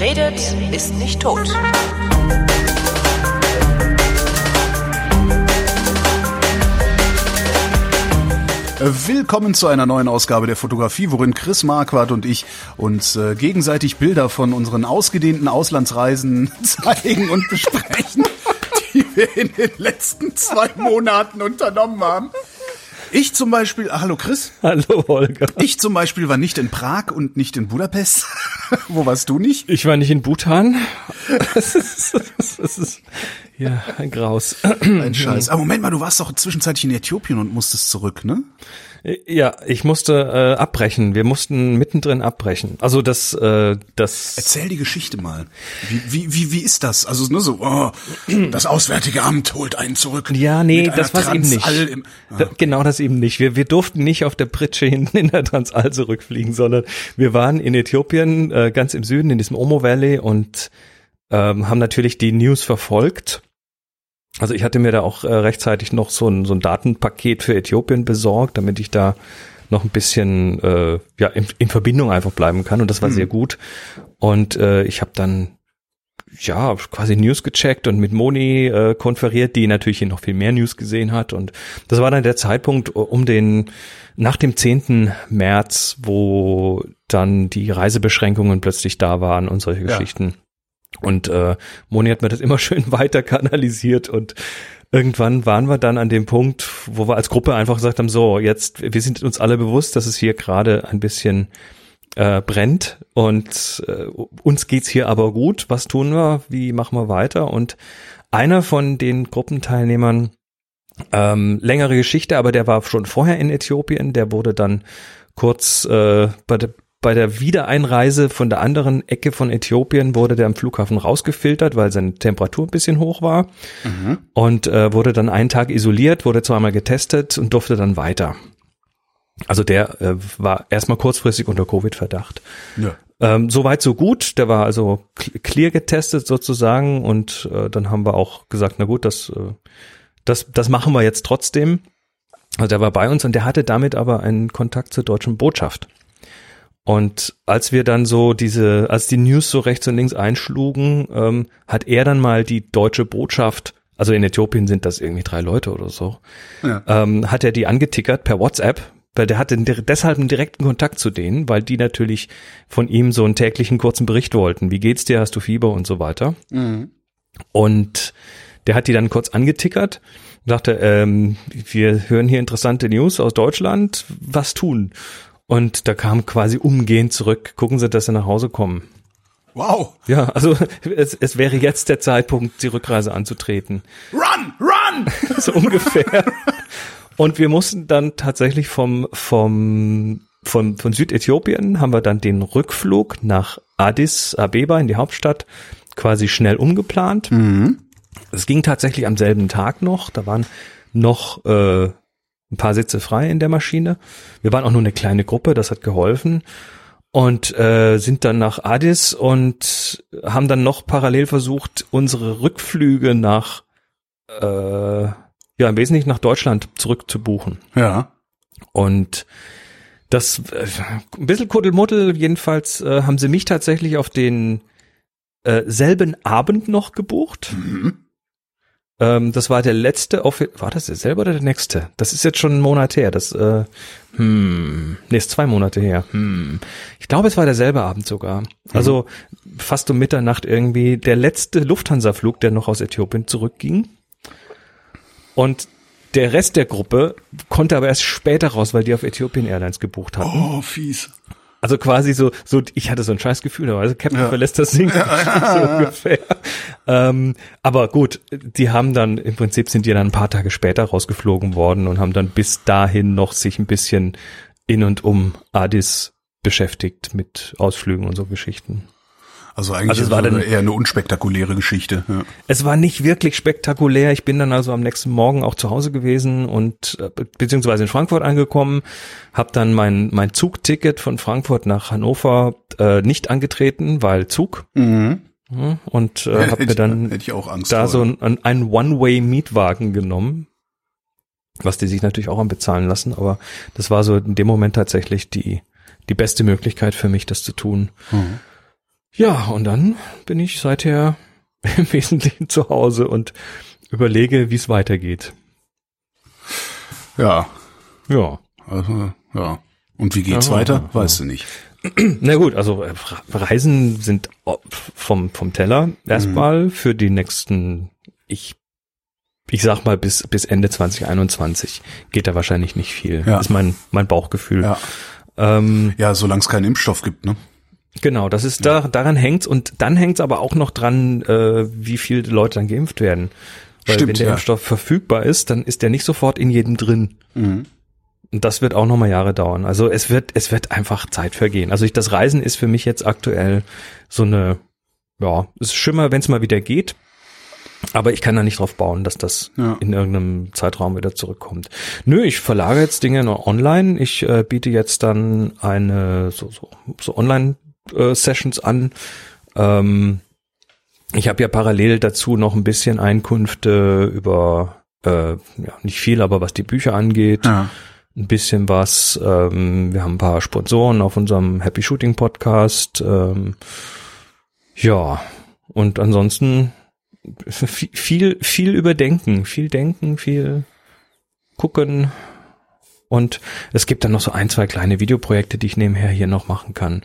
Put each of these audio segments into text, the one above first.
Redet, ist nicht tot. Willkommen zu einer neuen Ausgabe der Fotografie, worin Chris Marquardt und ich uns äh, gegenseitig Bilder von unseren ausgedehnten Auslandsreisen zeigen und besprechen, die wir in den letzten zwei Monaten unternommen haben. Ich zum Beispiel, ah, hallo Chris. Hallo Holger. Ich zum Beispiel war nicht in Prag und nicht in Budapest. Wo warst du nicht? Ich war nicht in Bhutan. Das ist, das ist ja ein Graus. Ein Scheiß. Aber Moment mal, du warst doch zwischenzeitlich in Äthiopien und musstest zurück, ne? Ja, ich musste äh, abbrechen. Wir mussten mittendrin abbrechen. Also das, äh, das. Erzähl die Geschichte mal. Wie, wie, wie, wie ist das? Also nur so, oh, das Auswärtige Amt holt einen zurück. Ja, nee, das war eben nicht. Im, ah. da, genau das eben nicht. Wir, wir durften nicht auf der Pritsche hinten in der Transall zurückfliegen, sondern wir waren in Äthiopien, äh, ganz im Süden, in diesem Omo Valley und ähm, haben natürlich die News verfolgt also ich hatte mir da auch äh, rechtzeitig noch so ein, so ein Datenpaket für Äthiopien besorgt, damit ich da noch ein bisschen äh, ja in, in Verbindung einfach bleiben kann und das war mhm. sehr gut. Und äh, ich habe dann ja quasi News gecheckt und mit Moni äh, konferiert, die natürlich hier noch viel mehr News gesehen hat und das war dann der Zeitpunkt um den nach dem 10. März, wo dann die Reisebeschränkungen plötzlich da waren und solche ja. Geschichten. Und äh, Moni hat mir das immer schön weiter kanalisiert und irgendwann waren wir dann an dem Punkt, wo wir als Gruppe einfach gesagt haben, so, jetzt, wir sind uns alle bewusst, dass es hier gerade ein bisschen äh, brennt und äh, uns geht's hier aber gut. Was tun wir? Wie machen wir weiter? Und einer von den Gruppenteilnehmern, ähm, längere Geschichte, aber der war schon vorher in Äthiopien, der wurde dann kurz äh, bei bei der Wiedereinreise von der anderen Ecke von Äthiopien wurde der am Flughafen rausgefiltert, weil seine Temperatur ein bisschen hoch war mhm. und äh, wurde dann einen Tag isoliert, wurde zweimal getestet und durfte dann weiter. Also der äh, war erstmal kurzfristig unter Covid-Verdacht. Ja. Ähm, Soweit so gut. Der war also clear getestet sozusagen und äh, dann haben wir auch gesagt, na gut, das, äh, das, das machen wir jetzt trotzdem. Also der war bei uns und der hatte damit aber einen Kontakt zur deutschen Botschaft. Und als wir dann so diese, als die News so rechts und links einschlugen, ähm, hat er dann mal die deutsche Botschaft, also in Äthiopien sind das irgendwie drei Leute oder so, ja. ähm, hat er die angetickert per WhatsApp, weil der hatte deshalb einen direkten Kontakt zu denen, weil die natürlich von ihm so einen täglichen kurzen Bericht wollten. Wie geht's dir? Hast du Fieber und so weiter? Mhm. Und der hat die dann kurz angetickert und sagte, ähm, wir hören hier interessante News aus Deutschland, was tun? Und da kam quasi umgehend zurück, gucken Sie, dass Sie nach Hause kommen. Wow. Ja, also es, es wäre jetzt der Zeitpunkt, die Rückreise anzutreten. Run, run! so ungefähr. Und wir mussten dann tatsächlich vom, vom, von, von Südäthiopien haben wir dann den Rückflug nach Addis Abeba in die Hauptstadt quasi schnell umgeplant. Mhm. Es ging tatsächlich am selben Tag noch. Da waren noch äh, ein paar Sitze frei in der Maschine. Wir waren auch nur eine kleine Gruppe, das hat geholfen. Und äh, sind dann nach Addis und haben dann noch parallel versucht, unsere Rückflüge nach, äh, ja, im Wesentlichen nach Deutschland zurückzubuchen. Ja. Und das, äh, ein bisschen Kuddelmuddel, jedenfalls äh, haben sie mich tatsächlich auf den äh, selben Abend noch gebucht. Mhm. Ähm, das war der letzte, war das derselbe oder der nächste? Das ist jetzt schon ein Monat her. Das, äh, hm, nee, ist zwei Monate her. Hm. Ich glaube, es war derselbe Abend sogar. Mhm. Also fast um Mitternacht irgendwie der letzte Lufthansa-Flug, der noch aus Äthiopien zurückging. Und der Rest der Gruppe konnte aber erst später raus, weil die auf Ethiopian Airlines gebucht hatten. Oh, fies. Also quasi so, so, ich hatte so ein scheiß Gefühl, also Captain ja. verlässt das Ding so ungefähr. Ähm, aber gut, die haben dann, im Prinzip sind die dann ein paar Tage später rausgeflogen worden und haben dann bis dahin noch sich ein bisschen in und um Addis beschäftigt mit Ausflügen und so Geschichten. Also eigentlich also es war dann, eher eine unspektakuläre Geschichte. Ja. Es war nicht wirklich spektakulär. Ich bin dann also am nächsten Morgen auch zu Hause gewesen und äh, beziehungsweise in Frankfurt angekommen, habe dann mein mein Zugticket von Frankfurt nach Hannover äh, nicht angetreten, weil Zug. Mhm. Und äh, habe mir dann da so ein, ein One-Way-Mietwagen genommen, was die sich natürlich auch am bezahlen lassen, aber das war so in dem Moment tatsächlich die die beste Möglichkeit für mich, das zu tun. Mhm. Ja, und dann bin ich seither im Wesentlichen zu Hause und überlege, wie es weitergeht. Ja. Ja. Also, ja. Und wie geht's ja, weiter? Ja, weißt du nicht. Na gut, also äh, Reisen sind vom, vom Teller erstmal mhm. für die nächsten, ich, ich sag mal bis, bis Ende 2021 geht da wahrscheinlich nicht viel. Ja. ist mein, mein Bauchgefühl. Ja, ähm, ja solange es keinen Impfstoff gibt, ne? Genau, das ist da, daran hängt's und dann hängt's aber auch noch dran, äh, wie viele Leute dann geimpft werden. Weil Stimmt, wenn der ja. Impfstoff verfügbar ist, dann ist der nicht sofort in jedem drin. Mhm. Und das wird auch noch mal Jahre dauern. Also es wird, es wird einfach Zeit vergehen. Also ich, das Reisen ist für mich jetzt aktuell so eine, ja, es ist schlimmer, wenn es mal wieder geht. Aber ich kann da nicht drauf bauen, dass das ja. in irgendeinem Zeitraum wieder zurückkommt. Nö, ich verlagere jetzt Dinge nur online. Ich äh, biete jetzt dann eine so, so, so Online-Sessions äh, an. Ähm, ich habe ja parallel dazu noch ein bisschen Einkünfte über, äh, ja, nicht viel, aber was die Bücher angeht. Ja ein bisschen was. Ähm, wir haben ein paar Sponsoren auf unserem Happy Shooting Podcast. Ähm, ja, und ansonsten viel, viel überdenken, viel denken, viel gucken. Und es gibt dann noch so ein, zwei kleine Videoprojekte, die ich nebenher hier noch machen kann.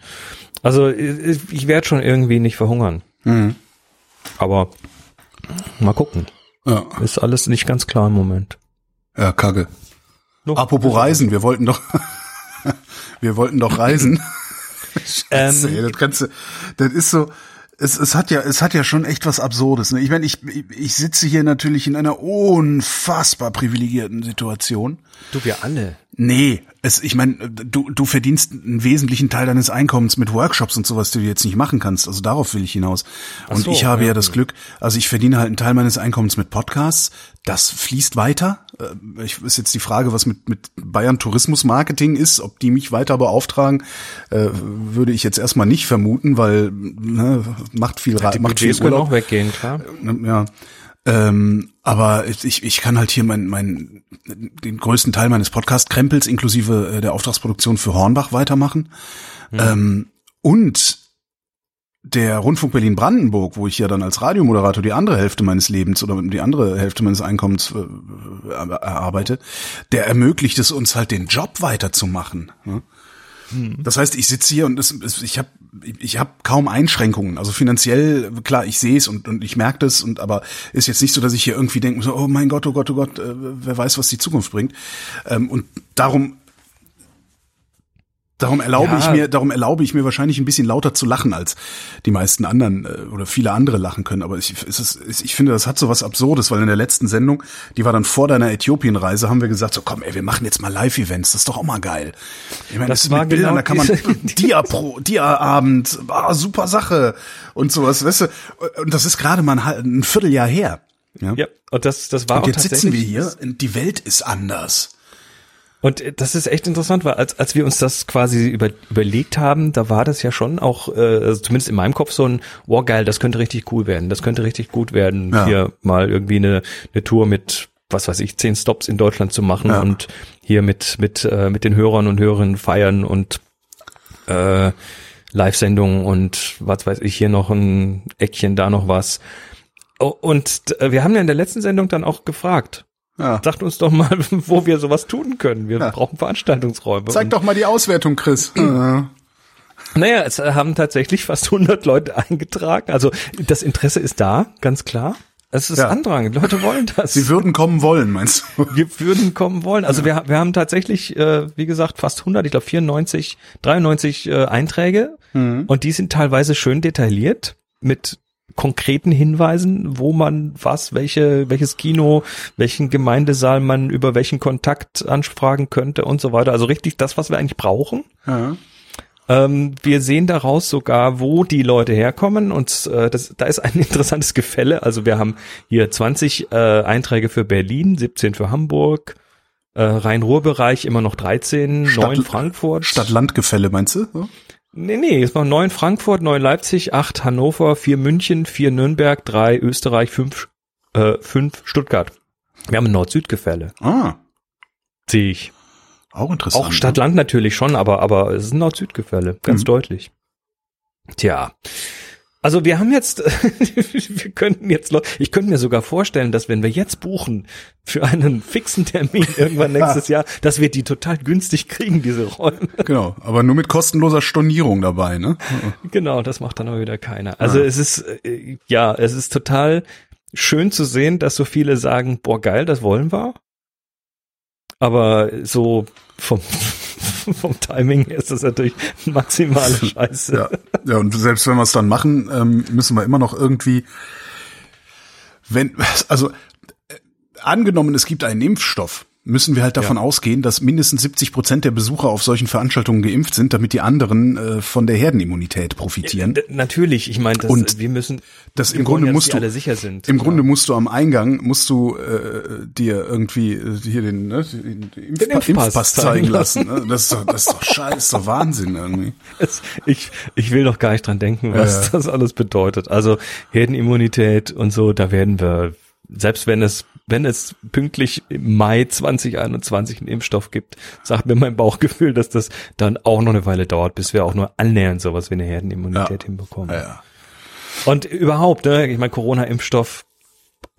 Also ich werde schon irgendwie nicht verhungern. Mhm. Aber mal gucken. Ja. Ist alles nicht ganz klar im Moment. Ja, Kacke. Noch Apropos Reisen, wir wollten doch, wir wollten doch reisen. Scheiße, ähm, ey, das kannst du, das ist so, es, es hat ja, es hat ja schon echt was Absurdes. Ne? Ich meine, ich, ich sitze hier natürlich in einer unfassbar privilegierten Situation. Du, wir alle. Nee, es, ich meine, du, du verdienst einen wesentlichen Teil deines Einkommens mit Workshops und sowas, die du jetzt nicht machen kannst. Also darauf will ich hinaus. Und so, ich habe ja, ja das Glück, also ich verdiene halt einen Teil meines Einkommens mit Podcasts. Das fließt weiter. Äh, ich, ist jetzt die Frage, was mit, mit Bayern Tourismus Marketing ist, ob die mich weiter beauftragen, äh, würde ich jetzt erstmal nicht vermuten, weil ne, macht viel, ja, die macht viel Urlaub. auch weggehen, klar. Äh, ja. Ähm, aber ich, ich kann halt hier mein, mein, den größten Teil meines Podcast-Krempels inklusive äh, der Auftragsproduktion für Hornbach weitermachen. Mhm. Ähm, und der Rundfunk Berlin Brandenburg, wo ich ja dann als Radiomoderator die andere Hälfte meines Lebens oder die andere Hälfte meines Einkommens äh, erarbeite, der ermöglicht es uns halt den Job weiterzumachen. Ne? Mhm. Das heißt, ich sitze hier und es, es, ich habe ich hab kaum Einschränkungen. Also finanziell, klar, ich sehe es und, und ich merke das, und aber ist jetzt nicht so, dass ich hier irgendwie denke, so, oh mein Gott, oh Gott, oh Gott, äh, wer weiß, was die Zukunft bringt. Ähm, und darum Darum erlaube ja. ich mir, darum erlaube ich mir wahrscheinlich ein bisschen lauter zu lachen, als die meisten anderen äh, oder viele andere lachen können. Aber ich, es ist, ich finde, das hat so was Absurdes, weil in der letzten Sendung, die war dann vor deiner Äthiopienreise, haben wir gesagt, so komm, ey, wir machen jetzt mal Live-Events, das ist doch auch mal geil. Ich meine, das, das war mit Bildern, genau da kann man Dia pro, Dia-Abend, ah, super Sache und sowas, weißt du. Und das ist gerade mal ein, ein Vierteljahr her. Ja, ja und das, das war und jetzt sitzen wir hier, die Welt ist anders. Und das ist echt interessant, weil als, als wir uns das quasi über, überlegt haben, da war das ja schon auch, äh, also zumindest in meinem Kopf so ein, wow geil, das könnte richtig cool werden, das könnte richtig gut werden, ja. hier mal irgendwie eine, eine Tour mit, was weiß ich, zehn Stops in Deutschland zu machen ja. und hier mit, mit, äh, mit den Hörern und Hörerinnen feiern und äh, Live-Sendungen und was weiß ich, hier noch ein Eckchen, da noch was. Oh, und äh, wir haben ja in der letzten Sendung dann auch gefragt, ja. Sagt uns doch mal, wo wir sowas tun können. Wir ja. brauchen Veranstaltungsräume. Zeig doch mal die Auswertung, Chris. Naja, es haben tatsächlich fast 100 Leute eingetragen. Also das Interesse ist da, ganz klar. Es ist ja. Andrang. Leute wollen das. Sie würden kommen wollen, meinst du? Wir würden kommen wollen. Also ja. wir, wir haben tatsächlich, äh, wie gesagt, fast 100, ich glaube 94, 93 äh, Einträge. Mhm. Und die sind teilweise schön detailliert mit konkreten Hinweisen, wo man was, welche, welches Kino, welchen Gemeindesaal man über welchen Kontakt anfragen könnte und so weiter. Also richtig das, was wir eigentlich brauchen. Ja. Ähm, wir sehen daraus sogar, wo die Leute herkommen und äh, das, da ist ein interessantes Gefälle. Also wir haben hier 20 äh, Einträge für Berlin, 17 für Hamburg, äh, Rhein-Ruhr-Bereich immer noch 13, Stadt, 9 Frankfurt. Stadt-Land-Gefälle meinst du? Ja? Nee, nee, es waren neun Frankfurt, neun Leipzig, acht Hannover, vier München, vier Nürnberg, drei Österreich, fünf, äh, fünf Stuttgart. Wir haben ein Nord-Süd-Gefälle. Ah. Sehe ich. Auch interessant. Auch Stadt-Land natürlich schon, aber, aber es ist ein Nord-Süd-Gefälle, ganz mhm. deutlich. Tja. Also wir haben jetzt, wir könnten jetzt, ich könnte mir sogar vorstellen, dass wenn wir jetzt buchen für einen fixen Termin irgendwann nächstes Jahr, dass wir die total günstig kriegen, diese Räume. Genau, aber nur mit kostenloser Stornierung dabei, ne? Genau, das macht dann aber wieder keiner. Also ja. es ist, äh, ja, es ist total schön zu sehen, dass so viele sagen, boah geil, das wollen wir. Aber so vom, vom Timing ist das natürlich maximale Scheiße. Ja, ja und selbst wenn wir es dann machen, ähm, müssen wir immer noch irgendwie, wenn, also äh, angenommen, es gibt einen Impfstoff, müssen wir halt davon ja. ausgehen, dass mindestens 70 Prozent der Besucher auf solchen Veranstaltungen geimpft sind, damit die anderen äh, von der Herdenimmunität profitieren. Ja, natürlich, ich meine, und wir müssen das im Grunde ja, musst du alle sicher sind. Im Grunde musst du am Eingang musst du äh, dir irgendwie äh, hier den, ne, den, Impf den Impfpass, Impfpass zeigen lassen. Ne? Das ist doch das ist doch scheiße, doch Wahnsinn irgendwie. Es, ich ich will doch gar nicht dran denken, was das alles bedeutet. Also Herdenimmunität und so, da werden wir selbst wenn es, wenn es pünktlich im Mai 2021 einen Impfstoff gibt, sagt mir mein Bauchgefühl, dass das dann auch noch eine Weile dauert, bis wir auch nur annähernd sowas wie eine Herdenimmunität ja. hinbekommen. Ja. Und überhaupt, ne, ich meine, Corona-Impfstoff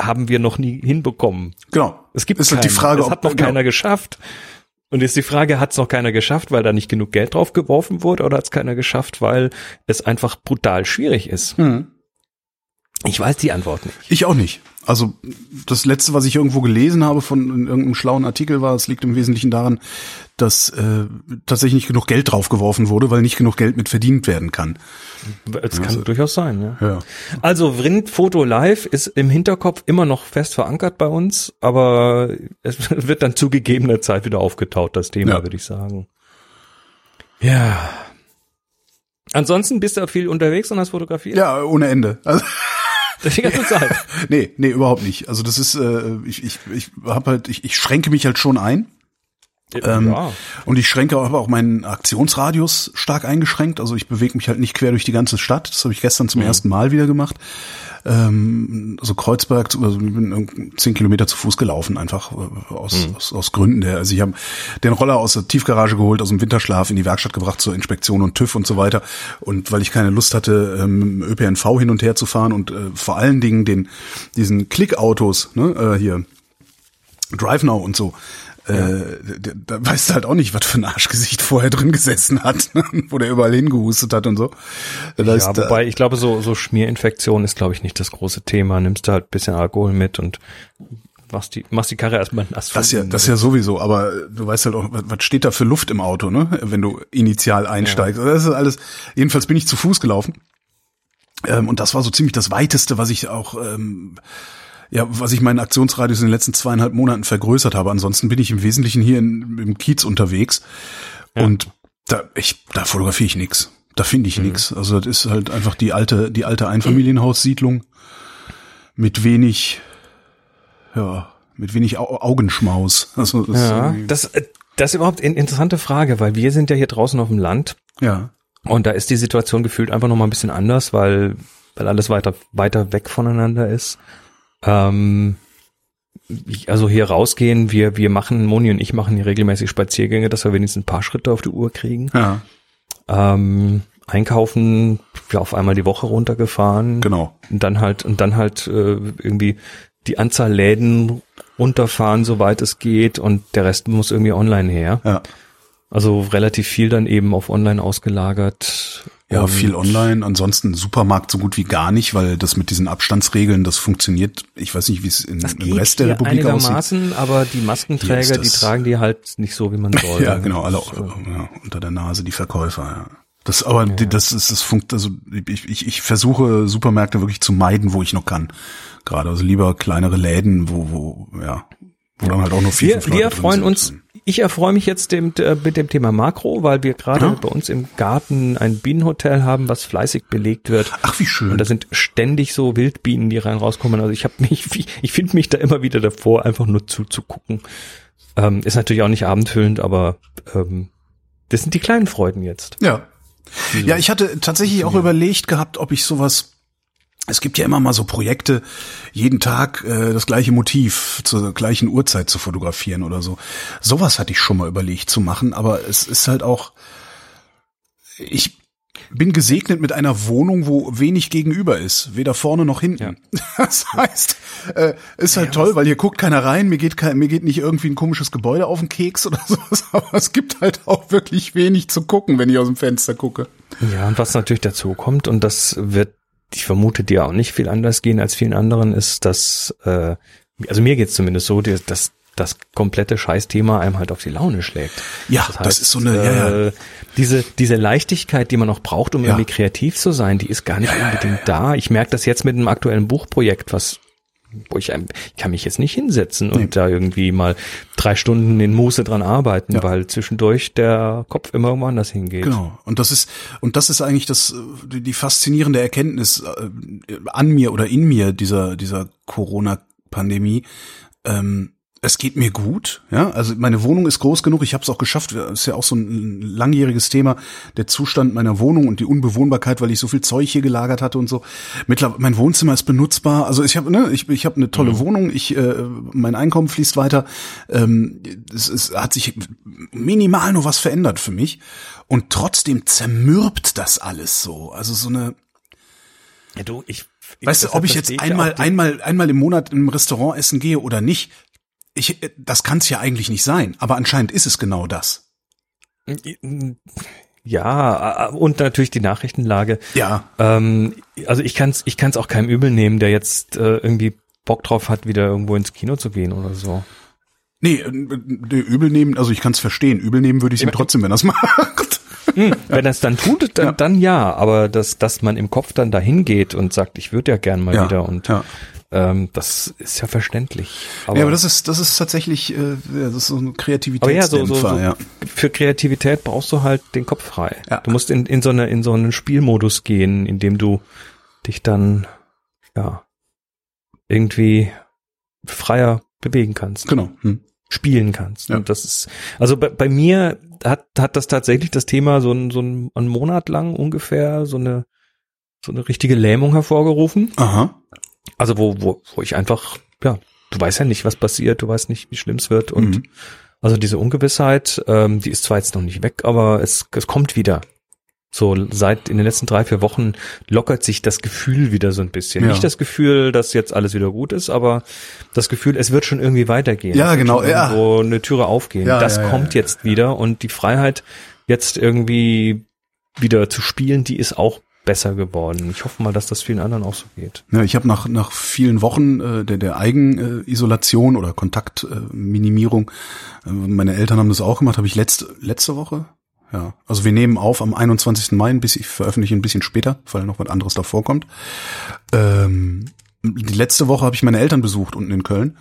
haben wir noch nie hinbekommen. Genau. Es gibt ist halt die Frage, es hat noch genau. keiner geschafft. Und jetzt die Frage, hat es noch keiner geschafft, weil da nicht genug Geld drauf geworfen wurde, oder hat es keiner geschafft, weil es einfach brutal schwierig ist? Hm. Ich weiß die Antwort nicht. Ich auch nicht. Also das letzte, was ich irgendwo gelesen habe von in irgendeinem schlauen Artikel war, es liegt im Wesentlichen daran, dass äh, tatsächlich nicht genug Geld draufgeworfen wurde, weil nicht genug Geld mit verdient werden kann. Es kann also, durchaus sein, ja. ja. Also Vrind Foto Live ist im Hinterkopf immer noch fest verankert bei uns, aber es wird dann zu gegebener Zeit wieder aufgetaut, das Thema, ja. würde ich sagen. Ja. Ansonsten bist du viel unterwegs und hast fotografiert? Ja, ohne Ende. Also die ganze Zeit. nee, nee, überhaupt nicht. Also das ist, äh, ich, ich, ich habe halt, ich, ich schränke mich halt schon ein. Ähm, ja. Und ich schränke aber auch meinen Aktionsradius stark eingeschränkt. Also ich bewege mich halt nicht quer durch die ganze Stadt. Das habe ich gestern zum mhm. ersten Mal wieder gemacht. Ähm, also Kreuzberg, also ich bin zehn Kilometer zu Fuß gelaufen, einfach äh, aus, mhm. aus, aus Gründen der. Also ich habe den Roller aus der Tiefgarage geholt, aus dem Winterschlaf in die Werkstatt gebracht zur Inspektion und TÜV und so weiter. Und weil ich keine Lust hatte, ähm, ÖPNV hin und her zu fahren und äh, vor allen Dingen den diesen Klickautos, ne, äh, hier Drive Now und so, äh, da weißt du halt auch nicht, was für ein Arschgesicht vorher drin gesessen hat, wo der überall hingehustet hat und so. Das ja, ist, wobei ich glaube, so, so Schmierinfektion ist, glaube ich, nicht das große Thema. Nimmst du halt bisschen Alkohol mit und machst die, machst die Karre erstmal nass. Das ja, das ja sowieso, aber du weißt halt auch, was steht da für Luft im Auto, ne? Wenn du initial einsteigst. Ja. Das ist alles, jedenfalls bin ich zu Fuß gelaufen. Ähm, und das war so ziemlich das weiteste, was ich auch ähm, ja, was ich meinen Aktionsradius in den letzten zweieinhalb Monaten vergrößert habe. Ansonsten bin ich im Wesentlichen hier in, im Kiez unterwegs ja. und da, ich, da fotografiere ich nix. Da finde ich mhm. nix. Also das ist halt einfach die alte, die alte Einfamilienhaussiedlung mit wenig, ja, mit wenig Augenschmaus. Also das, ja, das, das ist überhaupt eine interessante Frage, weil wir sind ja hier draußen auf dem Land. Ja. Und da ist die Situation gefühlt einfach noch mal ein bisschen anders, weil, weil alles weiter, weiter weg voneinander ist. Ähm, also hier rausgehen, wir, wir machen, Moni und ich machen hier regelmäßig Spaziergänge, dass wir wenigstens ein paar Schritte auf die Uhr kriegen. Ja. Ähm, einkaufen, ja, auf einmal die Woche runtergefahren. Genau. Und dann halt, und dann halt äh, irgendwie die Anzahl Läden runterfahren, soweit es geht, und der Rest muss irgendwie online her. Ja. Also relativ viel dann eben auf online ausgelagert. Ja, und viel online. Ansonsten Supermarkt so gut wie gar nicht, weil das mit diesen Abstandsregeln, das funktioniert. Ich weiß nicht, wie es in, im Rest der Republik einigermaßen, aussieht. aber die Maskenträger, die tragen die halt nicht so, wie man soll. ja, genau, alle so. ja, unter der Nase die Verkäufer. Ja. Das aber ja. das ist das funkt also ich, ich, ich versuche Supermärkte wirklich zu meiden, wo ich noch kann. Gerade also lieber kleinere Läden, wo wo ja, wo dann halt auch noch viel Wir, wir freuen uns ich erfreue mich jetzt dem, äh, mit dem Thema Makro, weil wir gerade ja. bei uns im Garten ein Bienenhotel haben, was fleißig belegt wird. Ach, wie schön. Und da sind ständig so Wildbienen, die rein rauskommen. Also ich habe mich, ich finde mich da immer wieder davor, einfach nur zuzugucken. Ähm, ist natürlich auch nicht abendfüllend, aber ähm, das sind die kleinen Freuden jetzt. Ja. Ja, ich hatte tatsächlich auch überlegt gehabt, ob ich sowas es gibt ja immer mal so Projekte, jeden Tag äh, das gleiche Motiv zur gleichen Uhrzeit zu fotografieren oder so. Sowas hatte ich schon mal überlegt zu machen, aber es ist halt auch, ich bin gesegnet mit einer Wohnung, wo wenig gegenüber ist, weder vorne noch hinten. Ja. Das heißt, äh, ist halt ja, toll, weil hier guckt keiner rein, mir geht kein, mir geht nicht irgendwie ein komisches Gebäude auf den Keks oder sowas, aber es gibt halt auch wirklich wenig zu gucken, wenn ich aus dem Fenster gucke. Ja, und was natürlich dazu kommt, und das wird, ich vermute, dir auch nicht viel anders gehen als vielen anderen, ist, dass, äh, also mir geht's zumindest so, dass das komplette Scheißthema einem halt auf die Laune schlägt. Ja, das, heißt, das ist so eine, ja, ja. Äh, diese, diese Leichtigkeit, die man noch braucht, um ja. irgendwie kreativ zu sein, die ist gar nicht unbedingt da. Ich merke das jetzt mit einem aktuellen Buchprojekt, was wo ich, ich kann mich jetzt nicht hinsetzen und nee. da irgendwie mal drei Stunden in Muße dran arbeiten, ja. weil zwischendurch der Kopf immer irgendwo anders hingeht. Genau. Und das ist, und das ist eigentlich das, die faszinierende Erkenntnis äh, an mir oder in mir dieser, dieser Corona-Pandemie. Ähm, es geht mir gut, ja. Also meine Wohnung ist groß genug. Ich habe es auch geschafft. Das ist ja auch so ein langjähriges Thema, der Zustand meiner Wohnung und die Unbewohnbarkeit, weil ich so viel Zeug hier gelagert hatte und so. Mittlerweile mein Wohnzimmer ist benutzbar. Also ich habe ne, ich, ich habe eine tolle mhm. Wohnung. Ich äh, mein Einkommen fließt weiter. Ähm, es, es hat sich minimal nur was verändert für mich und trotzdem zermürbt das alles so. Also so eine ja, du, ich, Weißt du, ob ich jetzt einmal, einmal, einmal im Monat in einem Restaurant essen gehe oder nicht, ich, das kann es ja eigentlich nicht sein, aber anscheinend ist es genau das. Ja, und natürlich die Nachrichtenlage. Ja. Ähm, also ich kann es ich kann's auch keinem übel nehmen, der jetzt äh, irgendwie Bock drauf hat, wieder irgendwo ins Kino zu gehen oder so. Nee, äh, übel nehmen, also ich kann es verstehen. Übel nehmen würde ich ihm trotzdem, wenn er es macht. Hm, wenn er es dann tut, dann ja. dann ja, aber dass, dass man im Kopf dann dahin geht und sagt, ich würde ja gern mal ja. wieder und ja. Ähm, das ist ja verständlich. Aber ja, aber das ist, das ist tatsächlich, äh, das ist so ein Kreativitätsdämpfer. Ja, so, so, so, ja. Für Kreativität brauchst du halt den Kopf frei. Ja. Du musst in, in so eine, in so einen Spielmodus gehen, in dem du dich dann, ja, irgendwie freier bewegen kannst. Genau. Hm. Spielen kannst. Ja. Und das ist, also bei, bei mir hat, hat das tatsächlich das Thema so ein, so ein, einen Monat lang ungefähr so eine, so eine richtige Lähmung hervorgerufen. Aha. Also wo, wo, wo ich einfach, ja, du weißt ja nicht, was passiert, du weißt nicht, wie schlimm es wird und mhm. also diese Ungewissheit, ähm, die ist zwar jetzt noch nicht weg, aber es, es kommt wieder. So seit in den letzten drei, vier Wochen lockert sich das Gefühl wieder so ein bisschen. Ja. Nicht das Gefühl, dass jetzt alles wieder gut ist, aber das Gefühl, es wird schon irgendwie weitergehen. Ja, genau. Ja. Wo eine Türe aufgehen. Ja, das ja, kommt jetzt wieder und die Freiheit, jetzt irgendwie wieder zu spielen, die ist auch besser geworden. Ich hoffe mal, dass das vielen anderen auch so geht. Ja, ich habe nach nach vielen Wochen äh, der der Eigenisolation oder Kontaktminimierung, äh, meine Eltern haben das auch gemacht, habe ich letzte letzte Woche. Ja, also wir nehmen auf am 21. Mai, bis ich veröffentliche ein bisschen später, weil noch was anderes davor kommt. Ähm, die letzte Woche habe ich meine Eltern besucht unten in Köln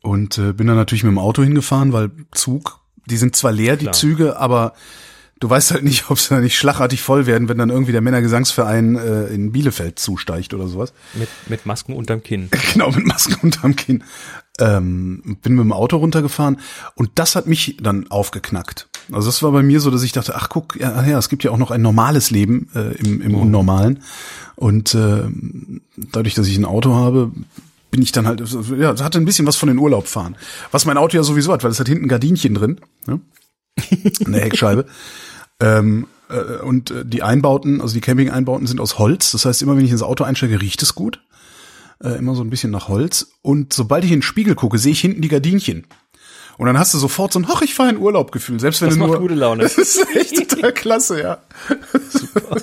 und äh, bin dann natürlich mit dem Auto hingefahren, weil Zug, die sind zwar leer, Klar. die Züge, aber du weißt halt nicht, ob sie da nicht schlagartig voll werden, wenn dann irgendwie der Männergesangsverein äh, in Bielefeld zusteigt oder sowas. Mit, mit Masken unterm Kinn. genau, mit Masken unterm Kinn. Ähm, bin mit dem Auto runtergefahren und das hat mich dann aufgeknackt. Also das war bei mir so, dass ich dachte, ach guck, ja, ja es gibt ja auch noch ein normales Leben äh, im, im oh. Unnormalen. Und äh, dadurch, dass ich ein Auto habe, bin ich dann halt, ja, hatte ein bisschen was von den Urlaub fahren. Was mein Auto ja sowieso hat, weil es hat hinten Gardinchen drin, ne? eine Heckscheibe. Ähm, äh, und äh, die Einbauten, also die Camping-Einbauten sind aus Holz. Das heißt, immer wenn ich ins Auto einsteige, riecht es gut. Äh, immer so ein bisschen nach Holz. Und sobald ich in den Spiegel gucke, sehe ich hinten die Gardinchen. Und dann hast du sofort so ein, ach, ich fahre in Urlaub Gefühl. Selbst wenn das du macht nur, gute Laune. Das ist echt total klasse, ja. Super.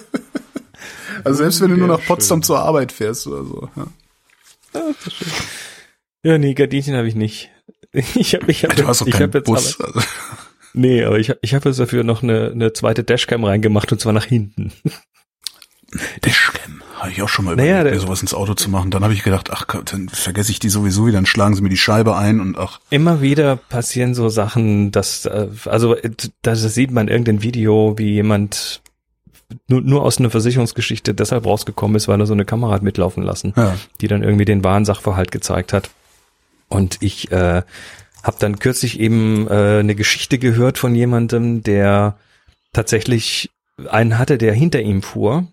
Also selbst wenn du nur nach Potsdam schön. zur Arbeit fährst oder so. Ja, ja, ja nee, Gardinchen habe ich nicht. Ich habe ich hab, du hast doch keinen Bus. Aber, Nee, aber ich, ich habe jetzt dafür noch eine, eine zweite Dashcam reingemacht und zwar nach hinten. Dashcam, habe ich auch schon mal überlegt, naja, mir sowas ins Auto zu machen. Dann habe ich gedacht, ach dann vergesse ich die sowieso wieder, dann schlagen sie mir die Scheibe ein und ach. Immer wieder passieren so Sachen, dass, äh, also da sieht man irgendein Video, wie jemand nur, nur aus einer Versicherungsgeschichte deshalb rausgekommen ist, weil er so eine Kamera hat mitlaufen lassen, ja. die dann irgendwie den wahren Sachverhalt gezeigt hat. Und ich äh, hab dann kürzlich eben äh, eine Geschichte gehört von jemandem, der tatsächlich einen hatte, der hinter ihm fuhr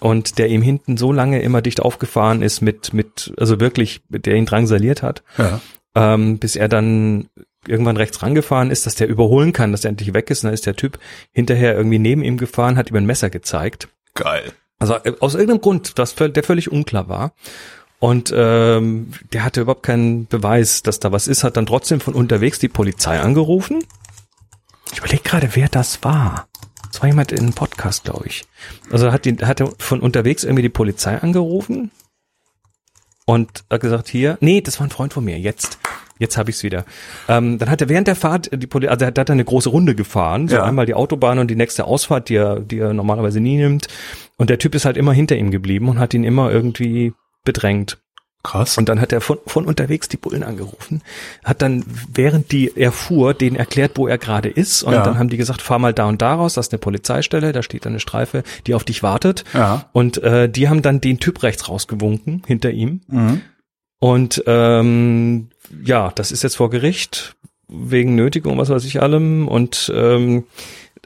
und der ihm hinten so lange immer dicht aufgefahren ist mit, mit, also wirklich, der ihn drangsaliert hat, ja. ähm, bis er dann irgendwann rechts rangefahren ist, dass der überholen kann, dass er endlich weg ist. Und dann ist der Typ hinterher irgendwie neben ihm gefahren, hat ihm ein Messer gezeigt. Geil. Also äh, aus irgendeinem Grund, das, der völlig unklar war. Und ähm, der hatte überhaupt keinen Beweis, dass da was ist, hat dann trotzdem von unterwegs die Polizei angerufen. Ich überlege gerade, wer das war. Das war jemand in einem Podcast, glaube ich. Also hat die, hat er von unterwegs irgendwie die Polizei angerufen und hat gesagt, hier, nee, das war ein Freund von mir, jetzt. Jetzt habe ich's wieder. Ähm, dann hat er während der Fahrt die Poli also er hat eine große Runde gefahren, so Ja. einmal die Autobahn und die nächste Ausfahrt, die er, die er normalerweise nie nimmt. Und der Typ ist halt immer hinter ihm geblieben und hat ihn immer irgendwie bedrängt. Krass. Und dann hat er von, von unterwegs die Bullen angerufen, hat dann, während die er fuhr, denen erklärt, wo er gerade ist. Und Ja. dann haben die gesagt, fahr mal da und da raus, das ist eine Polizeistelle, da steht eine Streife, die auf dich wartet. Ja. Und äh, die haben dann den Typ rechts rausgewunken, hinter ihm. Mhm. Und ähm, ja, das ist jetzt vor Gericht wegen Nötigung, was weiß ich allem. Und ähm,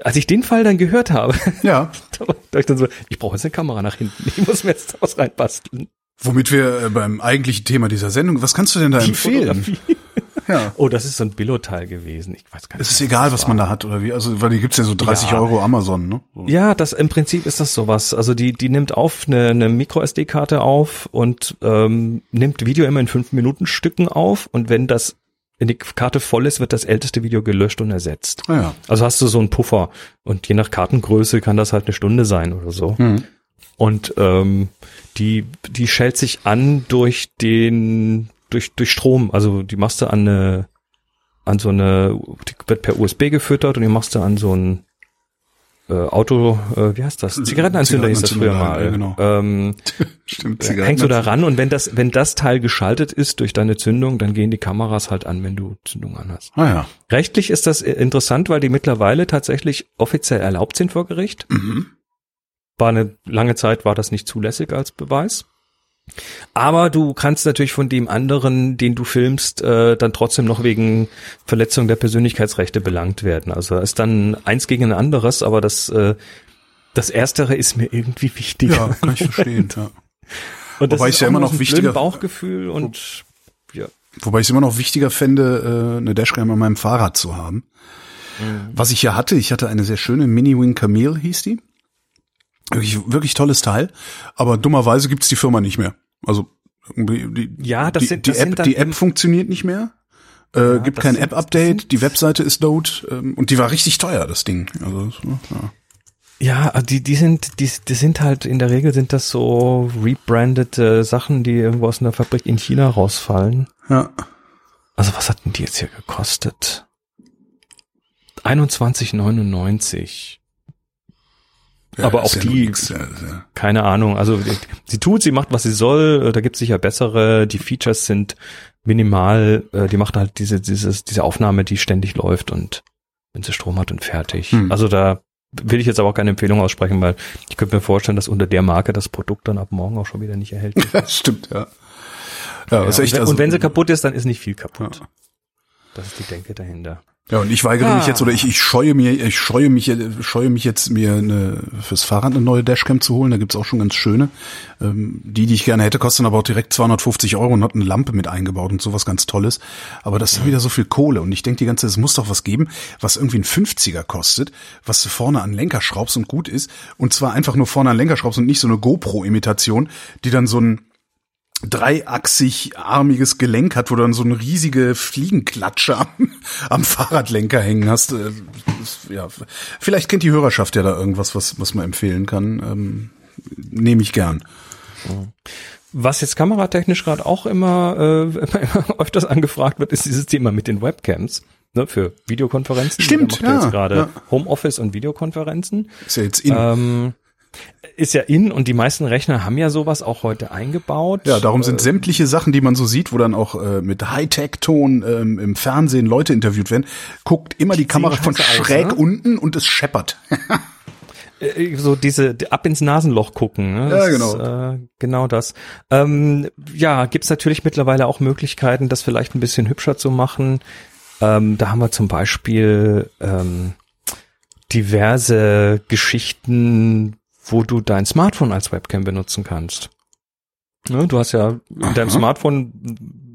als ich den Fall dann gehört habe, Ja. da war ich dann so, ich brauche jetzt eine Kamera nach hinten. Ich muss mir jetzt was reinbasteln. Womit wir äh, beim eigentlichen Thema dieser Sendung, was kannst du denn da Die empfehlen? Ja. Oh, das ist so ein Billo-Teil gewesen. Ich weiß gar nicht. Es ist egal, was man da hat, oder wie? Also, weil die gibt's ja so 30 Ja. Euro Amazon, ne? So. Ja, das im Prinzip ist das sowas. Also die die nimmt auf eine, eine Micro SD-Karte auf und ähm, nimmt Video immer in fünf Minuten Stücken auf und wenn das wenn die Karte voll ist, wird das älteste Video gelöscht und ersetzt. Ah, ja. Also hast du so einen Puffer und je nach Kartengröße kann das halt eine Stunde sein oder so. Hm. Und ähm, die die schält sich an durch den durch durch Strom. Also die machst du an eine an so eine die wird per USB gefüttert und die machst du an so ein äh, Auto, äh, wie heißt das? Zigarettenanzünder hieß das früher mal. Zigarettenanzünder, genau. Ähm, Stimmt, hängst du da ran und wenn das, wenn das Teil geschaltet ist durch deine Zündung, dann gehen die Kameras halt an, wenn du Zündung anhast. Ah ja. Rechtlich ist das äh, interessant, weil die mittlerweile tatsächlich offiziell erlaubt sind vor Gericht. Mhm. War eine lange Zeit war das nicht zulässig als Beweis. Aber du kannst natürlich von dem anderen, den du filmst, äh, dann trotzdem noch wegen Verletzung der Persönlichkeitsrechte belangt werden. Also da ist dann eins gegen ein anderes, aber das äh, das erstere ist mir irgendwie wichtiger. Ja, kann ich verstehen, ja. Und das Wobei ist ich ja immer noch wichtiger- Bauchgefühl und ja. Wobei ich es immer noch wichtiger fände, äh, eine Dashcam an meinem Fahrrad zu haben. Was ich hier hatte, ich hatte eine sehr schöne Mini Wing Camille, hieß die. Wirklich, wirklich tolles Teil. Aber dummerweise gibt's die Firma nicht mehr. Also irgendwie die, Ja, das die, sind- die das App, die App funktioniert nicht mehr. Äh, gibt das kein App-Update, die Webseite ist tot ähm, und die war richtig teuer, das Ding. Also, so, ja. Ja, die, die sind, die, die sind halt, in der Regel sind das so rebrandete Sachen, die irgendwo aus einer Fabrik in China rausfallen. ja. Also was hatten die jetzt hier gekostet? 21,99. Ja, Aber auch ja die- nix, ja. Keine Ahnung. Also sie tut, sie macht, was sie soll. Da gibt's sicher bessere. Die Features sind minimal. Äh, Die macht halt diese, dieses, diese Aufnahme, die ständig läuft und wenn sie Strom hat und fertig. Hm. Also da will ich jetzt aber auch keine Empfehlung aussprechen, weil ich könnte mir vorstellen, dass unter der Marke das Produkt dann ab morgen auch schon wieder nicht erhältlich ist. Das stimmt, ja. Ja, Ja, und, wenn, also, und wenn sie kaputt ist, dann ist nicht viel kaputt. Das ist die Denke dahinter. Ja, und ich weigere mich Ah. jetzt oder ich, ich scheue mir, ich scheue mich, scheue mich jetzt mir eine, fürs Fahrrad eine neue Dashcam zu holen. Da gibt's auch schon ganz schöne. Ähm, die, die ich gerne hätte, kosten aber auch direkt 250 Euro und hat eine Lampe mit eingebaut und sowas ganz Tolles. Aber das ist wieder so viel Kohle und ich denke die ganze Zeit, es muss doch was geben, was irgendwie ein 50er kostet, was du vorne an Lenker schraubst und gut ist. Und zwar einfach nur vorne an Lenker schraubst und nicht so eine GoPro-Imitation, die dann so ein dreiachsig armiges Gelenk hat, wo du dann so eine riesige Fliegenklatsche am, am Fahrradlenker hängen hast. Äh, ja, vielleicht kennt die Hörerschaft ja da irgendwas, was, was man empfehlen kann. Ähm, Nehme ich gern. Was jetzt kameratechnisch gerade auch immer, äh, immer, öfters angefragt wird, ist dieses Thema mit den Webcams. Ne, für Videokonferenzen. Stimmt, macht ja, jetzt gerade ja. Homeoffice und Videokonferenzen. Ist ja jetzt in. Ähm, ist ja in und die meisten Rechner haben ja sowas auch heute eingebaut. ja, darum sind Äh, sämtliche Sachen, die man so sieht, wo dann auch äh, mit Hightech-Ton ähm, im Fernsehen Leute interviewt werden, guckt immer die Kamera von scheiße aus, schräg ne? unten und es scheppert. äh, so diese die ab ins Nasenloch gucken. Ne? Ja, genau. Äh, genau das. Ähm, ja, gibt's natürlich mittlerweile auch Möglichkeiten, das vielleicht ein bisschen hübscher zu machen. Ähm, da haben wir zum Beispiel ähm, diverse Geschichten, wo du dein Smartphone als Webcam benutzen kannst. Ne, du hast ja in deinem Aha. Smartphone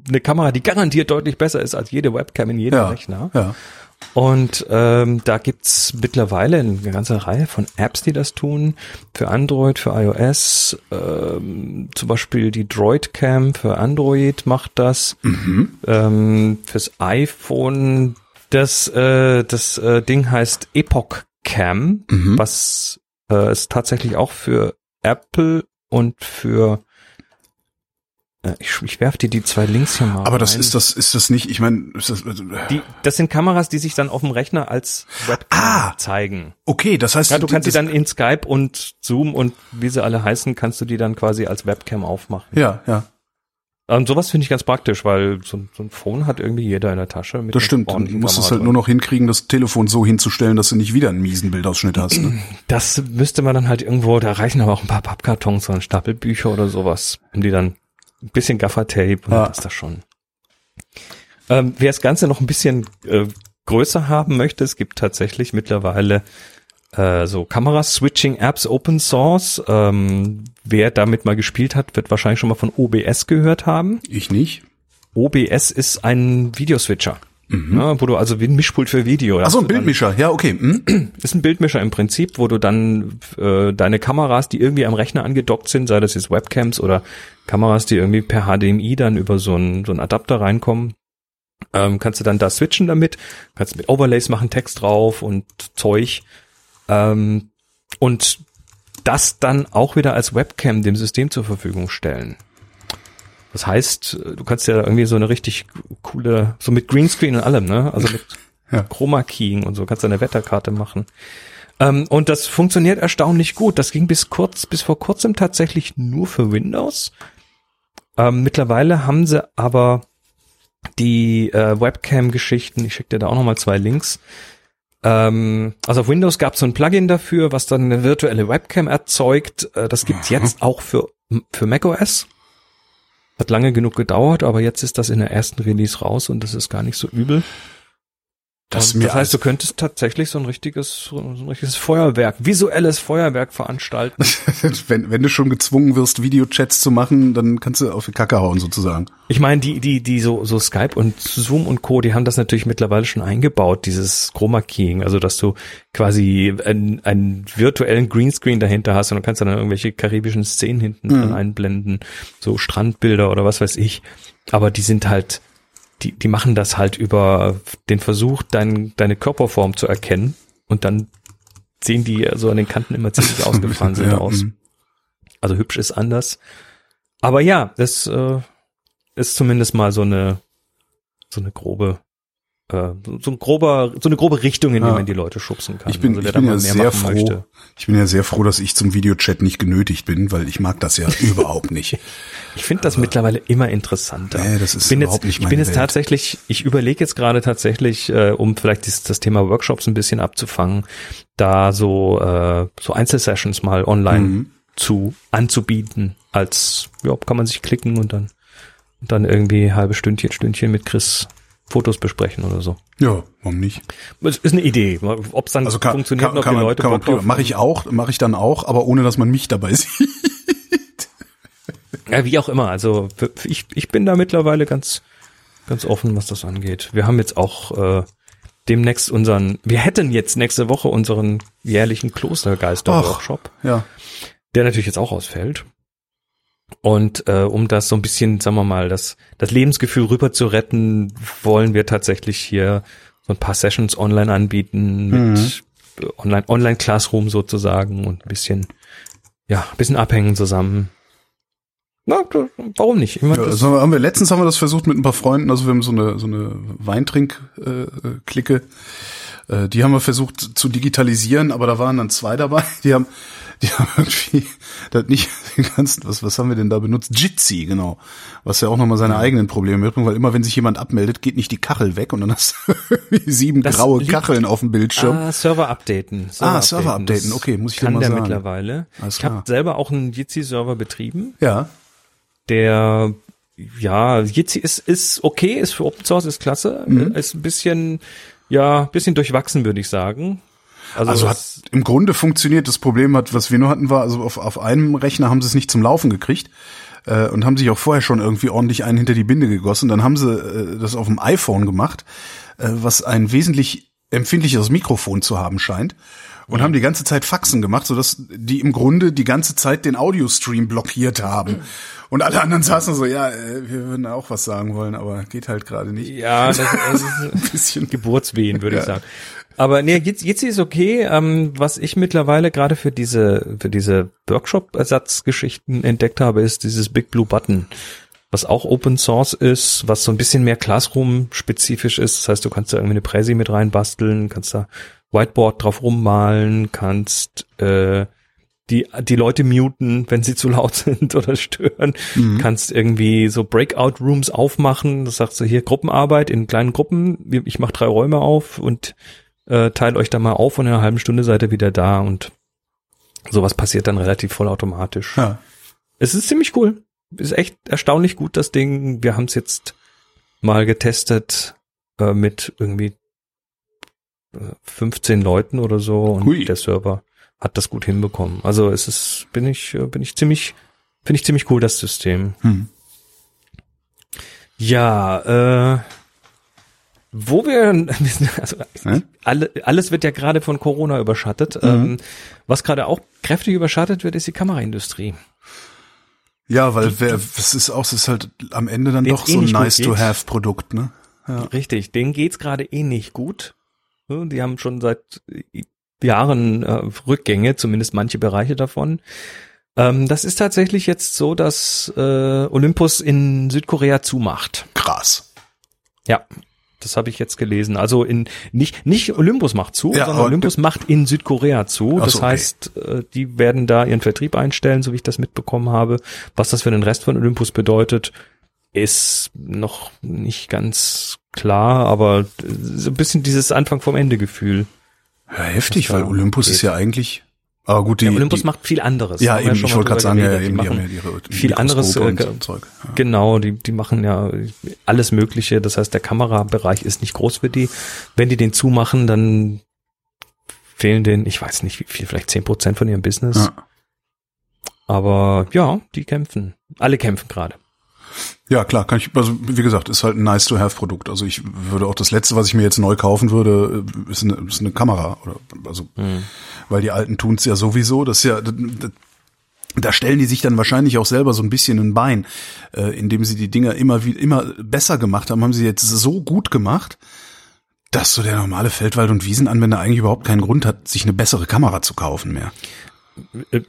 eine Kamera, die garantiert deutlich besser ist als jede Webcam in jedem ja, Rechner. Ja. Und ähm, da gibt's mittlerweile eine ganze Reihe von Apps, die das tun. Für Android, für iOS, ähm, zum Beispiel die Droidcam für Android macht das. Mhm. Ähm, fürs iPhone, das, äh, das äh, Ding heißt Epoch Cam, Mhm. was äh, ist tatsächlich auch für Apple und für äh, ich, ich werf dir die zwei Links hier mal. Aber das rein. ist das, ist das nicht, ich meine, das, also, Die, das sind Kameras, die sich dann auf dem Rechner als Webcam Ah. zeigen. okay, das heißt, Ja, du kannst das, sie dann in Skype und Zoom und wie sie alle heißen, kannst du die dann quasi als Webcam aufmachen. ja, ja, Und sowas finde ich ganz praktisch, weil so, ein- so ein Phone hat irgendwie jeder in der Tasche. Das stimmt. Du musst es halt nur noch hinkriegen, das Telefon so hinzustellen, dass du nicht wieder einen miesen Bildausschnitt hast. Ne? Das müsste man dann halt irgendwo, da reichen aber auch ein paar Pappkartons oder ein Stapel Bücher oder sowas. Haben die dann ein bisschen Gaffertape und Ja. dann ist das schon. Ähm, wer das Ganze noch ein bisschen äh, größer haben möchte, es gibt tatsächlich mittlerweile äh, so Kamera-Switching-Apps Open Source. Ähm, wer damit mal gespielt hat, wird wahrscheinlich schon mal von OBS gehört haben. Ich nicht. OBS ist ein Videoswitcher. Ja, wo du also wie ein Mischpult für Video. Mhm. Ach so, ein du dann- Bildmischer. Ja, okay. Hm? ist ein Bildmischer im Prinzip, wo du dann äh, deine Kameras, die irgendwie am Rechner angedockt sind, sei das jetzt Webcams oder Kameras, die irgendwie per HDMI dann über so einen so einen Adapter reinkommen, ähm, kannst du dann da switchen damit, kannst mit Overlays machen, Text drauf und Zeug ähm, und das dann auch wieder als Webcam dem System zur Verfügung stellen. Das heißt, du kannst ja irgendwie so eine richtig coole, so mit Greenscreen und allem, ne? Also mit Ja. Chroma Keying und so kannst du eine Wetterkarte machen. Ähm, und das funktioniert erstaunlich gut. Das ging bis kurz, bis vor kurzem tatsächlich nur für Windows. Ähm, mittlerweile haben sie aber die äh, Webcam-Geschichten, ich schicke dir da auch nochmal zwei Links. Ähm, also auf Windows gab es so ein Plugin dafür, was dann eine virtuelle Webcam erzeugt. Äh, das gibt's jetzt auch für, für macOS. Hat lange genug gedauert, aber jetzt ist das in der ersten Release raus und das ist gar nicht so übel. Das, das heißt, du könntest tatsächlich so ein richtiges, so ein richtiges Feuerwerk, visuelles Feuerwerk veranstalten. wenn, wenn du schon gezwungen wirst, Videochats zu machen, dann kannst du auf die Kacke hauen sozusagen. Ich meine, die, die, die so, so Skype und Zoom und Co., die haben das natürlich mittlerweile schon eingebaut, dieses Chroma Keying, also dass du quasi einen, einen virtuellen Greenscreen dahinter hast und du kannst dann irgendwelche karibischen Szenen hinten dran einblenden, so Strandbilder oder was weiß ich. Aber die sind halt, die, die machen das halt über den Versuch, dein, deine Körperform zu erkennen und dann sehen die so an den Kanten immer ziemlich ausgefahren sind Ja, aus. mhm. Also hübsch ist anders. Aber ja, das äh, ist zumindest mal so eine so eine grobe äh, so ein grober so eine grobe Richtung, in die Ja. man die Leute schubsen kann. Ich bin, also, ich bin ja mehr sehr froh. möchte. Ich bin ja sehr froh, dass ich zum Videochat nicht genötigt bin, weil ich mag das ja überhaupt nicht. Ich finde das mittlerweile immer interessanter. Nee, das ist ich bin überhaupt jetzt, nicht ich bin meine jetzt Welt. tatsächlich, ich überlege jetzt gerade tatsächlich, äh, um vielleicht das, das Thema Workshops ein bisschen abzufangen, da so äh, so Einzelsessions mal online Mhm. zu anzubieten, als ja, kann man sich klicken und dann und dann irgendwie halbe Stündchen, Stündchen mit Chris Fotos besprechen oder so. Ja, warum nicht? Das ist eine Idee. Ob es dann Also kann, funktioniert, kann, kann die man, Leute kann man prima. Mache ich auch, mache ich dann auch, aber ohne, dass man mich dabei sieht. Ja, wie auch immer. Also ich, ich bin da mittlerweile ganz, ganz offen, was das angeht. Wir haben jetzt auch äh, demnächst unseren, wir hätten jetzt nächste Woche unseren jährlichen Klostergeister-Workshop, Ja. der natürlich jetzt auch ausfällt. Und äh, um das so ein bisschen, sagen wir mal, das, das Lebensgefühl rüber zu retten, wollen wir tatsächlich hier so ein paar Sessions online anbieten mit äh, online, online Classroom sozusagen und ein bisschen, ja, ein bisschen abhängen zusammen. Na, warum nicht? Ich meine, Ja, also haben wir, letztens haben wir das versucht mit ein paar Freunden, also wir haben so eine, so eine Weintrink-Clique, äh, die haben wir versucht zu digitalisieren, aber da waren dann zwei dabei, die haben, die haben irgendwie, das nicht den ganzen, was, was haben wir denn da benutzt? Jitsi, genau. Was ja auch nochmal seine eigenen Probleme mitbringt, weil immer wenn sich jemand abmeldet, geht nicht die Kachel weg und dann hast du sieben Das graue Kacheln auf dem Bildschirm. Ah, Server updaten. Ah, Server updaten, okay, muss ich dir kann mal der sagen. mittlerweile. Alles ich habe selber auch einen Jitsi-Server betrieben, Ja, der ja, Jitsi ist ist okay, ist für Open Source ist klasse, Mhm. ist ein bisschen ja, ein bisschen durchwachsen, würde ich sagen. Also, Also hat im Grunde funktioniert. Das Problem hat, was wir nur hatten, war, also auf, auf einem Rechner haben sie es nicht zum Laufen gekriegt. äh, und haben sich auch vorher schon irgendwie ordentlich einen hinter die Binde gegossen. Dann haben sie äh, das auf dem iPhone gemacht, äh, was ein wesentlich empfindlicheres Mikrofon zu haben scheint. Und haben die ganze Zeit Faxen gemacht, sodass die im Grunde die ganze Zeit den Audiostream blockiert haben. Und alle anderen saßen so, ja, äh, wir würden auch was sagen wollen, aber geht halt gerade nicht. Ja, das, das ist ein bisschen Geburtswehen, würde ja. ich sagen. Aber nee, jetzt, jetzt ist okay. Ähm, was ich mittlerweile gerade für diese, für diese Workshop-Ersatzgeschichten entdeckt habe, ist dieses Big Blue Button was auch Open Source ist, was so ein bisschen mehr Classroom-spezifisch ist. Das heißt, du kannst da irgendwie eine Präsi mit reinbasteln, kannst da Whiteboard drauf rummalen, kannst äh, die, die Leute muten, wenn sie zu laut sind oder stören. Mhm. Kannst irgendwie so Breakout-Rooms aufmachen. Das sagst du hier Gruppenarbeit in kleinen Gruppen. Ich mache drei Räume auf und äh, teile euch da mal auf und in einer halben Stunde seid ihr wieder da und sowas passiert dann relativ vollautomatisch. Ja. Es ist ziemlich cool. Ist echt erstaunlich gut, das Ding. Wir haben es jetzt mal getestet äh, mit irgendwie 15 Leuten oder so und Hui. der Server hat das gut hinbekommen. Also es ist, bin ich, bin ich ziemlich, finde ich ziemlich cool, das System. Hm. Ja, äh, wo wir, also hm? Alle, alles wird ja gerade von Corona überschattet. Mhm. Ähm, was gerade auch kräftig überschattet wird, ist die Kameraindustrie. Ja, weil wer, es ist auch, es ist halt am Ende dann doch eh so ein nice to have Produkt, ne? Ja. Richtig, denen geht's gerade eh nicht gut. Die haben schon seit Jahren äh, Rückgänge, zumindest manche Bereiche davon. Ähm, das ist tatsächlich jetzt so, dass äh, Olympus in Südkorea zumacht. Krass. Ja, das habe ich jetzt gelesen. Also in nicht nicht Olympus macht zu, ja, sondern Olympus macht in Südkorea zu. Das so, okay. heißt, äh, die werden da ihren Vertrieb einstellen, so wie ich das mitbekommen habe. Was das für den Rest von Olympus bedeutet, ist noch nicht ganz klar, aber so ein bisschen dieses Anfang vom Ende Gefühl. Ja, heftig, weil Olympus geht. ist ja eigentlich aber gut, die, ja, Olympus die, macht viel anderes. Ja, eben, ich wollte gerade sagen, ja, eben, die, haben ja ihre viel anderes äh, Zeug. Ja. Genau, die, die machen ja alles Mögliche. Das heißt, der Kamerabereich ist nicht groß für die. Wenn die den zumachen, dann fehlen denen, ich weiß nicht wie viel, vielleicht zehn Prozent von ihrem Business. Ja. Aber ja, die kämpfen. Alle kämpfen gerade. Ja, klar, kann ich, also wie gesagt, ist halt ein nice to have Produkt. Also ich würde auch das letzte, was ich mir jetzt neu kaufen würde, äh, ist eine, ist eine Kamera oder also mhm. weil die alten tun's ja sowieso, das ist ja das, da stellen die sich dann wahrscheinlich auch selber so ein bisschen ein Bein, äh, indem sie die Dinger immer wie immer besser gemacht haben, haben sie jetzt so gut gemacht, dass so der normale Feldwald- und Wiesenanwender eigentlich überhaupt keinen Grund hat, sich eine bessere Kamera zu kaufen mehr.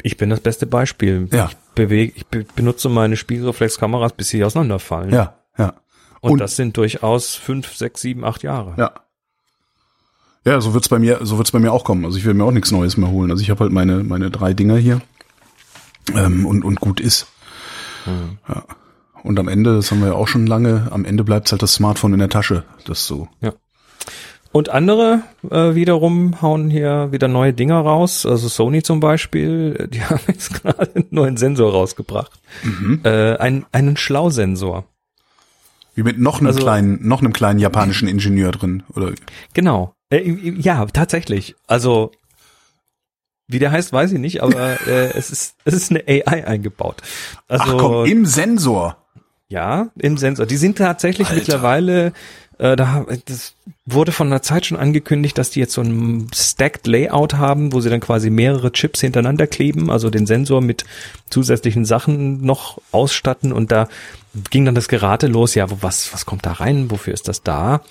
Ich bin das beste Beispiel. Ja. Ich bewege, ich be benutze meine Spiegelreflexkameras, bis sie auseinanderfallen. Ja, ja. Und, Und das sind durchaus fünf, sechs, sieben, acht Jahre. Ja. Ja, so wird's bei mir, so wird's bei mir auch kommen. Also ich will mir auch nichts Neues mehr holen. Also ich habe halt meine meine drei Dinger hier ähm, und und gut ist. Hm. Ja. Und am Ende, das haben wir ja auch schon lange, am Ende bleibt halt das Smartphone in der Tasche. Das so. Ja. Und andere äh, wiederum hauen hier wieder neue Dinger raus. Also Sony zum Beispiel, die haben jetzt gerade einen neuen Sensor rausgebracht. Mhm. Äh, ein, einen Schlausensor. Wie mit noch einem also, kleinen, noch einem kleinen japanischen Ingenieur drin, oder? Genau. Äh, ja, tatsächlich. Also wie der heißt, weiß ich nicht, aber äh, es ist es ist eine AI eingebaut. Also Ach komm, im Sensor. Ja, im Sensor. Die sind tatsächlich Alter. mittlerweile äh, da das wurde von einer Zeit schon angekündigt, dass die jetzt so ein Stacked Layout haben, wo sie dann quasi mehrere Chips hintereinander kleben, also den Sensor mit zusätzlichen Sachen noch ausstatten und da ging dann das Gerate los, ja, was, was kommt da rein, wofür ist das da?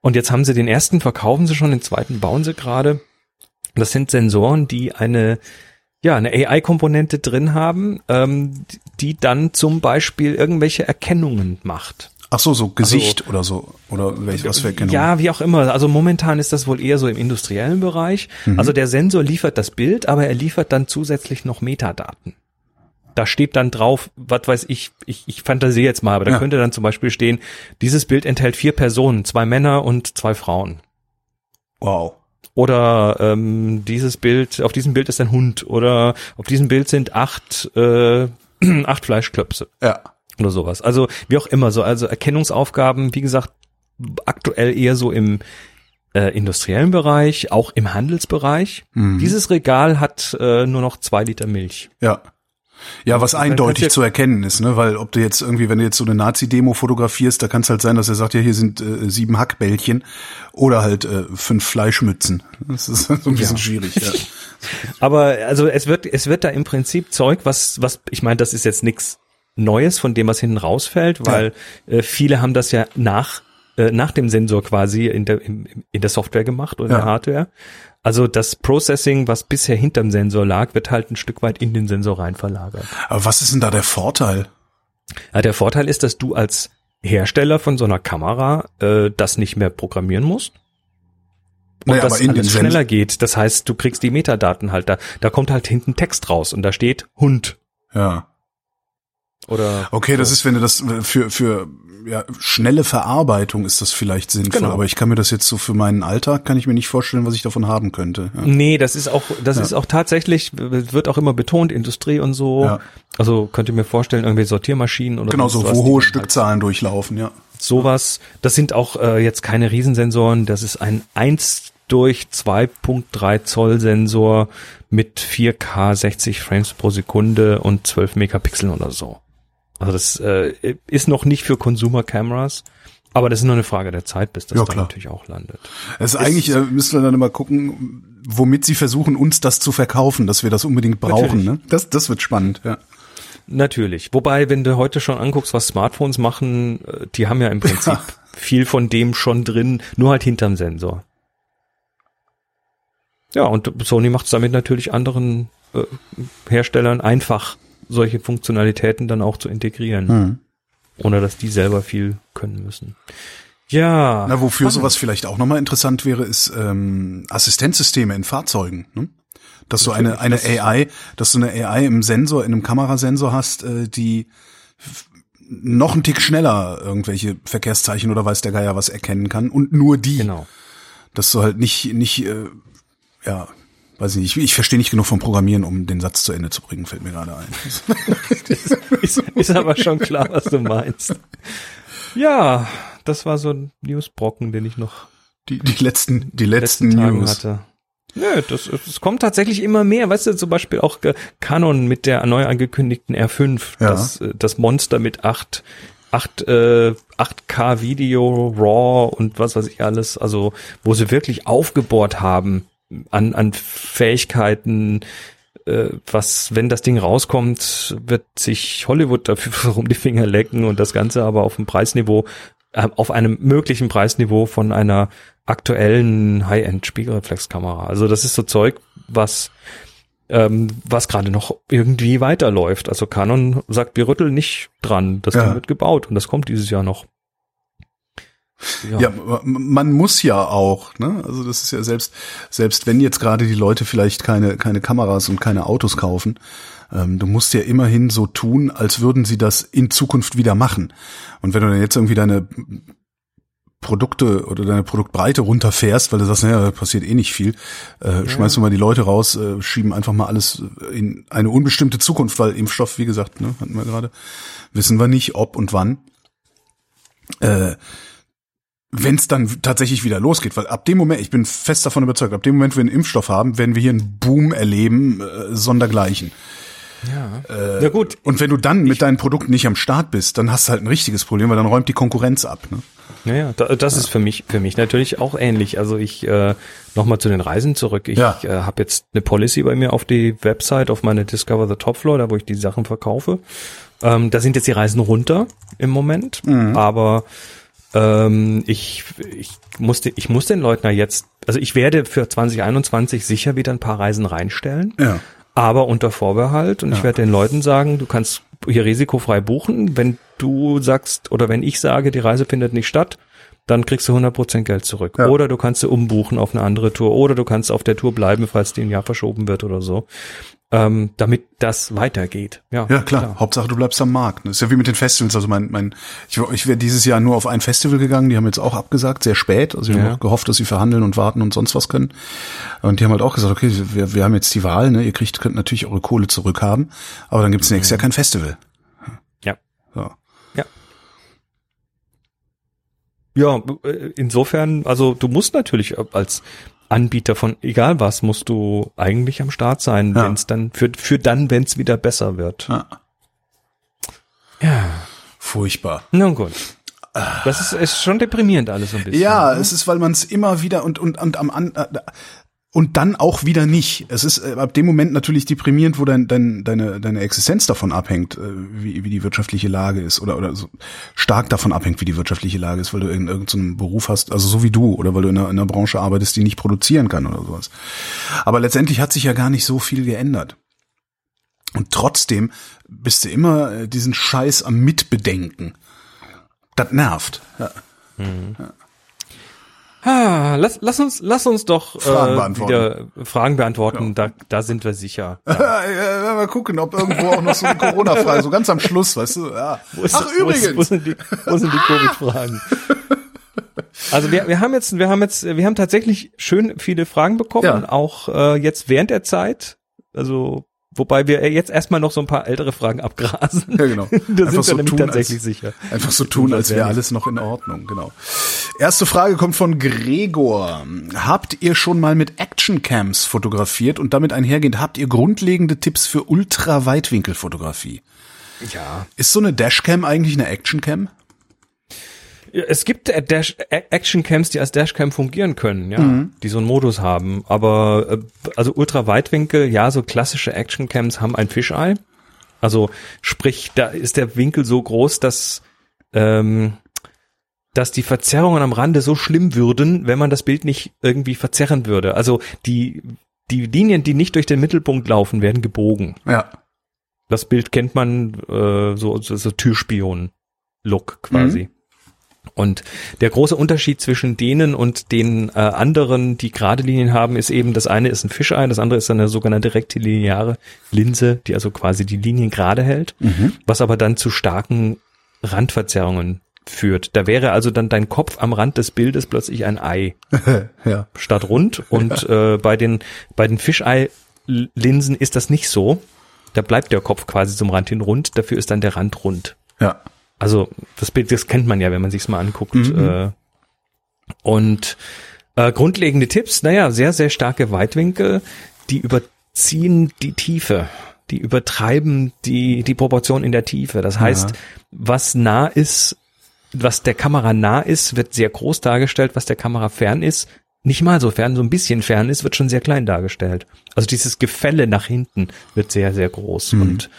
Und jetzt haben sie den ersten, verkaufen sie schon, den zweiten bauen sie gerade. Das sind Sensoren, die eine ja, eine AI-Komponente drin haben, ähm, die dann zum Beispiel irgendwelche Erkennungen macht. Ach so, so Gesicht also, oder so oder welch, was für Erkennung? Ja, wie auch immer. Also momentan ist das wohl eher so im industriellen Bereich. Mhm. Also der Sensor liefert das Bild, aber er liefert dann zusätzlich noch Metadaten. Da steht dann drauf, was weiß ich, ich, ich fantasiere jetzt mal, aber da ja. könnte dann zum Beispiel stehen, dieses Bild enthält vier Personen, zwei Männer und zwei Frauen. Wow. Oder ähm, dieses Bild, auf diesem Bild ist ein Hund. Oder auf diesem Bild sind acht, äh, acht Fleischklöpse. Ja oder sowas. Also wie auch immer so, also Erkennungsaufgaben, wie gesagt, aktuell eher so im äh, industriellen Bereich, auch im Handelsbereich. Mhm. Dieses Regal hat äh, nur noch zwei Liter Milch. Ja. Ja, was eindeutig zu erkennen ist, ne? Weil ob du jetzt irgendwie, wenn du jetzt so eine Nazi-Demo fotografierst, da kann es halt sein, dass er sagt, ja, hier sind äh, sieben Hackbällchen oder halt äh, fünf Fleischmützen. Das ist so ein bisschen ja. schwierig, ja. Aber also es wird, es wird da im Prinzip Zeug, was, was, ich meine, das ist jetzt nichts Neues, von dem was hinten rausfällt, weil ja. äh, viele haben das ja nach äh, nach dem Sensor quasi in der in, in der Software gemacht oder ja. in der Hardware. Also das Processing, was bisher hinterm Sensor lag, wird halt ein Stück weit in den Sensor rein verlagert. Aber was ist denn da der Vorteil? Ja, der Vorteil ist, dass du als Hersteller von so einer Kamera äh, das nicht mehr programmieren musst. Und naja, das alles schneller geht. Das heißt, du kriegst die Metadaten halt da. Da kommt halt hinten Text raus und da steht Hund. Ja. Oder okay, das ist, wenn du das für für ja, schnelle Verarbeitung ist das vielleicht sinnvoll, genau. aber ich kann mir das jetzt so für meinen Alltag kann ich mir nicht vorstellen, was ich davon haben könnte. Ja. Nee, das ist auch das ja. ist auch tatsächlich wird auch immer betont Industrie und so. Ja. Also könnt ihr mir vorstellen, irgendwie Sortiermaschinen oder Genau, so wo hohe halt Stückzahlen halt durchlaufen, ja. Sowas, das sind auch äh, jetzt keine Riesensensoren, das ist ein 1 durch 2.3 Zoll Sensor mit 4K 60 Frames pro Sekunde und 12 Megapixeln oder so. Also das äh, ist noch nicht für Consumer Cameras. Aber das ist nur eine Frage der Zeit, bis das ja, da natürlich auch landet. Es ist eigentlich, äh, müssen wir dann immer gucken, womit sie versuchen, uns das zu verkaufen, dass wir das unbedingt brauchen. Ne? Das, das wird spannend, ja. Natürlich. Wobei, wenn du heute schon anguckst, was Smartphones machen, äh, die haben ja im Prinzip ja. viel von dem schon drin, nur halt hinterm Sensor. Ja, und Sony macht es damit natürlich anderen äh, Herstellern einfach solche Funktionalitäten dann auch zu integrieren. Hm. Ohne dass die selber viel können müssen. Ja. Na, wofür spannend. sowas vielleicht auch nochmal interessant wäre, ist ähm, Assistenzsysteme in Fahrzeugen. Ne? Dass du eine, eine AI, dass du eine AI im Sensor, in einem Kamerasensor hast, äh, die noch einen Tick schneller irgendwelche Verkehrszeichen oder weiß der Geier was erkennen kann und nur die. Genau. Dass du halt nicht, nicht, äh, ja, weiß ich nicht, ich, ich verstehe nicht genug vom Programmieren, um den Satz zu Ende zu bringen, fällt mir gerade ein. ist, ist aber schon klar, was du meinst. Ja, das war so ein Newsbrocken, den ich noch die, die letzten, die letzten, letzten News hatte. Nö, das, das kommt tatsächlich immer mehr. Weißt du, zum Beispiel auch Canon mit der neu angekündigten R5, ja. das, das Monster mit acht 8, äh, 8K Video, RAW und was weiß ich alles, also wo sie wirklich aufgebohrt haben an, an Fähigkeiten, äh, was, wenn das Ding rauskommt, wird sich Hollywood dafür um die Finger lecken und das Ganze aber auf einem Preisniveau, äh, auf einem möglichen Preisniveau von einer aktuellen High-End-Spiegelreflexkamera. Also das ist so Zeug, was ähm, was gerade noch irgendwie weiterläuft. Also Canon sagt, wir rütteln nicht dran. Das ja. Ding wird gebaut und das kommt dieses Jahr noch. Ja. ja. man muss ja auch, ne? Also das ist ja selbst, selbst wenn jetzt gerade die Leute vielleicht keine, keine Kameras und keine Autos kaufen, ähm, du musst ja immerhin so tun, als würden sie das in Zukunft wieder machen. Und wenn du dann jetzt irgendwie deine Produkte oder deine Produktbreite runterfährst, weil du sagst, naja, passiert eh nicht viel, äh, ja. schmeißt du mal die Leute raus, äh, schieben einfach mal alles in eine unbestimmte Zukunft, weil Impfstoff, wie gesagt, ne, hatten wir gerade, wissen wir nicht, ob und wann. Äh, wenn es dann tatsächlich wieder losgeht, weil ab dem Moment, ich bin fest davon überzeugt, ab dem Moment, wo wir einen Impfstoff haben, werden wir hier einen Boom erleben, äh, sondergleichen. Ja. Äh, ja gut. Und wenn du dann mit deinen Produkten nicht am Start bist, dann hast du halt ein richtiges Problem, weil dann räumt die Konkurrenz ab. Ne? Naja, da, das ja. ist für mich für mich natürlich auch ähnlich. Also ich äh, nochmal zu den Reisen zurück. Ich ja. äh, habe jetzt eine Policy bei mir auf die Website, auf meine Discover the Top Floor, da wo ich die Sachen verkaufe. Ähm, da sind jetzt die Reisen runter im Moment, mhm. aber ähm, ich, ich musste, ich muss den Leuten jetzt, also ich werde für 2021 sicher wieder ein paar Reisen reinstellen. Ja. Aber unter Vorbehalt und ja. ich werde den Leuten sagen, du kannst hier risikofrei buchen. Wenn du sagst oder wenn ich sage, die Reise findet nicht statt, dann kriegst du 100% Geld zurück. Ja. Oder du kannst sie umbuchen auf eine andere Tour. Oder du kannst auf der Tour bleiben, falls die ein Jahr verschoben wird oder so ähm, damit das weitergeht. Ja, ja klar. klar. Hauptsache du bleibst am Markt. Das ist ja wie mit den Festivals. Also mein, mein, ich, ich wäre dieses Jahr nur auf ein Festival gegangen. Die haben jetzt auch abgesagt, sehr spät. Also wir ja. haben gehofft, dass sie verhandeln und warten und sonst was können. Und die haben halt auch gesagt, okay, wir, wir haben jetzt die Wahl. Ne? Ihr kriegt könnt natürlich eure Kohle zurückhaben, aber dann gibt's nächstes Jahr kein Festival. Ja. So. Ja. Ja, äh, insofern, also du musst natürlich als Anbieter von egal was musst du eigentlich am Start sein, Ja. wenn es dann für für dann, wenn es wieder besser wird. Ja. Ja, Furchtbar. nun gut. Das ist, ist schon deprimierend alles ein bisschen. Ja, ne? es ist, weil man es immer wieder und und und am an, äh, und dann auch wieder nicht. Es ist äh, ab dem Moment natürlich deprimierend, wo dein, dein, deine, deine Existenz davon abhängt, äh, wie, wie die wirtschaftliche Lage ist oder, oder so stark davon abhängt, wie die wirtschaftliche Lage ist, weil du in irgendeinem Beruf hast, also so wie du, oder weil du in einer, in einer Branche arbeitest, die nicht produzieren kann oder sowas. Aber letztendlich hat sich ja gar nicht so viel geändert. Und trotzdem bist du immer äh, diesen Scheiß am Mitbedenken. Das nervt. Ja. Ah, lass, lass uns, lass uns doch Fragen äh, beantworten. wieder Fragen beantworten. Da, da sind wir sicher. Ja. Ja, mal gucken, ob irgendwo auch noch so eine Corona-Frage, so ganz am Schluss, weißt du? Ja. Wo ist- Ach, wo ist- übrigens. Wo sind die, wo sind die Covid-Fragen? Also wir, wir haben jetzt, wir haben jetzt, wir haben tatsächlich schön viele Fragen bekommen, Ja. auch äh, jetzt während der Zeit. Also wobei wir jetzt erstmal noch so ein paar ältere Fragen abgrasen. Ja, genau. da Einfach sind wir so nämlich tun, tatsächlich als- sicher. Einfach so tun, als wäre alles noch in Ordnung, genau. Erste Frage kommt von Gregor. Habt ihr schon mal mit Actioncams fotografiert und damit einhergehend habt ihr grundlegende Tipps für Ultraweitwinkelfotografie? Ja. Ist so eine Dashcam eigentlich eine Actioncam? Es gibt Dash Actioncams, die als Dashcam fungieren können, ja, die so einen Modus haben. Aber äh, also Ultraweitwinkel, ja, so klassische Actioncams haben ein Fisheye. Also sprich, da ist der Winkel so groß, dass ähm, dass die Verzerrungen am Rande so schlimm würden, wenn man das Bild nicht irgendwie verzerren würde. Also die die Linien, die nicht durch den Mittelpunkt laufen, werden gebogen. Ja. Das Bild kennt man äh, so, so, so Türspion-Look quasi. Und der große Unterschied zwischen denen und den äh, anderen, die gerade Linien haben, ist eben, das eine ist ein Fisheye, das andere ist eine sogenannte rektilineare Linse, die also quasi die Linien gerade hält, was aber dann zu starken Randverzerrungen führt. Da wäre also dann dein Kopf am Rand des Bildes plötzlich ein Ei ja. statt rund. Und äh, bei den bei den Fisheye-Linsen ist das nicht so. Da bleibt der Kopf quasi zum Rand hin rund. Dafür ist dann der Rand rund. Ja. Also das Bild, das kennt man ja, wenn man sich's mal anguckt. Äh, und äh, grundlegende Tipps, naja, sehr, sehr starke Weitwinkel, die überziehen die Tiefe, die übertreiben die, die Proportion in der Tiefe. Das heißt, was nah ist, was der Kamera nah ist, wird sehr groß dargestellt, was der Kamera fern ist, nicht mal so fern, so ein bisschen fern ist, wird schon sehr klein dargestellt. Also dieses Gefälle nach hinten wird sehr, sehr groß. Und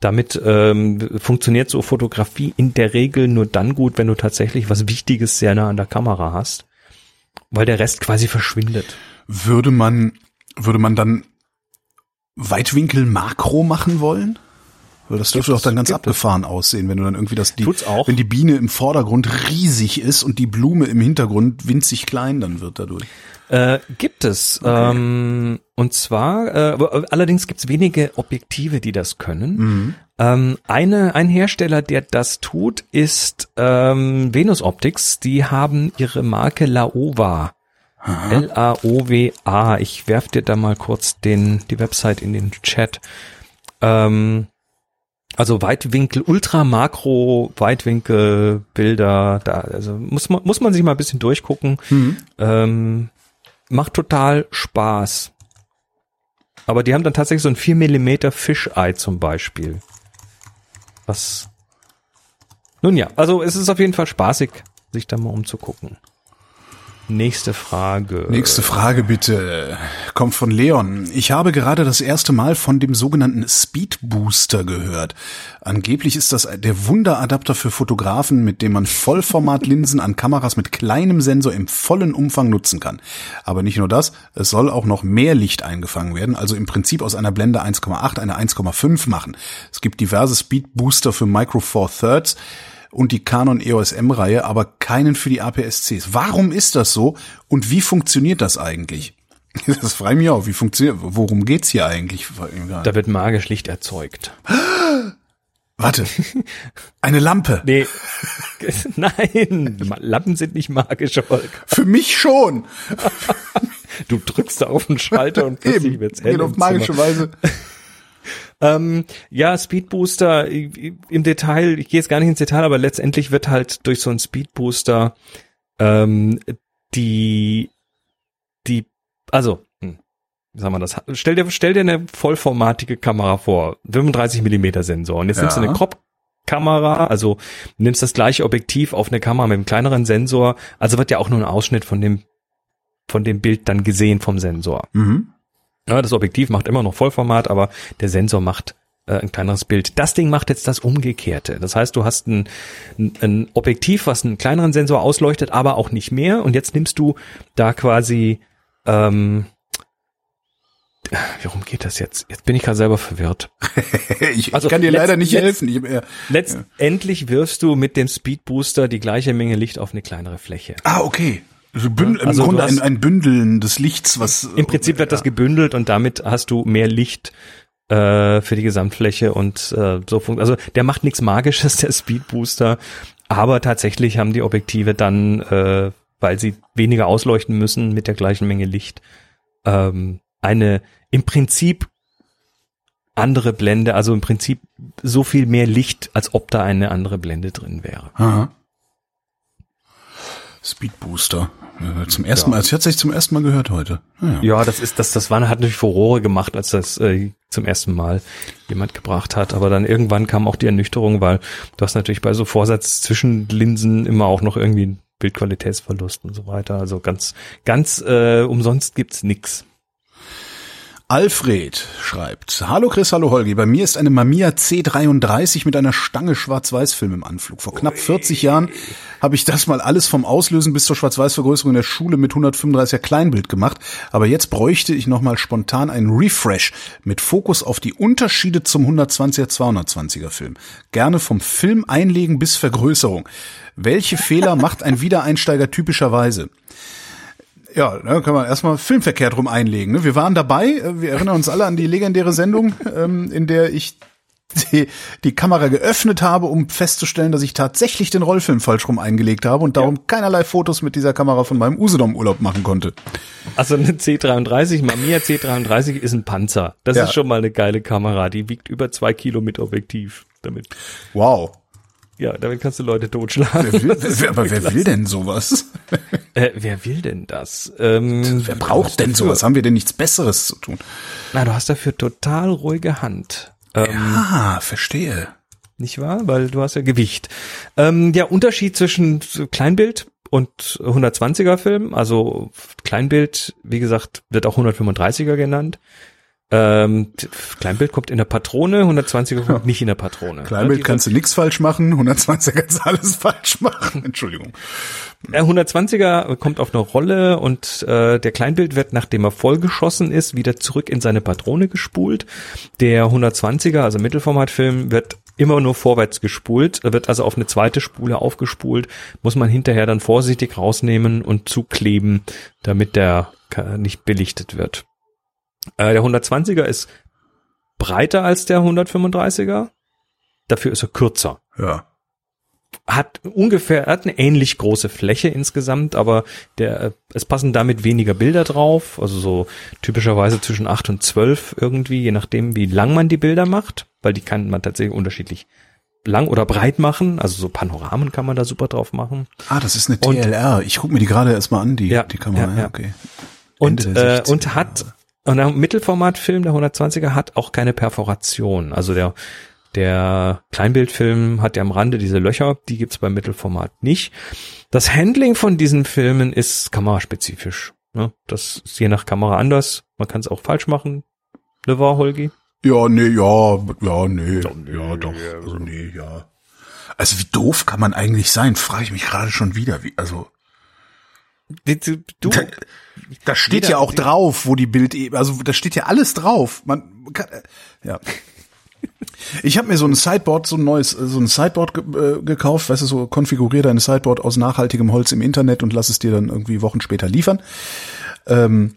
damit ähm, funktioniert so Fotografie in der Regel nur dann gut, wenn du tatsächlich was Wichtiges sehr nah an der Kamera hast, weil der Rest quasi verschwindet. Würde man, würde man dann Weitwinkel Makro machen wollen? Weil das dürfte doch dann ganz gibt es. abgefahren aussehen, wenn du dann irgendwie das, die, wenn die Biene im Vordergrund riesig ist und die Blume im Hintergrund winzig klein dann wird dadurch. Äh, gibt es. Ähm, und zwar, äh, allerdings gibt es wenige Objektive, die das können. Ähm, eine, ein Hersteller, der das tut, ist ähm, Venus Optics. Die haben ihre Marke Laowa. L-A-O-W-A. Ich werf dir da mal kurz den, die Website in den Chat. Ähm, also Weitwinkel, Ultra Makro, Weitwinkel, Bilder, da, also muss man, muss man sich mal ein bisschen durchgucken. Ähm, macht total Spaß. Aber die haben dann tatsächlich so ein 4 Millimeter Fisheye zum Beispiel. Was? Nun ja, also es ist auf jeden Fall spaßig, sich da mal umzugucken. Nächste Frage. Nächste Frage bitte. Kommt von Leon. Ich habe gerade das erste Mal von dem sogenannten Speed Booster gehört. Angeblich ist das der Wunderadapter für Fotografen, mit dem man Vollformatlinsen an Kameras mit kleinem Sensor im vollen Umfang nutzen kann. Aber nicht nur das, es soll auch noch mehr Licht eingefangen werden, also im Prinzip aus einer Blende 1,8 eine 1,5 machen. Es gibt diverse Speed Booster für Micro Four Thirds und die Canon EOS M-Reihe, aber keinen für die APS-Cs. Warum ist das so und wie funktioniert das eigentlich? Das frage ich mich auch. Wie funktioniert, worum geht's hier eigentlich? Da wird magisch Licht erzeugt. Warte. Eine Lampe. Nee. Nein, Lampen sind nicht magisch, Holger. Für mich schon. Du drückst da auf den Schalter und plötzlich Eben. wird's hell. Geht auf magische. Weise. Ähm, ja, Speedbooster im Detail, ich gehe jetzt gar nicht ins Detail, aber letztendlich wird halt durch so einen Speedbooster ähm, die die also, hm, wie sagen wir das? Stell dir, stell dir eine vollformatige Kamera vor, 35 Millimeter Sensor. Und jetzt ja. nimmst du eine Crop Kamera, also nimmst das gleiche Objektiv auf eine Kamera mit einem kleineren Sensor, also wird ja auch nur ein Ausschnitt von dem von dem Bild dann gesehen vom Sensor. Mhm. Ja, das Objektiv macht immer noch Vollformat, aber der Sensor macht äh, ein kleineres Bild. Das Ding macht jetzt das Umgekehrte. Das heißt, du hast ein, ein Objektiv, was einen kleineren Sensor ausleuchtet, aber auch nicht mehr. Und jetzt nimmst du da quasi ähm, Warum geht das jetzt? Jetzt bin ich gerade selber verwirrt. ich, also, kann dir leider nicht helfen. Ich, äh, letztendlich wirfst du mit dem Speedbooster die gleiche Menge Licht auf eine kleinere Fläche. Ah, okay. Also, Bündel, also im Grunde ein, ein Bündeln des Lichts, was. Im Prinzip wird ja. das gebündelt und damit hast du mehr Licht äh, für die Gesamtfläche und äh, so funktioniert. Also der macht nichts Magisches, der Speedbooster, aber tatsächlich haben die Objektive dann, äh, weil sie weniger ausleuchten müssen mit der gleichen Menge Licht, ähm, eine im Prinzip andere Blende, also im Prinzip so viel mehr Licht, als ob da eine andere Blende drin wäre. Aha. Speedbooster. Ja, zum ersten ja. Mal, es hat sich zum ersten Mal gehört heute. Ja, ja, das ist, das, das war, hat natürlich Furore gemacht, als das äh, zum ersten Mal jemand gebracht hat. Aber dann irgendwann kam auch die Ernüchterung, weil du hast natürlich bei so Vorsatz zwischen Linsen immer auch noch irgendwie Bildqualitätsverlust und so weiter. Also ganz, ganz äh, umsonst gibt's nix. Alfred schreibt, Hallo Chris, hallo Holgi, bei mir ist eine Mamiya C33 mit einer Stange Schwarz-Weiß-Film im Anflug. Vor knapp 40 Jahren habe ich das mal alles vom Auslösen bis zur Schwarz-Weiß-Vergrößerung in der Schule mit 135er Kleinbild gemacht, aber jetzt bräuchte ich nochmal spontan einen Refresh mit Fokus auf die Unterschiede zum 120er, 220er Film. Gerne vom Film einlegen bis Vergrößerung. Welche Fehler macht ein Wiedereinsteiger typischerweise? Ja, da kann man erstmal Filmverkehr drum einlegen. Ne? Wir waren dabei, äh, wir erinnern uns alle an die legendäre Sendung, ähm, in der ich die, die Kamera geöffnet habe, um festzustellen, dass ich tatsächlich den Rollfilm falsch rum eingelegt habe und darum ja. keinerlei Fotos mit dieser Kamera von meinem Usedom-Urlaub machen konnte. Also eine C33, Mamiya C33 ist ein Panzer. Das ja. ist schon mal eine geile Kamera. Die wiegt über zwei Kilo mit Objektiv damit. Wow. Ja, damit kannst du Leute totschlagen. Wer will, wer, aber wer will denn sowas? Äh, wer will denn das? Ähm, wer braucht denn sowas? Haben wir denn nichts Besseres zu tun? Na, du hast dafür total ruhige Hand. Ähm, ja, verstehe. Nicht wahr? Weil du hast ja Gewicht. Ähm, der Unterschied zwischen Kleinbild und 120er Film, also Kleinbild, wie gesagt, wird auch 135er genannt. Ähm, Kleinbild kommt in der Patrone, 120er kommt ja. nicht in der Patrone. Kleinbild ja, kannst du nichts falsch machen, 120er kannst du alles falsch machen. Entschuldigung. Der 120er kommt auf eine Rolle und äh, der Kleinbild wird, nachdem er vollgeschossen ist, wieder zurück in seine Patrone gespult. Der 120er, also Mittelformatfilm, wird immer nur vorwärts gespult, wird also auf eine zweite Spule aufgespult, muss man hinterher dann vorsichtig rausnehmen und zukleben, damit der nicht belichtet wird. Äh, der 120er ist breiter als der 135er. Dafür ist er kürzer. Ja. Hat ungefähr, hat eine ähnlich große Fläche insgesamt, aber der, es passen damit weniger Bilder drauf, also so typischerweise zwischen 8 und 12 irgendwie, je nachdem, wie lang man die Bilder macht, weil die kann man tatsächlich unterschiedlich lang oder breit machen, also so Panoramen kann man da super drauf machen. Ah, das ist eine TLR. Und, ich gucke mir die gerade erstmal an, die, ja, die Kamera. Ja, ja. Okay. Und, äh, und hat und der Mittelformatfilm, der 120er, hat auch keine Perforation. Also der, der Kleinbildfilm hat ja am Rande diese Löcher, die gibt's beim Mittelformat nicht. Das Handling von diesen Filmen ist kameraspezifisch. Ne? Das ist je nach Kamera anders. Man kann es auch falsch machen. Ne war, Holgi? Ja, nee, ja, ja, nee, doch, nee, ja, doch, also nee, ja. Also wie doof kann man eigentlich sein, frage ich mich gerade schon wieder. Wie, also Du, du, da, da steht jeder, ja auch drauf, wo die Bild, also da steht ja alles drauf. Man kann, ja. Ich habe mir so ein Sideboard, so ein neues, so ein Sideboard ge äh, gekauft, weißt du, so konfigurier deine Sideboard aus nachhaltigem Holz im Internet und lass es dir dann irgendwie Wochen später liefern. Ähm,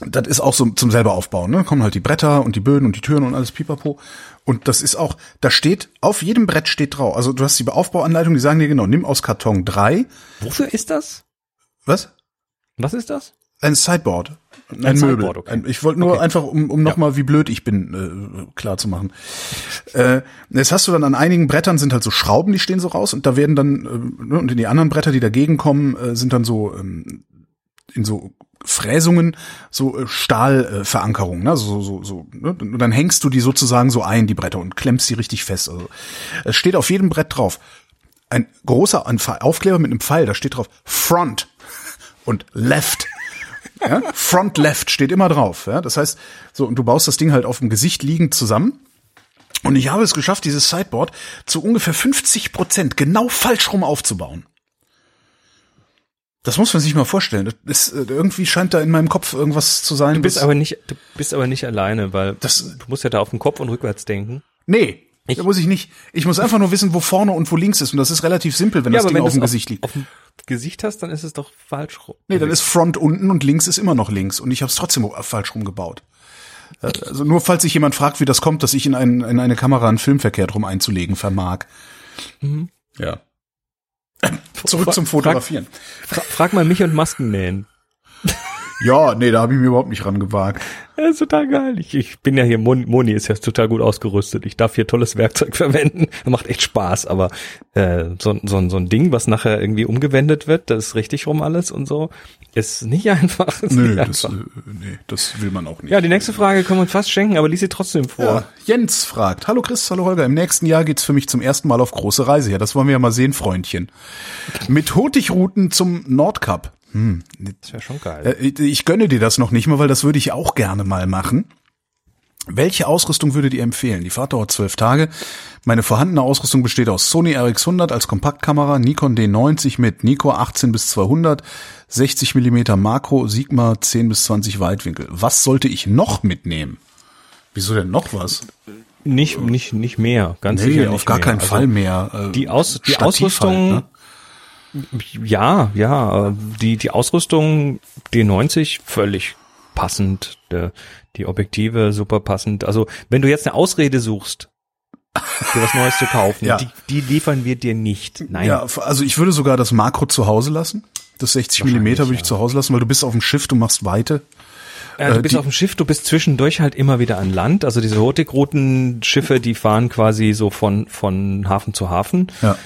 das ist auch so zum selber aufbauen, ne? Kommen halt die Bretter und die Böden und die Türen und alles pipapo. Und das ist auch, da steht, auf jedem Brett steht drauf. Also du hast die Aufbauanleitung, die sagen dir genau, nimm aus Karton drei. Wofür ist das? Was? Was ist das? Ein Sideboard. Ein, ein Möbel. Sideboard, okay. ich wollte nur okay. einfach, um, um nochmal, ja. wie blöd ich bin, äh, klar zu machen. äh, jetzt hast du dann an einigen Brettern sind halt so Schrauben, die stehen so raus und da werden dann, äh, ne, und in die anderen Bretter, die dagegen kommen, äh, sind dann so ähm, in so Fräsungen, so äh, Stahlverankerungen, ne? so, so, so, ne? Und dann hängst du die sozusagen so ein, die Bretter, und klemmst sie richtig fest. Also, es steht auf jedem Brett drauf. Ein großer Aufkleber mit einem Pfeil, da steht drauf Front und Left. Ja? Front Left steht immer drauf. Ja? Das heißt, so, und du baust das Ding halt auf dem Gesicht liegend zusammen. Und ich habe es geschafft, dieses Sideboard zu ungefähr 50 Prozent genau falsch rum aufzubauen. Das muss man sich mal vorstellen. Das ist, äh, irgendwie scheint da in meinem Kopf irgendwas zu sein. Du bist aber nicht, du bist aber nicht alleine, weil das, du musst ja da auf den Kopf und rückwärts denken. Nee, ich, da muss ich nicht. Ich muss einfach nur wissen, wo vorne und wo links ist. Und das ist relativ simpel, wenn ja, das Ding auf dem Gesicht liegt. Auf dem Gesicht hast, dann ist es doch falsch rum. Nee, dann ist Front unten und links ist immer noch links. Und ich habe es trotzdem falsch rumgebaut. Äh, also nur falls sich jemand fragt, wie das kommt, dass ich in, ein, in eine Kamera einen Film verkehrt rum einzulegen vermag. Mhm. Ja. Zurück zum Fotografieren. Frag, frag mal mich und Masken nähen. Ja, nee, da habe ich mir überhaupt nicht rangewagt. Ja, ist total geil. Ich, ich bin ja hier, Moni ist ja total gut ausgerüstet. Ich darf hier tolles Werkzeug verwenden. Macht echt Spaß, aber äh, so, so, so ein Ding, was nachher irgendwie umgewendet wird, das ist richtig rum alles und so, ist nicht einfach. Ist Nö, nicht das, einfach. Äh, nee, das will man auch nicht. Ja, die nächste Frage kann man fast schenken, aber lies sie trotzdem vor. Ja, Jens fragt, hallo Chris, hallo Holger, im nächsten Jahr geht's für mich zum ersten Mal auf große Reise. Ja, das wollen wir ja mal sehen, Freundchen. Mit Hurtigruten zum Nordkap. Hm. Das wäre schon geil. Äh, ich gönne dir das noch nicht mal, weil das würde ich auch gerne mal machen. Welche Ausrüstung würdet ihr empfehlen? Die Fahrt dauert zwölf Tage. Meine vorhandene Ausrüstung besteht aus Sony RX100 als Kompaktkamera, Nikon D90 mit Nico 18 bis 200, 60 Millimeter Makro, Sigma 10 bis 20 Weitwinkel. Was sollte ich noch mitnehmen? Wieso denn noch was? Nicht, nicht, nicht mehr, ganz nee, sicher. auf gar mehr. keinen also Fall mehr. Äh, die, Aus, die Ausrüstung, halt, ne? Ja, ja, die, die Ausrüstung D90 völlig passend, die Objektive super passend. Also wenn du jetzt eine Ausrede suchst, für was Neues zu kaufen, ja. die, die liefern wir dir nicht. Nein. Ja, also ich würde sogar das Makro zu Hause lassen. Das 60 Millimeter würde ich ja. zu Hause lassen, weil du bist auf dem Schiff, du machst Weite. Ja, du äh, bist auf dem Schiff, du bist zwischendurch halt immer wieder an Land. Also diese Hurtigruten-Schiffe, die fahren quasi so von, von Hafen zu Hafen. Ja.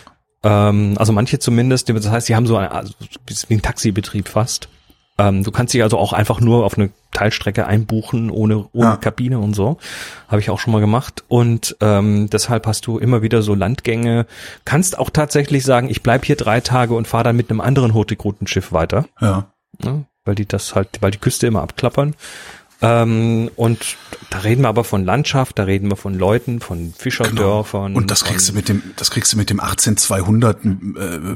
Ähm, also manche zumindest, das heißt, sie haben so ein, also wie ein Taxibetrieb fast. Ähm, du kannst dich also auch einfach nur auf eine Teilstrecke einbuchen, ohne, ohne ja. Kabine und so. Habe ich auch schon mal gemacht. Und ähm, deshalb hast du immer wieder so Landgänge. Kannst auch tatsächlich sagen, ich bleib hier drei Tage und fahre dann mit einem anderen Hurtigrutenschiff weiter. Ja. ja. Weil die das halt, weil die Küste immer abklappern. Ähm, und da reden wir aber von Landschaft, da reden wir von Leuten, von Fischerdörfern. Genau. Und das kriegst du mit dem, das kriegst du mit dem 18200, äh,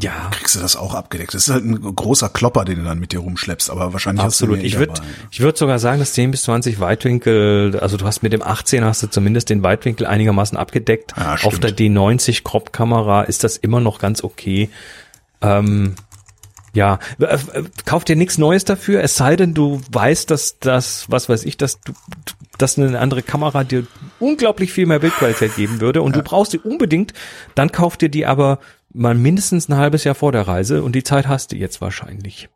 ja. kriegst du das auch abgedeckt. Das ist halt ein großer Klopper, den du dann mit dir rumschleppst, aber wahrscheinlich Absolut. hast du ich würde, ich würde sogar sagen, dass 10 bis 20 Weitwinkel, also du hast mit dem 18 hast du zumindest den Weitwinkel einigermaßen abgedeckt. Ja, Auf der D90 Crop Kamera ist das immer noch ganz okay. Ähm, ja, kauf dir nichts Neues dafür, es sei denn, du weißt, dass das, was weiß ich, dass du, dass eine andere Kamera dir unglaublich viel mehr Bildqualität geben würde und ja. du brauchst die unbedingt, dann kauf dir die aber mal mindestens ein halbes Jahr vor der Reise und die Zeit hast du jetzt wahrscheinlich.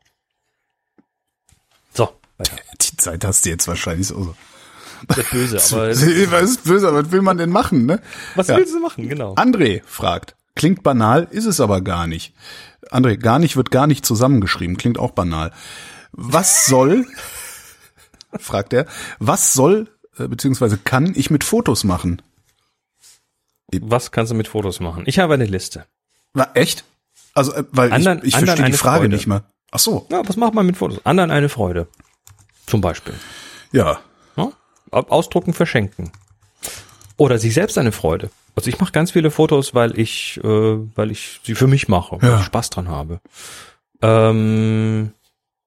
So, weiter. Die Zeit hast du jetzt wahrscheinlich so. Das ist böse, aber. Was ist böse, aber was will man denn machen, ne? Was ja. willst du machen, genau? André fragt. Klingt banal, ist es aber gar nicht. André, gar nicht wird gar nicht zusammengeschrieben, klingt auch banal. Was soll, fragt er, was soll, äh, beziehungsweise kann ich mit Fotos machen? Was kannst du mit Fotos machen? Ich habe eine Liste. Na, echt? Also, äh, weil anderen, ich, ich verstehe die Frage Freude. nicht mehr. Ach so. Ja, was macht man mit Fotos? Anderen eine Freude. Zum Beispiel. Ja. ja? Ausdrucken, verschenken. Oder sich selbst eine Freude. Also ich mache ganz viele Fotos, weil ich, äh, weil ich sie für mich mache, weil ja. ich Spaß dran habe. Ähm,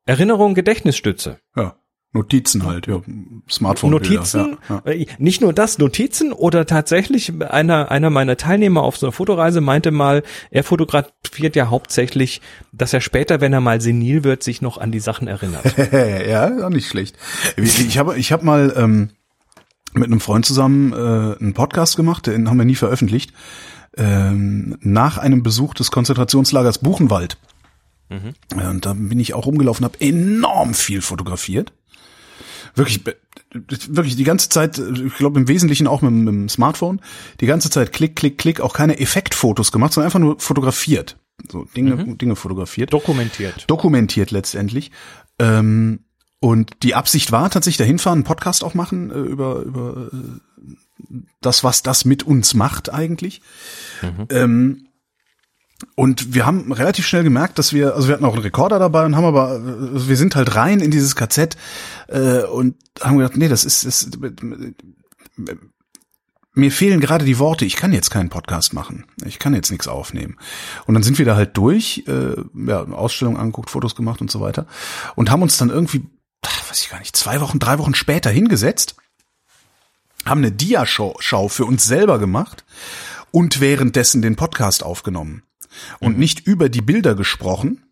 Erinnerung, Gedächtnisstütze. Ja. Notizen halt, ja, Smartphone. Notizen, ja, ja. Äh, nicht nur das, Notizen oder tatsächlich einer einer meiner Teilnehmer auf so einer Fotoreise meinte mal, er fotografiert ja hauptsächlich, dass er später, wenn er mal senil wird, sich noch an die Sachen erinnert. ja, auch nicht schlecht. Ich habe ich habe mal ähm, mit einem Freund zusammen äh, einen Podcast gemacht, den haben wir nie veröffentlicht, ähm, nach einem Besuch des Konzentrationslagers Buchenwald. Mhm. Und da bin ich auch rumgelaufen, habe enorm viel fotografiert. Wirklich, wirklich die ganze Zeit, ich glaube im Wesentlichen auch mit, mit dem Smartphone, die ganze Zeit klick, klick, klick, auch keine Effektfotos gemacht, sondern einfach nur fotografiert. So Dinge, mhm. Dinge fotografiert. Dokumentiert. Dokumentiert letztendlich. Ähm, Und die Absicht war tatsächlich dahin fahren, einen Podcast auch machen äh, über, über äh, das, was das mit uns macht eigentlich. Mhm. Ähm, und wir haben relativ schnell gemerkt, dass wir, also wir hatten auch einen Rekorder dabei und haben aber, also wir sind halt rein in dieses KZ äh, und haben gedacht, nee, das ist, ist mir fehlen gerade die Worte, ich kann jetzt keinen Podcast machen. Ich kann jetzt nichts aufnehmen. Und dann sind wir da halt durch, äh, ja, Ausstellung angeguckt, Fotos gemacht und so weiter und haben uns dann irgendwie, weiß ich gar nicht, zwei Wochen, drei Wochen später hingesetzt, haben eine Diaschau für uns selber gemacht und währenddessen den Podcast aufgenommen und mhm. nicht über die Bilder gesprochen.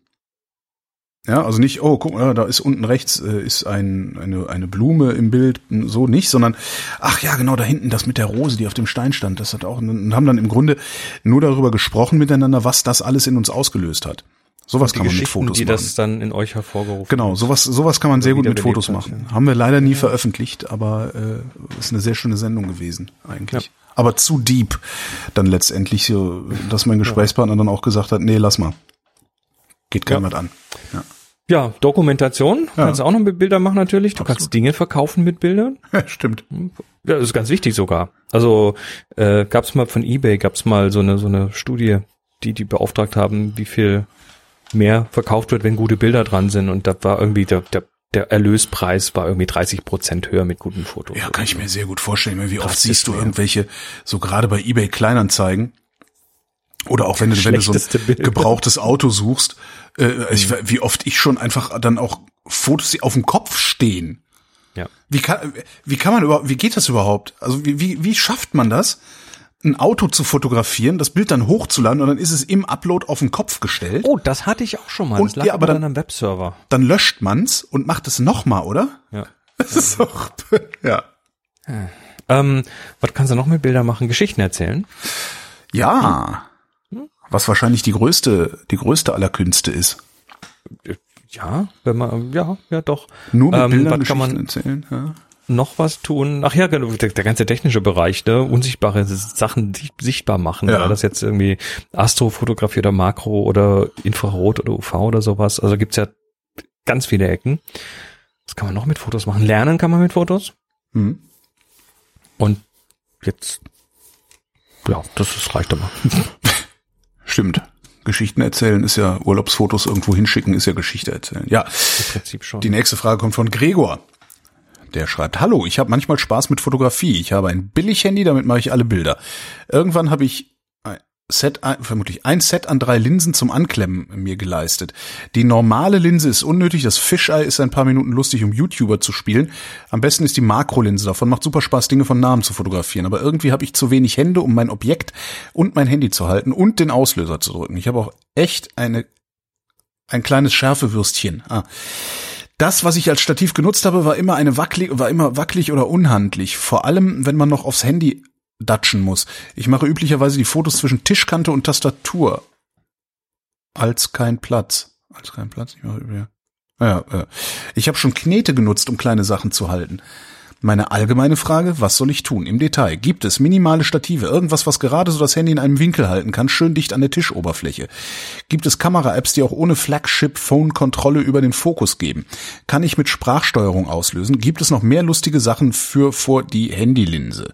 Ja, also nicht, oh, guck mal, da ist unten rechts äh, ist ein, eine, eine Blume im Bild, so nicht, sondern, ach ja, genau, da hinten das mit der Rose, die auf dem Stein stand, das hat auch, und haben dann im Grunde nur darüber gesprochen miteinander, was das alles in uns ausgelöst hat. Sowas kann man mit Fotos die machen. das dann in euch hervorgerufen Genau, sowas, sowas kann man sehr gut mit Fotos machen. Ja. Haben wir leider nie veröffentlicht, aber äh, ist eine sehr schöne Sendung gewesen, eigentlich. Ja aber zu deep dann letztendlich so, dass mein Gesprächspartner dann auch gesagt hat, nee, lass mal. Geht keinem ja. an. Ja. Ja, Dokumentation ja. kannst du auch noch mit Bildern machen natürlich. Du Absolut. kannst Dinge verkaufen mit Bildern. Ja, stimmt. Ja, das ist ganz wichtig sogar. Also äh, gab es mal von eBay, gab es mal so eine so eine Studie, die die beauftragt haben, wie viel mehr verkauft wird, wenn gute Bilder dran sind. Und da war irgendwie der, der der Erlöspreis war irgendwie 30 Prozent höher mit guten Fotos. Ja, kann ich mir sehr gut vorstellen. Wie oft siehst du irgendwelche, so gerade bei eBay Kleinanzeigen, oder auch wenn du, wenn du so ein Bild. gebrauchtes Auto suchst, äh, mhm. ich, wie oft ich schon einfach dann auch Fotos, die auf dem Kopf stehen. Ja. Wie kann, wie kann man überhaupt, wie geht das überhaupt? Also wie, wie, wie schafft man das? Ein Auto zu fotografieren, das Bild dann hochzuladen und dann ist es im Upload auf den Kopf gestellt. Oh, das hatte ich auch schon mal. Und, das lag ja, aber dann am Webserver. Dann löscht man's und macht es nochmal, oder? Ja. Das ist doch, ja. Ähm, was kannst du noch mit Bildern machen? Geschichten erzählen? Ja. Was wahrscheinlich die größte, die größte aller Künste ist. Ja, wenn man, ja, ja doch. Nur mit ähm, Bildern Geschichten kann man erzählen, ja noch was tun? Ach ja, genau, der, der ganze technische Bereich, ne? unsichtbare Sachen sichtbar machen. Ja. das jetzt irgendwie Astrofotografie oder Makro oder Infrarot oder UV oder sowas. Also gibt's ja ganz viele Ecken. Was kann man noch mit Fotos machen? Lernen kann man mit Fotos. Mhm. Und jetzt, ja, das ist, reicht aber. Stimmt. Geschichten erzählen ist ja Urlaubsfotos irgendwo hinschicken, ist ja Geschichte erzählen. Ja. Im Prinzip schon. Die nächste Frage kommt von Gregor. Der schreibt, hallo, ich habe manchmal Spaß mit Fotografie. Ich habe ein Billig-Handy, damit mache ich alle Bilder. Irgendwann habe ich ein Set, vermutlich ein Set an drei Linsen zum Anklemmen mir geleistet. Die normale Linse ist unnötig, das Fisheye ist ein paar Minuten lustig, um YouTuber zu spielen. Am besten ist die Makrolinse, davon macht super Spaß, Dinge von Namen zu fotografieren. Aber irgendwie habe ich zu wenig Hände, um mein Objekt und mein Handy zu halten und den Auslöser zu drücken. Ich habe auch echt eine ein kleines Schärfewürstchen. Ah. Das, was ich als Stativ genutzt habe, war immer eine wackelig, war immer wackelig oder unhandlich. Vor allem, wenn man noch aufs Handy datschen muss. Ich mache üblicherweise die Fotos zwischen Tischkante und Tastatur. Als kein Platz. Als kein Platz. Ich mache ja, ja. Ich habe schon Knete genutzt, um kleine Sachen zu halten. Meine allgemeine Frage, was soll ich tun? Im Detail. Gibt es minimale Stative, irgendwas, was gerade so das Handy in einem Winkel halten kann, schön dicht an der Tischoberfläche? Gibt es Kamera-Apps, die auch ohne Flagship-Phone-Kontrolle über den Fokus geben? Kann ich mit Sprachsteuerung auslösen? Gibt es noch mehr lustige Sachen für vor die Handylinse?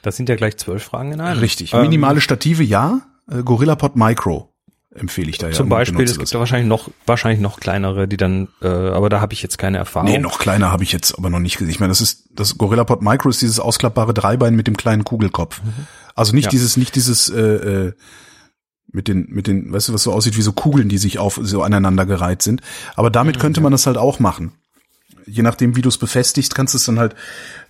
Das sind ja gleich zwölf Fragen in einem. Richtig. Minimale ähm, Stative, ja. Äh, GorillaPod Micro empfehle ich da ja. Zum Beispiel, es gibt da wahrscheinlich noch, wahrscheinlich noch kleinere, die dann, äh, aber da habe ich jetzt keine Erfahrung. Nee, noch kleiner habe ich jetzt aber noch nicht gesehen. Ich meine, das ist, das GorillaPod Micro ist dieses ausklappbare Dreibein mit dem kleinen Kugelkopf. Mhm. Also nicht ja. dieses, nicht dieses, äh, äh, mit den, mit den, weißt du, was so aussieht wie so Kugeln, die sich auf, so aneinander gereiht sind. Aber damit mhm, könnte man das halt auch machen. Je nachdem, wie du es befestigst, kannst du es dann halt,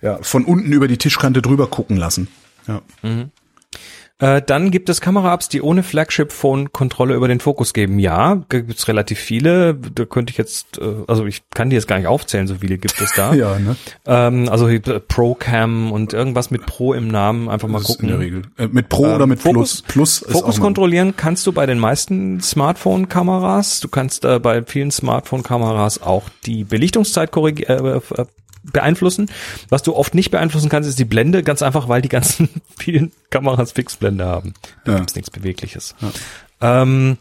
ja, von unten über die Tischkante drüber gucken lassen. Ja. Mhm. Äh, dann gibt es Kamera-Apps, die ohne Flagship-Phone Kontrolle über den Fokus geben. Ja, gibt es relativ viele. Da könnte ich jetzt, äh, also ich kann die jetzt gar nicht aufzählen, so viele gibt es da. ja, ne? Ähm, also Pro-Cam und irgendwas mit Pro im Namen, einfach mal gucken. In der Regel. Äh, mit Pro ähm, oder mit Fokus, Plus? Plus Fokus kontrollieren kannst du bei den meisten Smartphone-Kameras. Du kannst äh, bei vielen Smartphone-Kameras auch die Belichtungszeit korrigieren. Beeinflussen. Was du oft nicht beeinflussen kannst, ist die Blende, ganz einfach, weil die ganzen vielen Kameras Fixblende haben. Da ja. gibt's nichts Bewegliches. Ja. Ähm,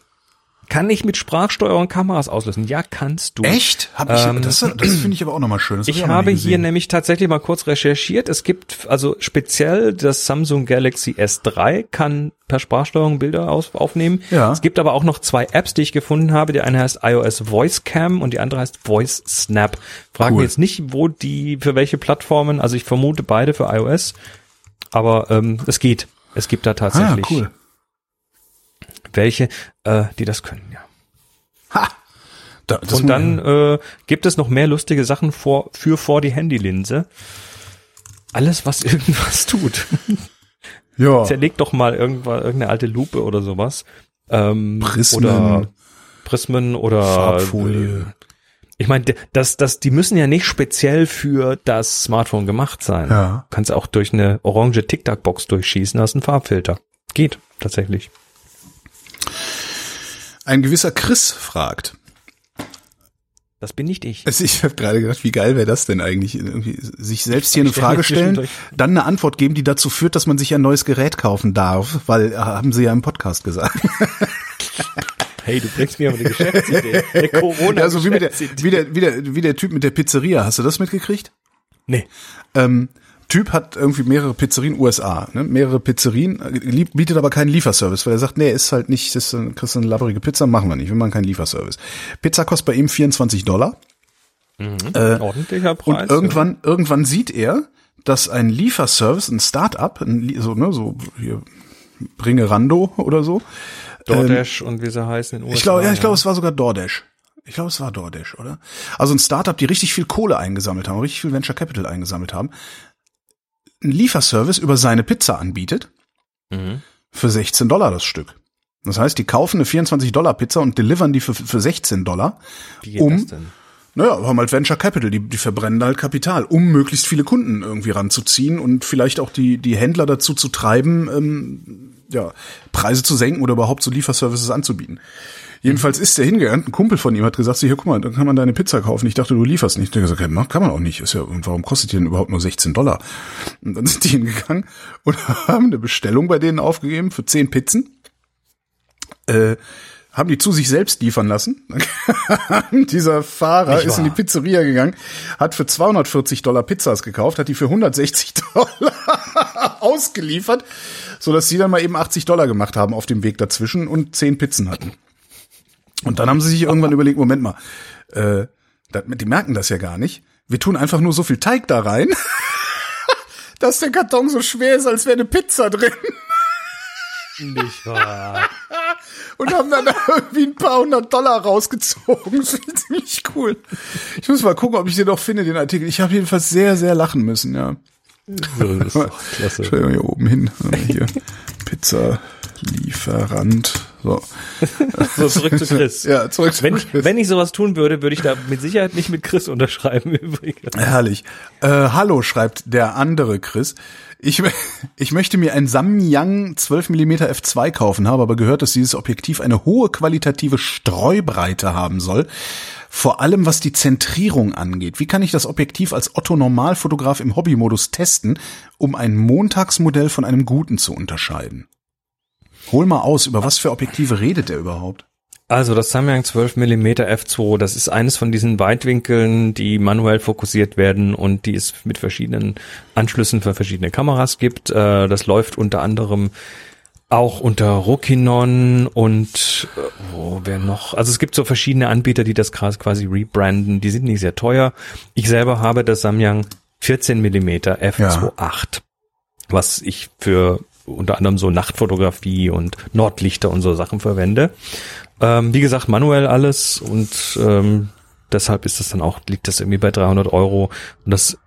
Kann ich mit Sprachsteuerung Kameras auslösen? Ja, kannst du. Echt? Hab ich, ähm, das das finde ich aber auch nochmal schön. Das ich, ich habe hier nämlich tatsächlich mal kurz recherchiert. Es gibt also speziell das Samsung Galaxy S3 kann per Sprachsteuerung Bilder aus, aufnehmen. Ja. Es gibt aber auch noch zwei Apps, die ich gefunden habe. Die eine heißt iOS Voice Cam und die andere heißt Voice Snap. Fragen cool. jetzt nicht, wo die, für welche Plattformen. Also ich vermute beide für iOS. Aber ähm, es geht. Es gibt da tatsächlich. Ah, cool welche, äh, die das können, ja. Ha! Da, und dann äh, gibt es noch mehr lustige Sachen vor, für vor die Handylinse. Alles, was irgendwas tut. Ja. Zerlegt doch mal irgendwann irgendeine alte Lupe oder sowas. Ähm, Prismen. Oder Prismen oder Farbfolie. Äh, ich meine, das, das, die müssen ja nicht speziell für das Smartphone gemacht sein. Ja. Du kannst auch durch eine orange Tic-Tac-Box durchschießen, hast einen Farbfilter. Geht, tatsächlich. Ein gewisser Chris fragt. Das bin nicht ich. Also ich habe gerade gedacht, wie geil wäre das denn eigentlich? Irgendwie sich selbst hier eine Frage stellen, dann eine Antwort geben, die dazu führt, dass man sich ein neues Gerät kaufen darf, weil äh, haben sie ja im Podcast gesagt. Hey, du bringst mir aber eine Geschäftsidee. Der Corona ja, also wie, der, wie, der, wie, der, wie der Typ mit der Pizzeria. Hast du das mitgekriegt? Nee. Ähm, Typ hat irgendwie mehrere Pizzerien USA, ne? mehrere Pizzerien, äh, bietet aber keinen Lieferservice, weil er sagt, nee, ist halt nicht, ist, kriegst du eine labbrige Pizza, machen wir nicht, wir machen keinen Lieferservice. Pizza kostet bei ihm 24 Dollar. Mhm, äh, ordentlicher Preis. Und irgendwann, ja. irgendwann sieht er, dass ein Lieferservice, ein Startup, ein, so, ne, so hier Bringerando oder so. DoorDash ähm, und wie sie heißen in USA. Ich glaube, ja, ich glaube, es war sogar DoorDash. Ich glaube, es war DoorDash, oder? Also ein Startup, die richtig viel Kohle eingesammelt haben, richtig viel Venture Capital eingesammelt haben, einen Lieferservice über seine Pizza anbietet mhm. für 16 Dollar das Stück. Das heißt, die kaufen eine 24 Dollar Pizza und delivern die für, für 16 Dollar. Wie geht um, das denn? Naja, haben halt Venture Capital, die, die verbrennen halt Kapital, um möglichst viele Kunden irgendwie ranzuziehen und vielleicht auch die, die Händler dazu zu treiben, ähm, ja, Preise zu senken oder überhaupt so Lieferservices anzubieten. Jedenfalls ist der hingegangen, ein Kumpel von ihm hat gesagt, hier, guck mal, dann kann man deine Pizza kaufen. Ich dachte, du lieferst nicht. Der hat gesagt, ja, kann man auch nicht. Ist ja, und warum kostet die denn überhaupt nur 16 Dollar? Und dann sind die hingegangen und haben eine Bestellung bei denen aufgegeben für 10 Pizzen. Äh, haben die zu sich selbst liefern lassen. Dieser Fahrer ist in die Pizzeria gegangen, hat für 240 Dollar Pizzas gekauft, hat die für 160 Dollar ausgeliefert, so dass sie dann mal eben 80 Dollar gemacht haben auf dem Weg dazwischen und 10 Pizzen hatten. Und dann haben sie sich irgendwann überlegt, Moment mal, äh, die merken das ja gar nicht. Wir tun einfach nur so viel Teig da rein, dass der Karton so schwer ist, als wäre eine Pizza drin. Nicht wahr. Und haben dann irgendwie ein paar hundert Dollar rausgezogen. Das ist ziemlich cool. Ich muss mal gucken, ob ich den noch finde, den Artikel. Ich habe jedenfalls sehr, sehr lachen müssen, ja. So, das ist klasse. Schau mal hier oben hin. Hier. Pizza. Lieferant. So. so zurück zu Chris. ja, zurück zu wenn, Chris. Wenn ich sowas tun würde, würde ich da mit Sicherheit nicht mit Chris unterschreiben übrigens. Herrlich. Äh, hallo, schreibt der andere Chris. Ich, ich möchte mir ein Samyang 12 mm f2 kaufen, habe aber gehört, dass dieses Objektiv eine hohe qualitative Streubreite haben soll. Vor allem was die Zentrierung angeht. Wie kann ich das Objektiv als Otto Normalfotograf im Hobbymodus testen, um ein Montagsmodell von einem guten zu unterscheiden? Hol mal aus, über was für Objektive redet er überhaupt? Also das Samyang 12 mm f2, das ist eines von diesen Weitwinkeln, die manuell fokussiert werden und die es mit verschiedenen Anschlüssen für verschiedene Kameras gibt. Äh, das läuft unter anderem auch unter Rokinon und oh, wer noch? Also es gibt so verschiedene Anbieter, die das quasi rebranden. Die sind nicht sehr teuer. Ich selber habe das Samyang 14 mm f2.8, ja. was ich für unter anderem so Nachtfotografie und Nordlichter und so Sachen verwende. Ähm, wie gesagt, manuell alles und ähm, deshalb ist das dann auch, liegt das irgendwie bei 300 Euro und das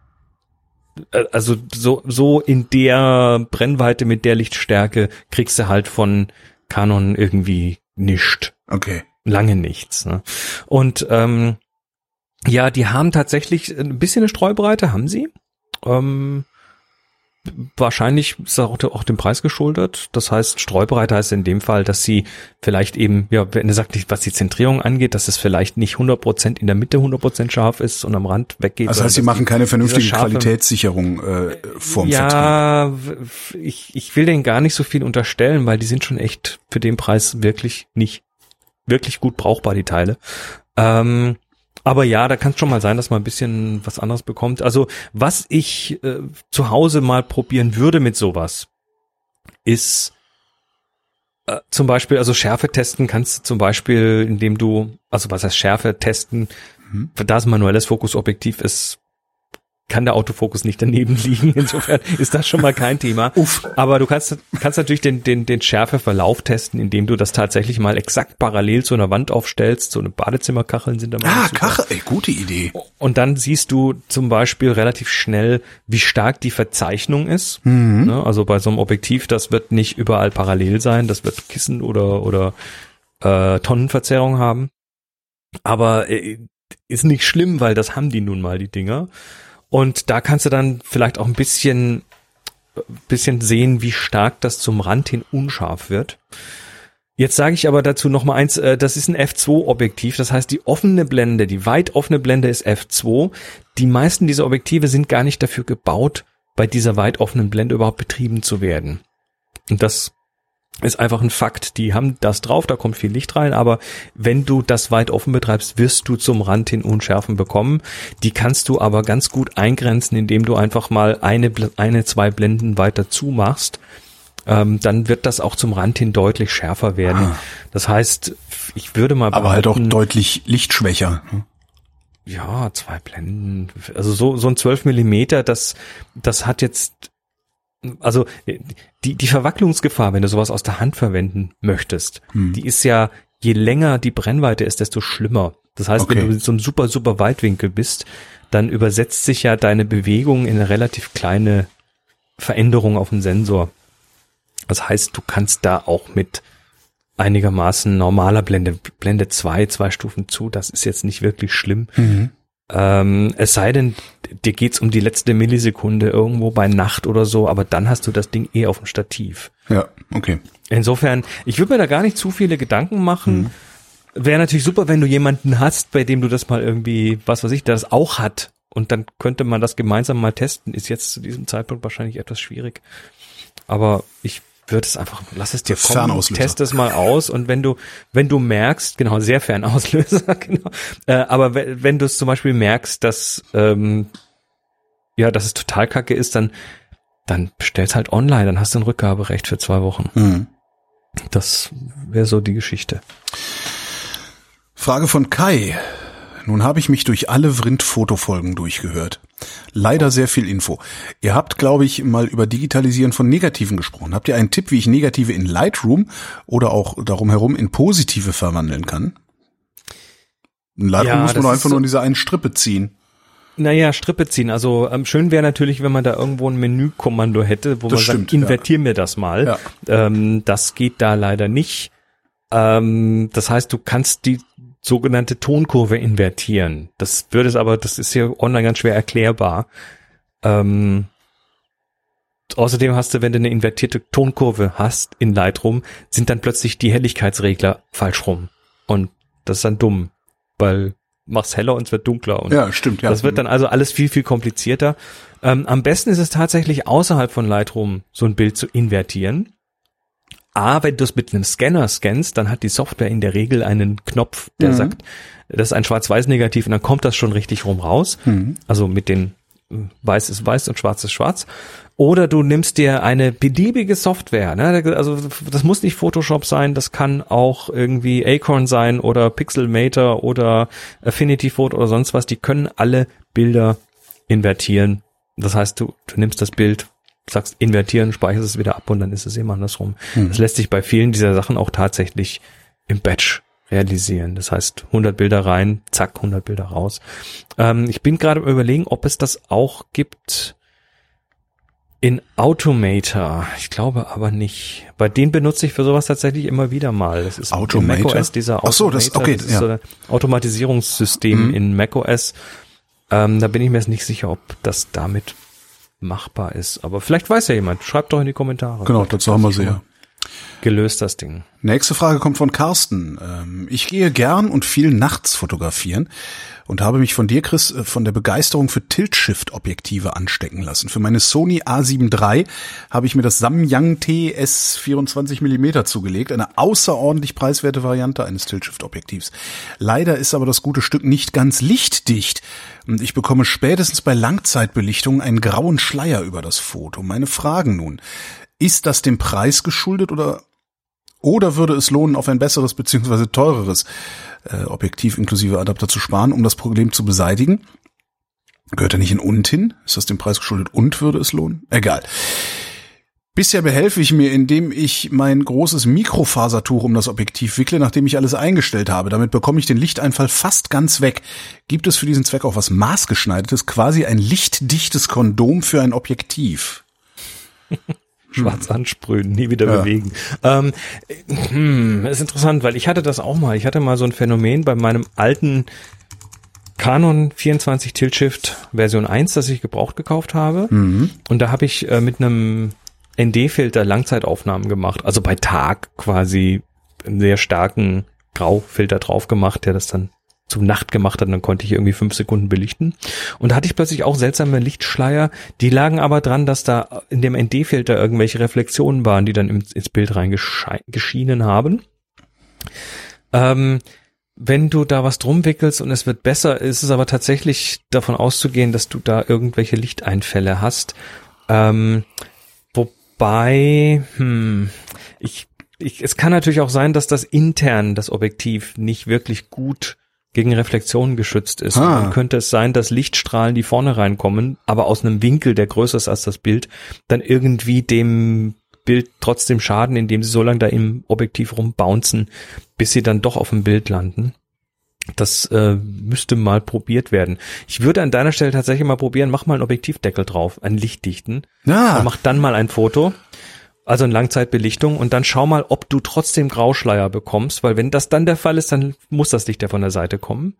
äh, also so, so in der Brennweite mit der Lichtstärke kriegst du halt von Canon irgendwie nischt. Okay. Lange nichts. Ne? Und ähm, ja, die haben tatsächlich ein bisschen eine Streubreite, haben sie. Ähm, wahrscheinlich ist auch, auch dem Preis geschuldet. Das heißt, Streubreite heißt in dem Fall, dass sie vielleicht eben, ja, wenn er sagt, was die Zentrierung angeht, dass es vielleicht nicht 100% in der Mitte 100% scharf ist und am Rand weggeht. Das heißt, sie machen keine vernünftige Qualitätssicherung äh, vorm ja, Vertrieb. ich, ich will denen gar nicht so viel unterstellen, weil die sind schon echt für den Preis wirklich nicht wirklich gut brauchbar, die Teile. Ähm, aber ja, da kann es schon mal sein, dass man ein bisschen was anderes bekommt. Also was ich äh, zu Hause mal probieren würde mit sowas, ist äh, zum Beispiel, also Schärfe testen kannst du zum Beispiel, indem du, also was heißt Schärfe testen, mhm. da es ein manuelles Fokusobjektiv ist, kann der Autofokus nicht daneben liegen. Insofern ist das schon mal kein Thema. Uff. Aber du kannst, kannst natürlich den, den, den Schärfeverlauf testen, indem du das tatsächlich mal exakt parallel zu einer Wand aufstellst. So eine Badezimmerkacheln sind da mal. Ah, Kachel, ey, gute Idee. Und dann siehst du zum Beispiel relativ schnell, wie stark die Verzeichnung ist. Mhm. Ne, also bei so einem Objektiv, das wird nicht überall parallel sein. Das wird Kissen oder, oder äh, Tonnenverzerrung haben. Aber äh, ist nicht schlimm, weil das haben die nun mal, die Dinger. Und da kannst du dann vielleicht auch ein bisschen, bisschen sehen, wie stark das zum Rand hin unscharf wird. Jetzt sage ich aber dazu noch mal eins, äh, das ist ein F2-Objektiv, das heißt die offene Blende, die weit offene Blende ist F2. Die meisten dieser Objektive sind gar nicht dafür gebaut, bei dieser weit offenen Blende überhaupt betrieben zu werden. Und das ist einfach ein Fakt. Die haben das drauf, da kommt viel Licht rein, aber wenn du das weit offen betreibst, wirst du zum Rand hin Unschärfen bekommen. Die kannst du aber ganz gut eingrenzen, indem du einfach mal eine, eine zwei Blenden weiter zumachst. Ähm, dann wird das auch zum Rand hin deutlich schärfer werden. Ah. Das heißt, ich würde mal Aber halt auch deutlich lichtschwächer. Ne? Ja, zwei Blenden. Also so, so ein 12 Millimeter, das, das hat jetzt also die, die Verwacklungsgefahr, wenn du sowas aus der Hand verwenden möchtest, hm. die ist ja, je länger die Brennweite ist, desto schlimmer. Das heißt, okay. wenn du in so einem super, super Weitwinkel bist, dann übersetzt sich ja deine Bewegung in eine relativ kleine Veränderung auf dem Sensor. Das heißt, du kannst da auch mit einigermaßen normaler Blende, Blende zwei, zwei Stufen zu, das ist jetzt nicht wirklich schlimm. Mhm. Ähm, es sei denn, dir geht's um die letzte Millisekunde irgendwo bei Nacht oder so, aber dann hast du das Ding eh auf dem Stativ. Ja, okay. Insofern, ich würde mir da gar nicht zu viele Gedanken machen. Mhm. Wäre natürlich super, wenn du jemanden hast, bei dem du das mal irgendwie, was weiß ich, der das auch hat. Und dann könnte man das gemeinsam mal testen. Ist jetzt zu diesem Zeitpunkt wahrscheinlich etwas schwierig. Aber ich wird es einfach, lass es dir kommen, test es mal aus und wenn du, wenn du merkst, genau, sehr Fernauslöser, genau, äh, aber wenn, du es zum Beispiel merkst, dass, ähm, ja, dass es total kacke ist, dann, dann bestell's halt online, dann hast du ein Rückgaberecht für zwei Wochen. Mhm. Das wäre so die Geschichte. Frage von Kai. Nun habe ich mich durch alle Vrind-Fotofolgen durchgehört. Leider sehr viel Info. Ihr habt, glaube ich, mal über Digitalisieren von Negativen gesprochen. Habt ihr einen Tipp, wie ich Negative in Lightroom oder auch darum herum in positive verwandeln kann? In Lightroom ja, muss man einfach so nur in diese einen Strippe ziehen. Naja, Strippe ziehen. Also ähm, schön wäre natürlich, wenn man da irgendwo ein Menükommando hätte, wo das man stimmt, sagt, invertier ja. mir das mal. Ja. Ähm, das geht da leider nicht. Ähm, das heißt, du kannst die sogenannte Tonkurve invertieren. Das würde es aber, das ist hier online ganz schwer erklärbar. Ähm, außerdem hast du, wenn du eine invertierte Tonkurve hast in Lightroom, sind dann plötzlich die Helligkeitsregler falsch rum. Und das ist dann dumm, weil mach's heller und es wird dunkler. Und ja, stimmt. Ja. Das wird dann also alles viel, viel komplizierter. Ähm, am besten ist es tatsächlich außerhalb von Lightroom so ein Bild zu invertieren. A, wenn du es mit einem Scanner scannst, dann hat die Software in der Regel einen Knopf, der mhm. sagt, das ist ein Schwarz-Weiß-Negativ und dann kommt das schon richtig rum raus. Mhm. Also mit den äh, Weiß ist Weiß und Schwarz ist Schwarz. Oder du nimmst dir eine beliebige Software. Ne? Also das muss nicht Photoshop sein, das kann auch irgendwie Acorn sein oder Pixelmator oder Affinity Photo oder sonst was. Die können alle Bilder invertieren. Das heißt, du, du nimmst das Bild, sagst invertieren, speicherst es wieder ab und dann ist es eben andersrum. Hm. Das lässt sich bei vielen dieser Sachen auch tatsächlich im Batch realisieren. Das heißt, 100 Bilder rein, zack, 100 Bilder raus. Ähm, ich bin gerade überlegen, ob es das auch gibt in Automator. Ich glaube aber nicht. Bei denen benutze ich für sowas tatsächlich immer wieder mal. Das ist Automator? macOS dieser Automator. Ach so, das, okay, das ist ja. so ein Automatisierungssystem mhm. in macOS. Ähm, da bin ich mir jetzt nicht sicher, ob das damit machbar ist. Aber vielleicht weiß ja jemand. Schreibt doch in die Kommentare. Genau, dazu haben wir sie ja. Gelöst, das Ding. Nächste Frage kommt von Carsten. Ähm, ich gehe gern und viel nachts fotografieren und habe mich von dir, Chris, äh, von der Begeisterung für Tilt-Shift-Objektive anstecken lassen. Für meine Sony A7 III habe ich mir das Samyang TS 24 mm zugelegt, eine außerordentlich preiswerte Variante eines Tilt-Shift-Objektivs. Leider ist aber das gute Stück nicht ganz lichtdicht und ich bekomme spätestens bei Langzeitbelichtung einen grauen Schleier über das Foto. Meine Fragen nun. Ist das dem Preis geschuldet oder oder würde es lohnen, auf ein besseres bzw. teureres äh, Objektiv inklusive Adapter zu sparen, um das Problem zu beseitigen? Gehört er nicht in und hin? Ist das dem Preis geschuldet und würde es lohnen? Egal. Bisher behelfe ich mir, indem ich mein großes Mikrofasertuch um das Objektiv wickle, nachdem ich alles eingestellt habe. Damit bekomme ich den Lichteinfall fast ganz weg. Gibt es für diesen Zweck auch was maßgeschneidertes, quasi ein lichtdichtes Kondom für ein Objektiv? Schwarz ansprühen, nie wieder ja. bewegen. Ähm, hm, ist interessant, weil ich hatte das auch mal. Ich hatte mal so ein Phänomen bei meinem alten Canon 24 Tilt Shift Version 1, das ich gebraucht gekauft habe. Mhm. Und da habe ich äh, mit einem ND-Filter Langzeitaufnahmen gemacht. Also bei Tag quasi einen sehr starken Graufilter drauf gemacht, der das dann zu Nacht gemacht hat, dann konnte ich irgendwie fünf Sekunden belichten. Und da hatte ich plötzlich auch seltsame Lichtschleier. Die lagen aber dran, dass da in dem ND-Filter irgendwelche Reflexionen waren, die dann ins Bild reingeschienen haben. Ähm, wenn du da was drum wickelst und es wird besser, ist es aber tatsächlich davon auszugehen, dass du da irgendwelche Lichteinfälle hast. Ähm, wobei, hm, ich, ich, es kann natürlich auch sein, dass das intern das Objektiv nicht wirklich gut gegen Reflexionen geschützt ist. Ah. Dann könnte es sein, dass Lichtstrahlen, die vorne reinkommen, aber aus einem Winkel, der größer ist als das Bild, dann irgendwie dem Bild trotzdem schaden, indem sie so lange da im Objektiv rumbouncen, bis sie dann doch auf dem Bild landen. Das äh, müsste mal probiert werden. Ich würde an deiner Stelle tatsächlich mal probieren, mach mal einen Objektivdeckel drauf, einen lichtdichten. Ja. mach dann mal ein Foto also in Langzeitbelichtung und dann schau mal, ob du trotzdem Grauschleier bekommst, weil wenn das dann der Fall ist, dann muss das Licht ja von der Seite kommen.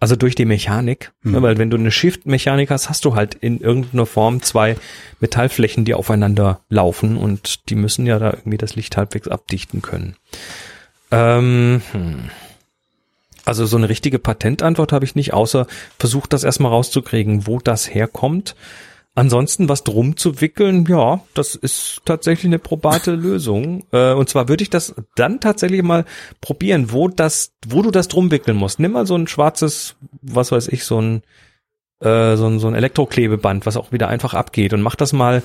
Also durch die Mechanik, mhm. ne, weil wenn du eine Shift-Mechanik hast, hast du halt in irgendeiner Form zwei Metallflächen, die aufeinander laufen und die müssen ja da irgendwie das Licht halbwegs abdichten können. Ähm, hm. Also so eine richtige Patentantwort habe ich nicht, außer versucht das erstmal rauszukriegen, wo das herkommt. Ansonsten was drum zu wickeln, ja, das ist tatsächlich eine probate Lösung. Äh, und zwar würde ich das dann tatsächlich mal probieren, wo das, wo du das drum wickeln musst. Nimm mal so ein schwarzes, was weiß ich, so ein, äh, so ein, so ein Elektroklebeband, was auch wieder einfach abgeht und mach das mal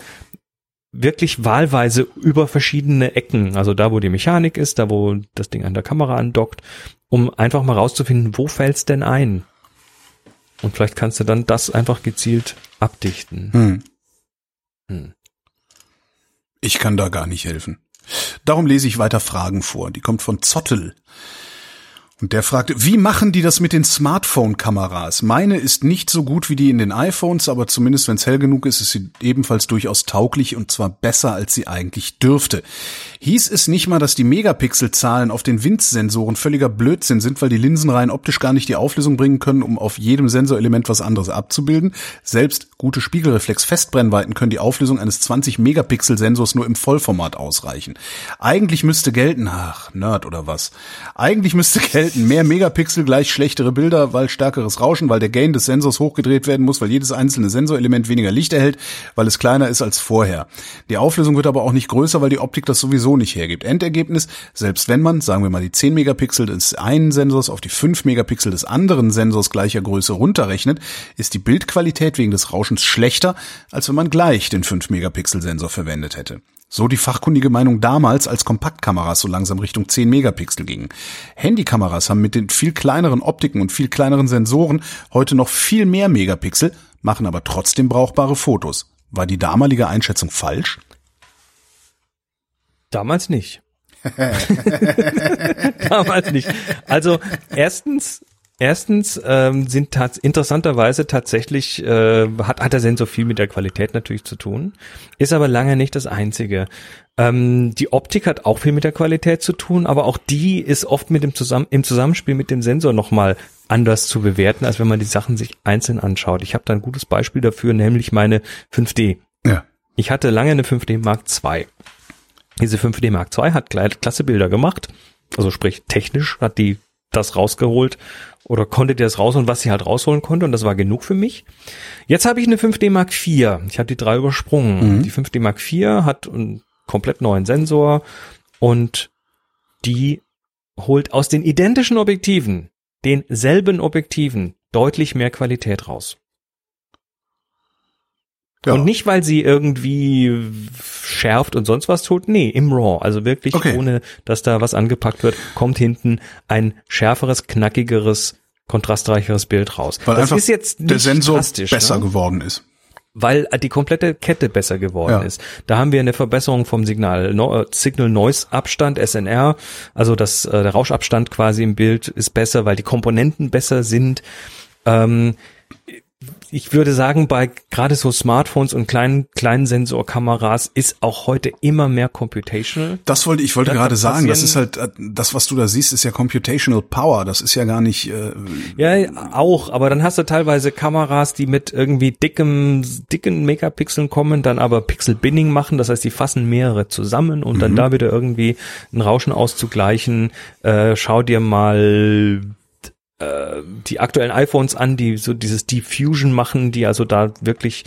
wirklich wahlweise über verschiedene Ecken, also da, wo die Mechanik ist, da, wo das Ding an der Kamera andockt, um einfach mal rauszufinden, wo fällt's denn ein? Und vielleicht kannst du dann das einfach gezielt abdichten. Hm. Hm. Ich kann da gar nicht helfen. Darum lese ich weiter Fragen vor. Die kommt von Zottel. Und der fragt, wie machen die das mit den Smartphone-Kameras? Meine ist nicht so gut wie die in den iPhones, aber zumindest wenn es hell genug ist, ist sie ebenfalls durchaus tauglich und zwar besser, als sie eigentlich dürfte. Hieß es nicht mal, dass die Megapixelzahlen auf den Winzsensoren völliger Blödsinn sind, weil die Linsen rein optisch gar nicht die Auflösung bringen können, um auf jedem Sensorelement was anderes abzubilden? Selbst gute Spiegelreflex-Festbrennweiten können die Auflösung eines 20 Megapixel-Sensors nur im Vollformat ausreichen. Eigentlich müsste gelten, ach, Nerd oder was? Eigentlich müsste gelten, selten mehr Megapixel gleich schlechtere Bilder, weil stärkeres Rauschen, weil der Gain des Sensors hochgedreht werden muss, weil jedes einzelne Sensorelement weniger Licht erhält, weil es kleiner ist als vorher. Die Auflösung wird aber auch nicht größer, weil die Optik das sowieso nicht hergibt. Endergebnis, selbst wenn man, sagen wir mal, die 10 Megapixel des einen Sensors auf die 5 Megapixel des anderen Sensors gleicher Größe runterrechnet, ist die Bildqualität wegen des Rauschens schlechter, als wenn man gleich den 5 Megapixel Sensor verwendet hätte. So die fachkundige Meinung damals, als Kompaktkameras so langsam Richtung 10 Megapixel gingen. Handykameras haben mit den viel kleineren Optiken und viel kleineren Sensoren heute noch viel mehr Megapixel, machen aber trotzdem brauchbare Fotos. War die damalige Einschätzung falsch? Damals nicht. Damals nicht. Also erstens Erstens ähm, sind tats interessanterweise tatsächlich äh, hat hat der Sensor viel mit der Qualität natürlich zu tun, ist aber lange nicht das einzige. Ähm, die Optik hat auch viel mit der Qualität zu tun, aber auch die ist oft mit dem Zusammen im Zusammenspiel mit dem Sensor nochmal anders zu bewerten, als wenn man die Sachen sich einzeln anschaut. Ich habe da ein gutes Beispiel dafür, nämlich meine 5D. Ja. Ich hatte lange eine 5D Mark II Diese 5D Mark II hat klasse Bilder gemacht. Also sprich, technisch hat die das rausgeholt oder konnte die das rausholen, was sie halt rausholen konnte und das war genug für mich. Jetzt habe ich eine 5D Mark IV. Ich habe die drei übersprungen. Mhm. Die 5D Mark IV hat einen komplett neuen Sensor und die holt aus den identischen Objektiven, denselben Objektiven, deutlich mehr Qualität raus. Ja. Und nicht, weil sie irgendwie schärft und sonst was tut. Nee, im RAW. Also wirklich, okay. ohne dass da was angepackt wird, kommt hinten ein schärferes, knackigeres, kontrastreicheres Bild raus. Weil das einfach ist jetzt der Sensor besser ne? geworden ist. Weil die komplette Kette besser geworden ja. ist. Da haben wir eine Verbesserung vom Signal, no, Signal Noise Abstand, SNR. Also das, äh, der Rauschabstand quasi im Bild ist besser, weil die Komponenten besser sind. Ähm, ich würde sagen, bei gerade so Smartphones und kleinen, kleinen Sensorkameras ist auch heute immer mehr computational. Das wollte ich wollte gerade sagen. Das ist halt, äh, das, was du da siehst, ist ja computational power. Das ist ja gar nicht, äh Ja, auch. Aber dann hast du teilweise Kameras, die mit irgendwie dickem, dicken Megapixeln kommen, dann aber Pixel-Binning machen. Das heißt, die fassen mehrere zusammen und mhm. dann da wieder irgendwie ein Rauschen auszugleichen. Äh, schau dir mal äh, die aktuellen iPhones an, die so dieses Deep Fusion machen, die also da wirklich